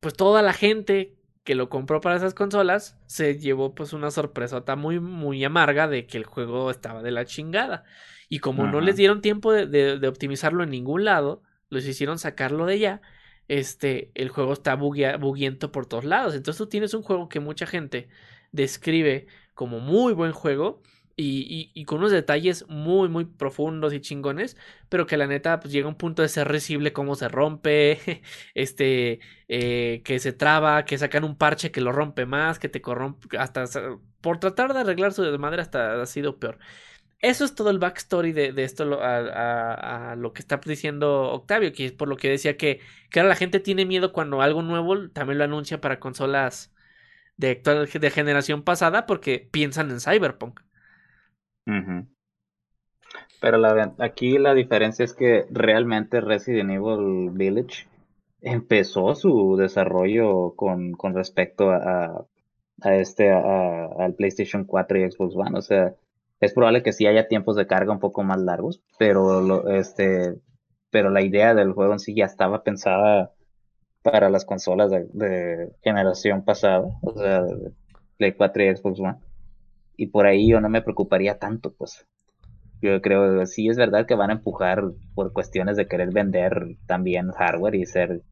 [SPEAKER 1] pues toda la gente que lo compró para esas consolas se llevó pues una sorpresota muy muy amarga de que el juego estaba de la chingada. Y como no les dieron tiempo de, de, optimizarlo en ningún lado, los hicieron sacarlo de ya, este, el juego está buguiento por todos lados, entonces tú tienes un juego que mucha gente describe como muy buen juego y, con unos detalles muy, muy profundos y chingones, pero que la neta pues, llega a un punto de ser recible cómo se rompe, este, eh, que se traba, que sacan un parche que lo rompe más, que te corrompe, hasta por tratar de arreglar su desmadre hasta ha sido peor. Eso es todo el backstory de, esto a, lo que está diciendo Octavio, que es por lo que decía que, que ahora la gente tiene miedo cuando algo nuevo también lo anuncia para consolas de, de generación pasada porque piensan en Cyberpunk.
[SPEAKER 2] Pero la, aquí la diferencia es que realmente Resident Evil Village empezó su desarrollo con, con respecto a, a este a, al PlayStation 4 y Xbox One. O sea, es probable que sí haya tiempos de carga un poco más largos, pero lo, este pero la idea del juego en sí ya estaba pensada para las consolas de, generación pasada, o sea, Play 4 y Xbox One. Y por ahí yo no me preocuparía tanto, pues. Yo creo sí es verdad que van a empujar por cuestiones de querer vender también hardware y ser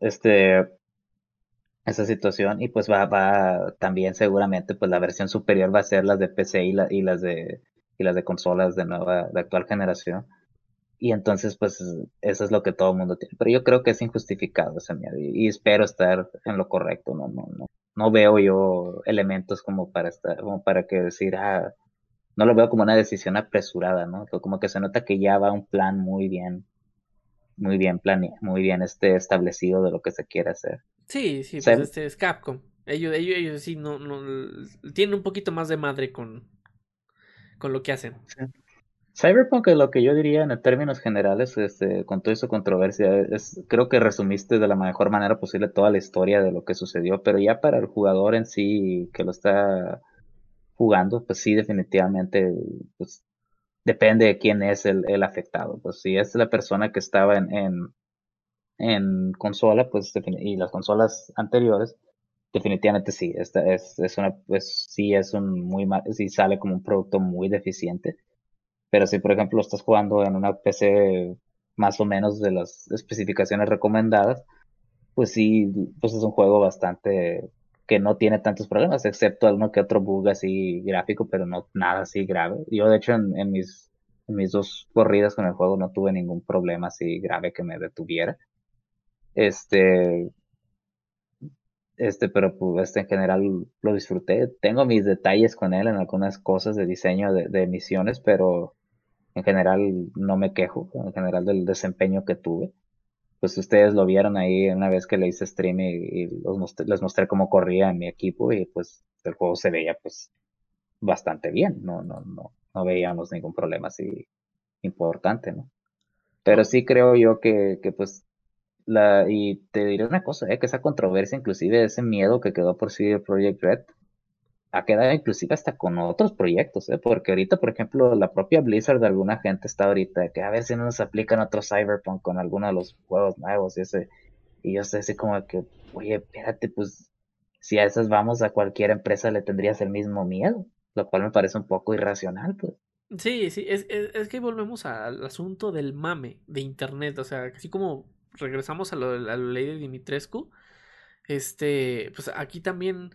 [SPEAKER 2] este esa situación y pues va, va también seguramente pues la versión superior va a ser las de PC y, y las de y las de consolas de nueva de actual generación. Y entonces pues eso es lo que todo el mundo tiene. Pero yo creo que es injustificado ese miedo y, espero estar en lo correcto no no no no veo yo elementos como para estar como para que decir ah no lo veo como una decisión apresurada no como que se nota que ya va un plan muy bien muy bien planeado muy bien este establecido de lo que se quiere hacer
[SPEAKER 1] Sí, sí, pues este es Capcom. Ellos, ellos, ellos sí no, no tienen un poquito más de madre con, con lo que hacen.
[SPEAKER 2] Cyberpunk es lo que yo diría en términos generales, este, con toda esa controversia, es, creo que resumiste de la mejor manera posible toda la historia de lo que sucedió, pero ya para el jugador en sí que lo está jugando, pues sí, definitivamente, pues depende de quién es el, afectado. Pues si es la persona que estaba en, consola, pues, y las consolas anteriores, definitivamente sí, es, un muy, sí sale como un producto muy deficiente, pero si por ejemplo estás jugando en una PC más o menos de las especificaciones recomendadas, pues sí, pues es un juego bastante que no tiene tantos problemas, excepto alguno que otro bug así gráfico, pero no nada así grave. Yo de hecho en, en mis, en mis dos corridas con el juego no tuve ningún problema así grave que me detuviera. Este, este, pero pues este en general lo disfruté. Tengo mis detalles con él en algunas cosas de diseño de, de misiones, pero en general no me quejo, en general del desempeño que tuve. Pues ustedes lo vieron ahí una vez que le hice stream y, les mostré cómo corría en mi equipo y pues el juego se veía pues bastante bien, no, no, no, no veíamos ningún problema así importante, ¿no? Pero sí creo yo que, que pues la, y te diré una cosa, eh, que esa controversia, inclusive ese miedo que quedó por de Project Red, ha quedado inclusive hasta con otros proyectos, ¿eh? porque ahorita, por ejemplo, la propia Blizzard de alguna gente está ahorita que a ver si no nos aplican otro Cyberpunk con alguno de los juegos nuevos y ese, y yo sé así como que, oye, espérate, pues si a esas vamos a cualquier empresa le tendrías el mismo miedo, lo cual me parece un poco irracional, pues.
[SPEAKER 1] Sí, sí, es, es, que volvemos al asunto del mame de internet, o sea, así como regresamos a, lo, la ley de Dimitrescu, este, pues aquí también,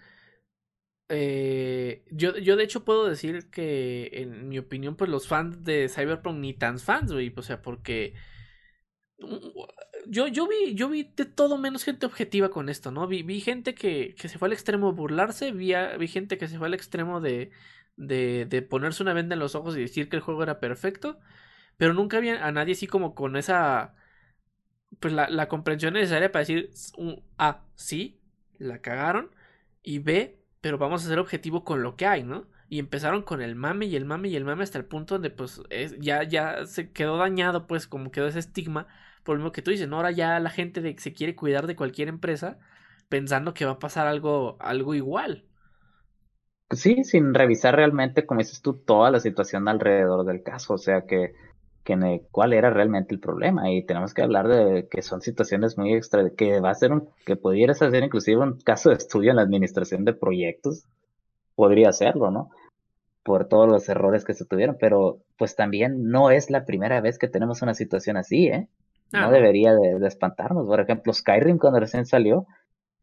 [SPEAKER 1] eh, yo, yo de hecho puedo decir que en mi opinión, pues los fans de Cyberpunk ni tan fans, güey, o sea, porque yo, yo vi, yo vi de todo menos gente objetiva con esto, ¿no? Vi, vi gente que, que se fue al extremo de burlarse, vi, vi gente que se fue al extremo de, de, de ponerse una venda en los ojos y decir que el juego era perfecto, pero nunca había a nadie así como con esa pues la, la comprensión necesaria para decir A, sí, la cagaron, y B, pero vamos a ser objetivo con lo que hay, ¿no? Y empezaron con el mame y el mame y el mame hasta el punto donde pues es, ya, ya se quedó dañado, pues como quedó ese estigma, por lo mismo que tú dices, ¿no? Ahora ya la gente de, se quiere cuidar de cualquier empresa pensando que va a pasar algo, algo igual.
[SPEAKER 2] Sí, sin revisar realmente, como dices tú, toda la situación alrededor del caso. O sea que que cuál era realmente el problema y tenemos que hablar de que son situaciones muy extra que va a ser un que pudieras hacer inclusive un caso de estudio en la administración de proyectos podría hacerlo no por todos los errores que se tuvieron pero pues también no es la primera vez que tenemos una situación así eh no, debería de, espantarnos. Por ejemplo Skyrim cuando recién salió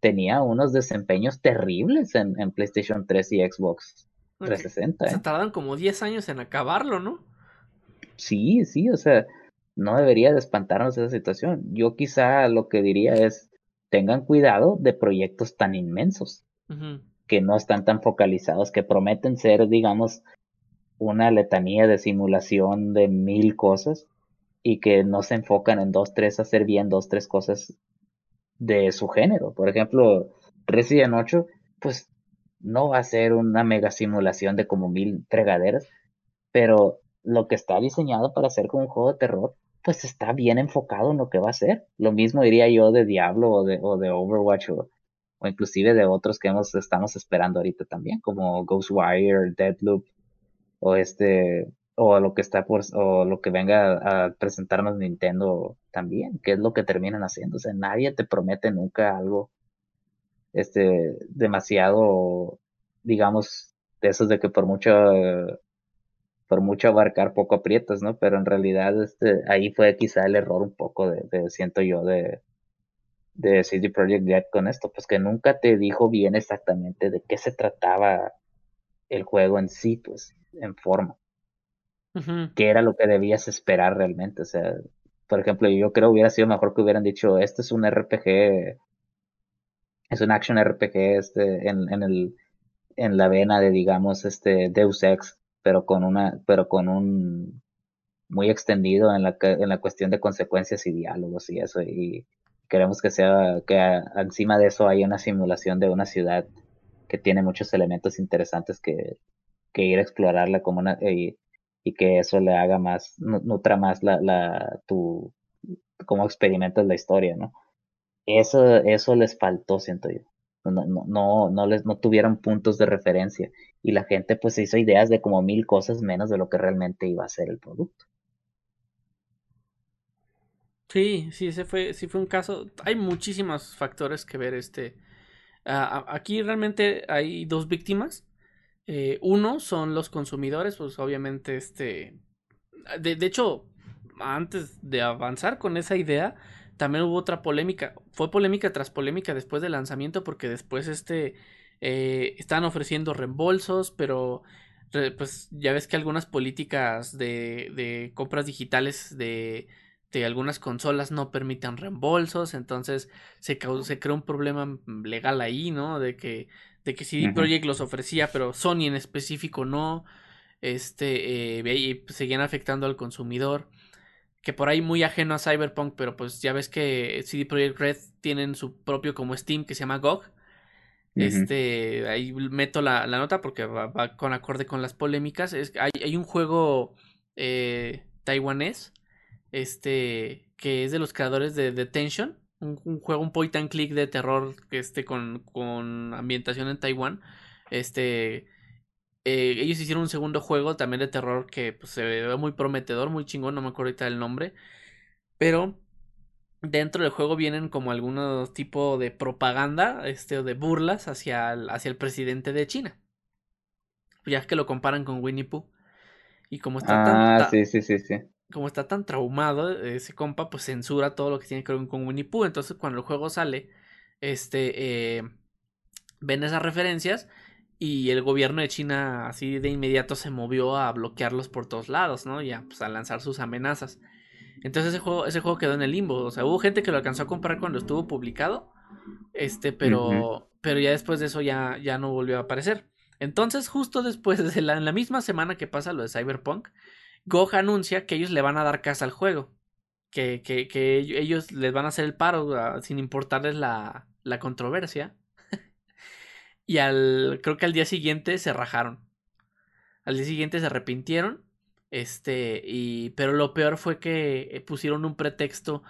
[SPEAKER 2] tenía unos desempeños terribles en, en PlayStation 3 y Xbox 360
[SPEAKER 1] se ¿eh? tardan como 10 años en acabarlo no
[SPEAKER 2] Sí, sí, o sea, no debería de espantarnos esa situación. Yo quizá lo que diría es, tengan cuidado de proyectos tan inmensos, que no están tan focalizados, que prometen ser, digamos, una letanía de simulación de mil cosas y que no se enfocan en dos, tres, hacer bien dos, tres cosas de su género. Por ejemplo, Resident 8, pues no va a ser una mega simulación de como mil fregaderas, pero lo que está diseñado para hacer como un juego de terror, pues está bien enfocado en lo que va a ser. Lo mismo diría yo de Diablo o de, o de Overwatch o, o inclusive de otros que hemos, estamos esperando ahorita también, como Ghostwire, Deadloop, o este, o lo que está por, o lo que venga a presentarnos Nintendo también, que es lo que terminan haciendo. O sea, nadie te promete nunca algo, este, demasiado, digamos, de esos de que por mucho, por mucho abarcar poco aprietas, ¿no? Pero en realidad, este, ahí fue quizá el error un poco de siento yo, de, de CD Projekt Red con esto, pues que nunca te dijo bien exactamente de qué se trataba el juego en sí, pues, en forma. ¿Qué era lo que debías esperar realmente? O sea, por ejemplo, yo creo que hubiera sido mejor que hubieran dicho, este es un RPG, es un action RPG este, en, en, el, en la vena de, digamos, este Deus Ex, pero con una, pero con un muy extendido en la, en la cuestión de consecuencias y diálogos y eso, y, queremos que sea, que encima de eso haya una simulación de una ciudad que tiene muchos elementos interesantes que, que ir a explorarla como una, y, que eso le haga más, nutra más la, la, tu, cómo experimentas la historia, ¿no? Eso, eso les faltó, siento yo. No, no, no, les, no tuvieron puntos de referencia y la gente pues hizo ideas de como mil cosas menos de lo que realmente iba a ser el producto.
[SPEAKER 1] Sí, sí, ese fue, sí fue un caso. Hay muchísimos factores que ver. Este, aquí realmente hay dos víctimas. Eh, uno son los consumidores, pues obviamente, este, de, de, hecho, antes de avanzar con esa idea, también hubo otra polémica. Fue polémica tras polémica después del lanzamiento, porque después, este, eh, estaban ofreciendo reembolsos, pero pues ya ves que algunas políticas de, de compras digitales de este, algunas consolas no permitan reembolsos, entonces se, se creó un problema legal ahí, ¿no? De que, de que CD Projekt los ofrecía, pero Sony en específico no, este, eh, y seguían afectando al consumidor, que por ahí muy ajeno a Cyberpunk, pero pues ya ves que CD Projekt Red tienen su propio como Steam que se llama GOG, este, ahí meto la, nota porque va, con acorde con las polémicas, es, hay, hay un juego eh, taiwanés, este, que es de los creadores de Detention, un, un juego, un point and click de terror, este, con, con ambientación en Taiwán, este, eh, ellos hicieron un segundo juego también de terror que pues, se ve muy prometedor, muy chingón, no me acuerdo ahorita el nombre, pero dentro del juego vienen como algunos tipo de propaganda, este, o de burlas hacia el, hacia el presidente de China, ya que lo comparan con Winnie Pooh. Y como está
[SPEAKER 2] tan, ah, sí, sí, sí, sí
[SPEAKER 1] como está tan traumado, ese compa, pues censura todo lo que tiene que ver con Winnie Pooh. Entonces, cuando el juego sale, este, eh, ven esas referencias y el gobierno de China así de inmediato se movió a bloquearlos por todos lados, ¿no? Y a, pues, a lanzar sus amenazas. Entonces ese juego, ese juego quedó en el limbo. O sea, hubo gente que lo alcanzó a comprar cuando estuvo publicado. Este, pero, pero ya después de eso ya, ya no volvió a aparecer. Entonces, justo después de la, en la misma semana que pasa lo de Cyberpunk, GOG anuncia que ellos le van a dar casa al juego. Que, que, que ellos les van a hacer el paro ah, sin importarles la, la controversia. Y al. Creo que al día siguiente se rajaron. Al día siguiente se arrepintieron. Este. Y. Pero lo peor fue que eh, pusieron un pretexto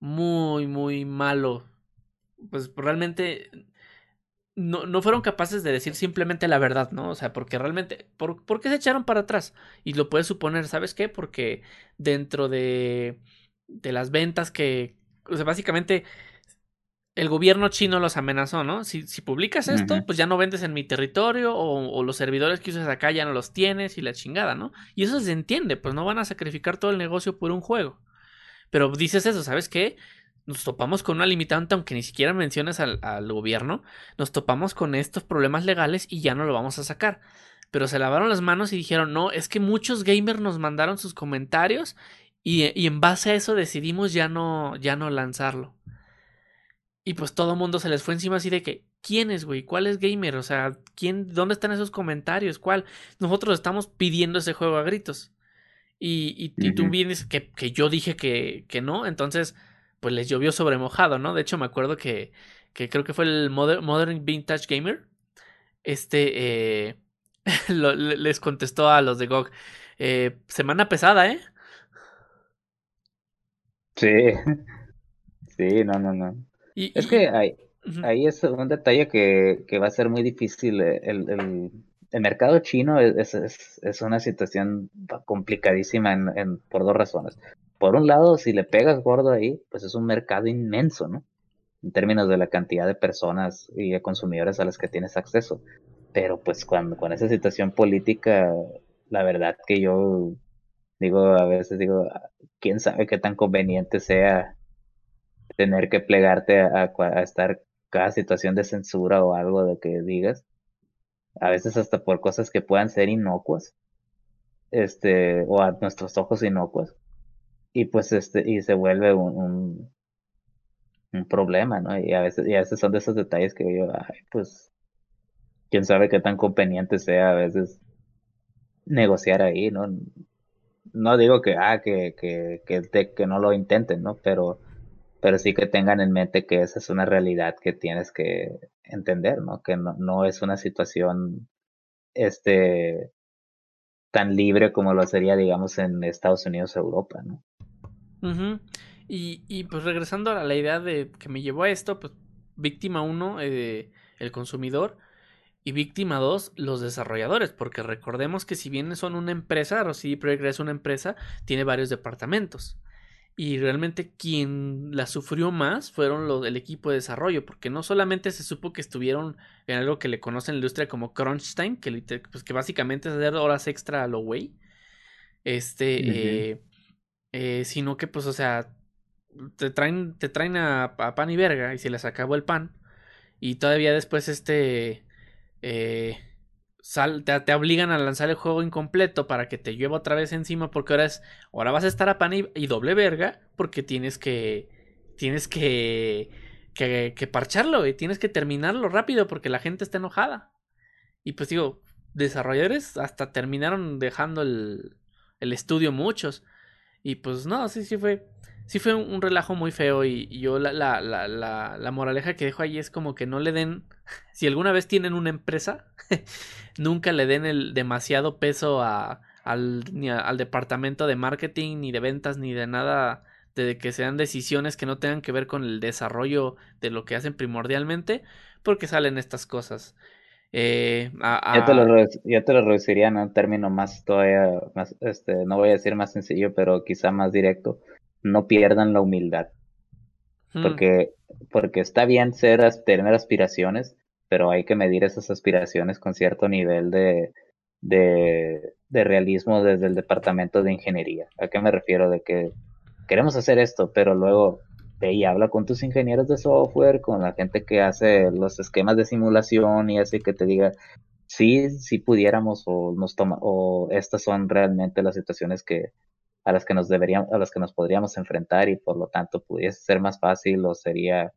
[SPEAKER 1] muy, muy malo. Pues realmente no, no, fueron capaces de decir simplemente la verdad, ¿no? O sea, porque realmente, ¿por, ¿por, qué se echaron para atrás? Y lo puedes suponer, ¿sabes qué? Porque dentro de, de las ventas que, o sea, básicamente el gobierno chino los amenazó, ¿no? Si, si publicas esto, pues ya no vendes en mi territorio o, o, los servidores que usas acá ya no los tienes y la chingada, ¿no? Y eso se entiende, pues no van a sacrificar todo el negocio por un juego. Pero dices eso, ¿sabes qué? nos topamos con una limitante, aunque ni siquiera menciones al, gobierno, nos topamos con estos problemas legales y ya no lo vamos a sacar. Pero se lavaron las manos y dijeron, no, es que muchos gamers nos mandaron sus comentarios y, y en base a eso decidimos ya no, ya no lanzarlo. Y pues todo el mundo se les fue encima así de que, ¿quién es, güey? ¿Cuál es gamer? O sea, ¿quién, ¿dónde están esos comentarios? ¿Cuál? Nosotros estamos pidiendo ese juego a gritos. Y, y, tú vienes que, que yo dije que, que no, entonces pues les llovió sobre mojado, ¿no? De hecho, me acuerdo que, que creo que fue el Modern, Vintage Gamer. este, eh, les contestó a los de GOG, eh, semana pesada, ¿eh?
[SPEAKER 2] Sí, sí, no, no, no. Es que hay, ahí es un detalle que, que, va a ser muy difícil. Eh, el, el, el mercado chino es, es, es, una situación complicadísima en, en, por dos razones. Por un lado, si le pegas gordo ahí, pues es un mercado inmenso, ¿no? En términos de la cantidad de personas y de consumidores a las que tienes acceso. Pero pues cuando con esa situación política, la verdad que yo digo, a veces digo, quién sabe qué tan conveniente sea tener que plegarte a, estar cada situación de censura o algo de que digas, a veces hasta por cosas que puedan ser inocuas, este, o a nuestros ojos inocuas, y pues este, y se vuelve un, un, problema, ¿no? Y a veces, y a veces son de esos detalles que yo, ay, pues, quién sabe qué tan conveniente sea a veces negociar ahí, ¿no? No digo que, ah, que, que, que, que no lo intenten, ¿no? Pero, pero sí que tengan en mente que esa es una realidad que tienes que entender, ¿no? Que no, no es una situación, este, tan libre como lo sería, digamos, en Estados Unidos o Europa, ¿no?
[SPEAKER 1] y, y, pues regresando a la idea de que me llevó a esto, pues víctima uno, eh, el consumidor, y víctima 2, los desarrolladores, porque recordemos que si bien son una empresa, CD Projekt es una empresa, tiene varios departamentos. Y realmente quien la sufrió más fueron los, el equipo de desarrollo, porque no solamente se supo que estuvieron en algo que le conocen en la industria como crunch time, que, pues, que básicamente es hacer horas extra a lo güey, este, eh, eh, sino que pues, o sea, te traen, te traen a, a pan y verga y se les acabó el pan, y todavía después este eh, te, obligan a lanzar el juego incompleto para que te llueva otra vez encima porque ahora es ahora vas a estar a pan y, doble verga porque tienes que tienes que que, que parcharlo y tienes que terminarlo rápido porque la gente está enojada. Y pues digo desarrolladores hasta terminaron dejando el, el estudio muchos. Y pues no sí sí fue sí fue un, relajo muy feo y, yo la, la, la, la, moraleja que dejo ahí es como que no le den, si alguna vez tienen una empresa, nunca le den el demasiado peso a, al, ni al departamento de marketing, ni de ventas, ni de nada, de que sean decisiones que no tengan que ver con el desarrollo de lo que hacen primordialmente, porque salen estas cosas. Eh,
[SPEAKER 2] Ya, te lo, te lo reduciría en un término más todavía, más, este, no voy a decir más sencillo, pero quizá más directo no pierdan la humildad. Hmm. Porque, porque está bien ser, tener aspiraciones, pero hay que medir esas aspiraciones con cierto nivel de, de, de realismo desde el departamento de ingeniería. ¿A qué me refiero? De que queremos hacer esto, pero luego ve y habla con tus ingenieros de software, con la gente que hace los esquemas de simulación y así que te diga, sí, sí pudiéramos o nos toma, o estas son realmente las situaciones que, a las que nos deberíamos, a las que nos podríamos enfrentar y por lo tanto pudiese ser más fácil o sería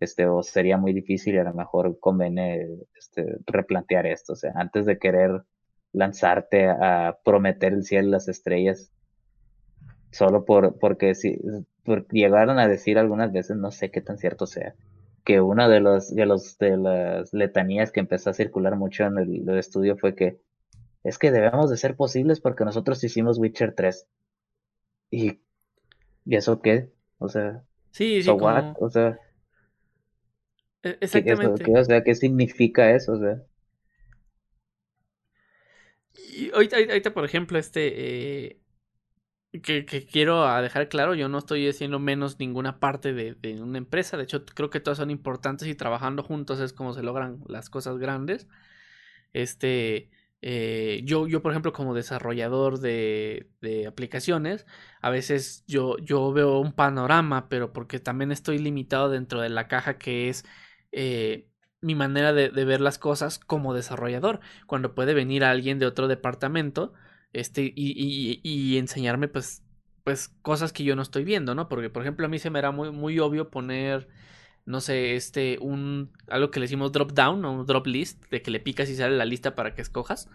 [SPEAKER 2] este o sería muy difícil y a lo mejor conviene este, replantear esto, o sea, antes de querer lanzarte a prometer el cielo y las estrellas solo por porque si llegaron a decir algunas veces no sé qué tan cierto sea que una de los de los de las letanías que empezó a circular mucho en el, el estudio fue que es que debemos de ser posibles porque nosotros hicimos Witcher 3 ¿Y, ¿y eso qué? O sea,
[SPEAKER 1] sí, sí,
[SPEAKER 2] o sea,
[SPEAKER 1] e, Exactamente.
[SPEAKER 2] ¿qué, o sea, ¿qué significa eso? O sea.
[SPEAKER 1] Y ahorita, ahorita por ejemplo, este. Eh, que, que, quiero dejar claro, yo no estoy haciendo menos ninguna parte de, de, una empresa. De hecho, creo que todas son importantes y trabajando juntos es como se logran las cosas grandes. Este. Eh, yo, yo, por ejemplo, como desarrollador de, aplicaciones, a veces yo, yo veo un panorama, pero porque también estoy limitado dentro de la caja que es eh, mi manera de, de, ver las cosas como desarrollador. Cuando puede venir alguien de otro departamento este, y, y, y enseñarme pues, pues cosas que yo no estoy viendo, ¿no? Porque, por ejemplo, a mí se me era muy, muy obvio poner no sé, este, un, algo que le decimos drop down o un drop list, de que le picas y sale la lista para que escojas.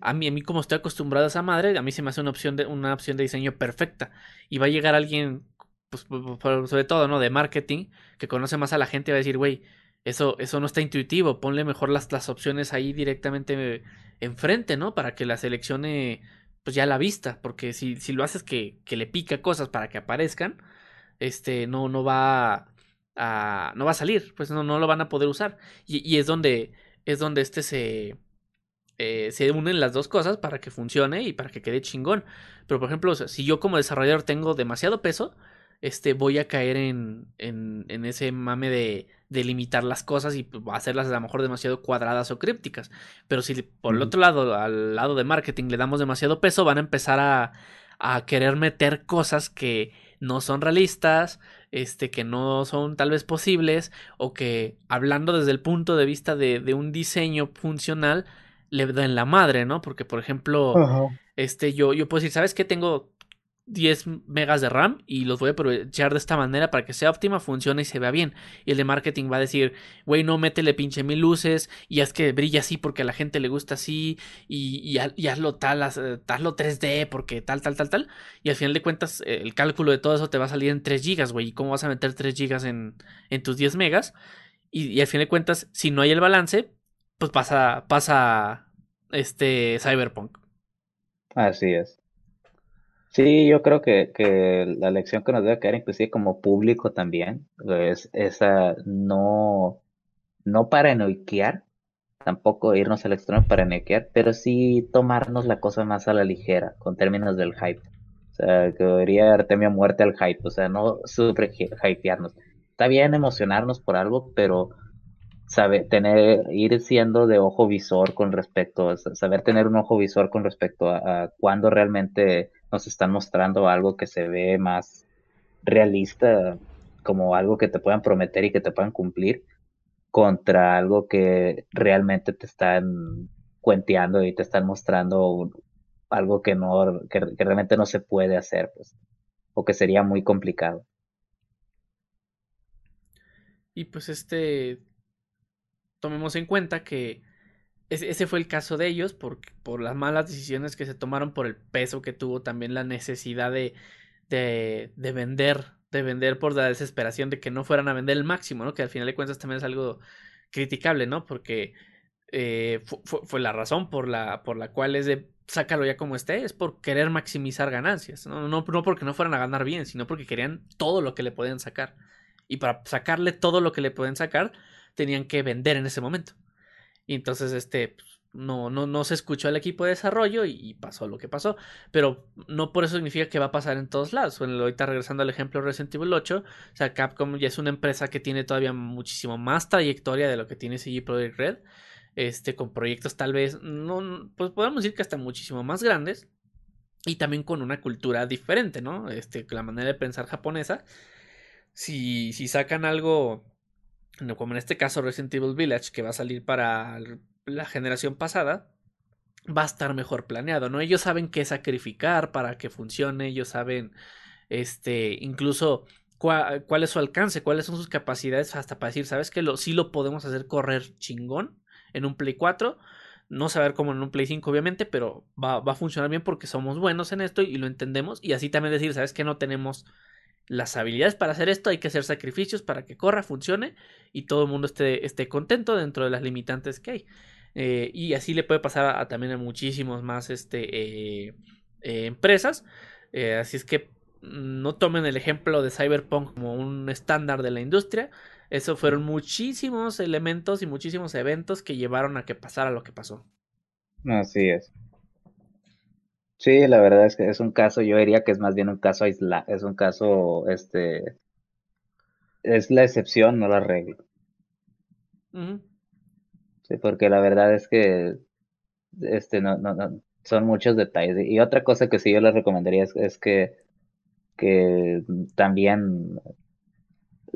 [SPEAKER 1] A mí, a mí como estoy acostumbrado a esa madre, a mí se me hace una opción de, una opción de diseño perfecta. Y va a llegar alguien, pues, sobre todo, ¿no? De marketing, que conoce más a la gente y va a decir, güey, Eso, eso no está intuitivo. Ponle mejor las, las opciones ahí directamente enfrente, ¿no? Para que la seleccione pues ya a la vista. Porque si, si lo haces que, que le pica cosas para que aparezcan, este, no, no va a, no va a salir. Pues no, no lo van a poder usar. Y, y es donde, es donde este se, eh, se unen las dos cosas para que funcione y para que quede chingón. Pero por ejemplo, si yo como desarrollador tengo demasiado peso, este, voy a caer en, en, en ese mame de, de, limitar las cosas y pues, hacerlas a lo mejor demasiado cuadradas o crípticas. Pero si por el otro lado, al lado de marketing, le damos demasiado peso, van a empezar a, a querer meter cosas que no son realistas, este, que no son tal vez posibles, o que hablando desde el punto de vista de, de un diseño funcional, le den la madre, ¿no? Porque, por ejemplo, este, yo, yo puedo decir, ¿sabes qué? Tengo 10 megas de RAM y los voy a aprovechar de esta manera para que sea óptima, funcione y se vea bien. Y el de marketing va a decir, güey, no métele pinche mil luces y haz que brille así porque a la gente le gusta así y, y, hazlo tal, hazlo 3D porque tal, tal, tal, tal. Y al final de cuentas, el cálculo de todo eso te va a salir en 3 gigas, güey. ¿Y cómo vas a meter 3 gigas en, en tus 10 megas? Y, y al final de cuentas, si no hay el balance, pues pasa, pasa este Cyberpunk.
[SPEAKER 2] Así es. Sí, yo creo que, que la lección que nos debe quedar, inclusive como público también, es esa no, no paranoiquear, tampoco irnos al extremo para paranoiquear, pero sí tomarnos la cosa más a la ligera, con términos del hype. O sea, que debería Artemio muerte al hype, o sea, no super hypearnos. Está bien emocionarnos por algo, pero saber tener, ir siendo de ojo visor con respecto, saber tener un ojo visor con respecto a, a cuando realmente nos están mostrando algo que se ve más realista, como algo que te puedan prometer y que te puedan cumplir, contra algo que realmente te están cuenteando y te están mostrando algo que no, que, que realmente no se puede hacer, pues, o que sería muy complicado.
[SPEAKER 1] Y pues este, tomemos en cuenta que ese fue el caso de ellos por, por las malas decisiones que se tomaron, por el peso que tuvo también la necesidad de, de, de vender, de vender por la desesperación de que no fueran a vender el máximo, ¿no? Que al final de cuentas también es algo criticable, ¿no? Porque eh, fue, fue, la razón por la, por la cual es de sácalo ya como esté, es por querer maximizar ganancias, ¿no? No, no porque no fueran a ganar bien, sino porque querían todo lo que le podían sacar. Y para sacarle todo lo que le pueden sacar, tenían que vender en ese momento. Y entonces, este, pues, no, no, no se escuchó al equipo de desarrollo y, pasó lo que pasó. Pero no por eso significa que va a pasar en todos lados. Bueno, ahorita regresando al ejemplo Resident Evil 8, o sea, Capcom ya es una empresa que tiene todavía muchísimo más trayectoria de lo que tiene CG Projekt Red. Este, con proyectos tal vez, no, pues podemos decir que hasta muchísimo más grandes. Y también con una cultura diferente, ¿no? Este, la manera de pensar japonesa. Si, si sacan algo como en este caso Resident Evil Village, que va a salir para la generación pasada, va a estar mejor planeado, ¿no? Ellos saben qué sacrificar para que funcione, ellos saben, este, incluso cuál, es su alcance, cuáles son sus capacidades hasta para decir, ¿sabes que lo, sí lo podemos hacer correr chingón en un Play 4? No saber cómo en un Play 5, obviamente, pero va, va a funcionar bien porque somos buenos en esto y lo entendemos. Y así también decir, ¿sabes que no tenemos las habilidades para hacer esto, hay que hacer sacrificios para que corra, funcione y todo el mundo esté, esté contento dentro de las limitantes que hay. Eh, y así le puede pasar a, también a muchísimos más este, eh, eh, empresas. así es que no tomen el ejemplo de Cyberpunk como un estándar de la industria. Eso fueron muchísimos elementos y muchísimos eventos que llevaron a que pasara lo que pasó.
[SPEAKER 2] Así es. Sí, la verdad es que es un caso, yo diría que es más bien un caso aislado, es un caso, este, es la excepción, no la regla. Sí, porque la verdad es que, este, no, no, no, son muchos detalles. Y otra cosa que sí yo les recomendaría es, que, que también,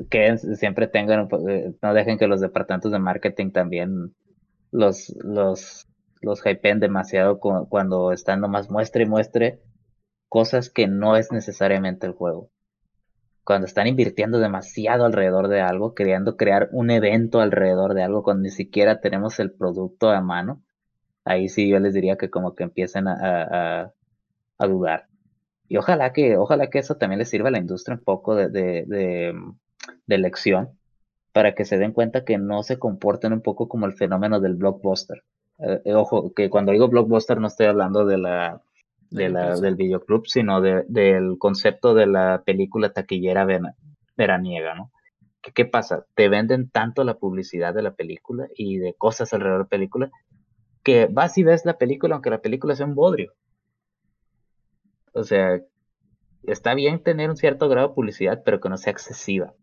[SPEAKER 2] que siempre tengan, eh, no dejen que los departamentos de marketing también los, los los hypen demasiado cuando están nomás muestre y muestre cosas que no es necesariamente el juego. Cuando están invirtiendo demasiado alrededor de algo, queriendo crear un evento alrededor de algo cuando ni siquiera tenemos el producto a mano, ahí sí yo les diría que como que empiecen a, dudar. Y ojalá que, ojalá que eso también les sirva a la industria un poco de lección para que se den cuenta que no se comporten un poco como el fenómeno del blockbuster. Eh, eh, ojo, que cuando digo blockbuster no estoy hablando de la, de la del videoclub, sino de, del concepto de la película taquillera veraniega, ¿no? ¿Qué, ¿Qué pasa? Te venden tanto la publicidad de la película y de cosas alrededor de la película que vas y ves la película aunque la película sea un bodrio. O sea, está bien tener un cierto grado de publicidad, pero que no sea excesiva.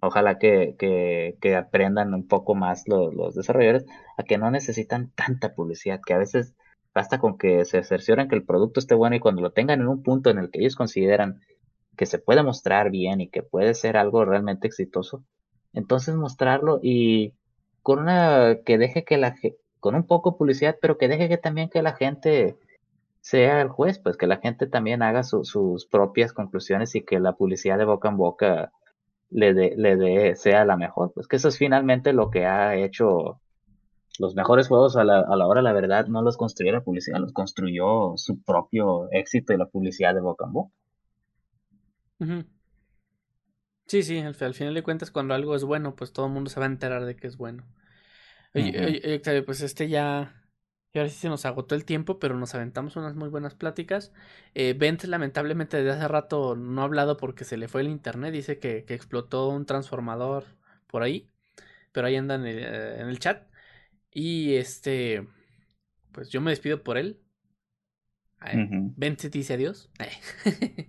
[SPEAKER 2] Ojalá que, que, aprendan un poco más los, los, desarrolladores a que no necesitan tanta publicidad, que a veces basta con que se cercioren que el producto esté bueno y cuando lo tengan en un punto en el que ellos consideran que se puede mostrar bien y que puede ser algo realmente exitoso, entonces mostrarlo y con una que deje que la con un poco de publicidad, pero que deje que también que la gente sea el juez, pues que la gente también haga sus propias conclusiones y que la publicidad de boca en boca le dé, le dé, sea la mejor. Pues que eso es finalmente lo que ha hecho los mejores juegos a la, a la hora, la verdad, no los construyó la publicidad, los construyó su propio éxito y la publicidad de boca en boca.
[SPEAKER 1] Sí, sí, al, final de cuentas, cuando algo es bueno, pues todo el mundo se va a enterar de que es bueno. Oye, oye, pues este ya y ahora sí se nos agotó el tiempo, pero nos aventamos unas muy buenas pláticas. Eh, Bent lamentablemente desde hace rato no ha hablado porque se le fue el internet. Dice que, explotó un transformador por ahí. Pero ahí anda en el, eh, en el, chat. Y este, pues yo me despido por él. Bent se dice adiós.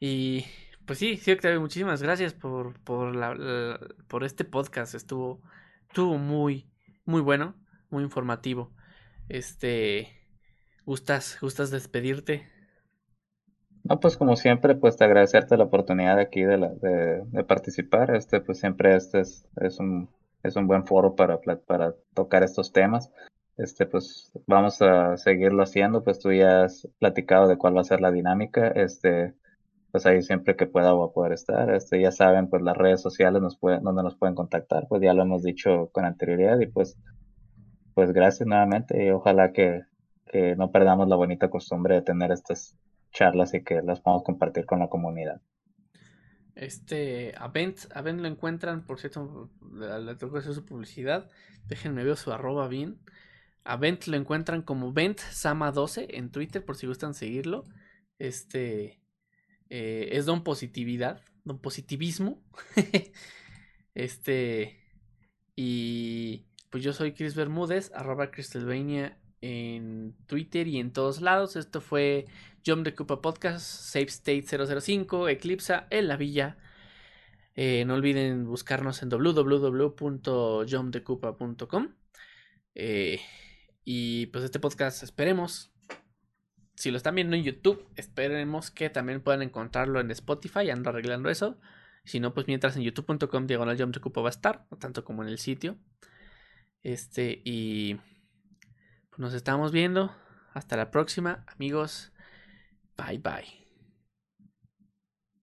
[SPEAKER 1] y pues sí, sí, Octavio, muchísimas gracias por, por, la, por este podcast. Estuvo, estuvo muy, muy bueno, muy informativo. Este, ¿gustas, gustas despedirte?
[SPEAKER 2] No, pues como siempre, pues te agradecerte la oportunidad aquí de, la, de, participar. Este, pues siempre este es, es, un, es un buen foro para, para tocar estos temas. Este, pues vamos a seguirlo haciendo, pues tú ya has platicado de cuál va a ser la dinámica. Este, pues ahí siempre que pueda voy a poder estar. Este, ya saben, pues las redes sociales nos pueden, donde nos pueden contactar, pues ya lo hemos dicho con anterioridad y pues pues gracias nuevamente y ojalá que, no perdamos la bonita costumbre de tener estas charlas y que las podamos compartir con la comunidad.
[SPEAKER 1] Este, Avent, Avent lo encuentran, por cierto, le tengo que hacer su publicidad. Déjenme ver su arroba bien. Avent lo encuentran como VentSama12 en Twitter, por si gustan seguirlo. Este eh, es Don Positividad, Don Positivismo. este, y pues yo soy Chris Bermúdez, arroba Crystalvania en Twitter y en todos lados. Esto fue John de Cupa Podcast, Safe State 005, Eclipsa en la villa. Eh, no olviden buscarnos en www.johndecupa.com. Eh, y pues este podcast esperemos, si lo están viendo en YouTube, esperemos que también puedan encontrarlo en Spotify, ando arreglando eso. Si no, pues mientras en youtube.com diagonal va a estar, tanto como en el sitio. Este, y pues nos estamos viendo. Hasta la próxima, amigos. Bye bye.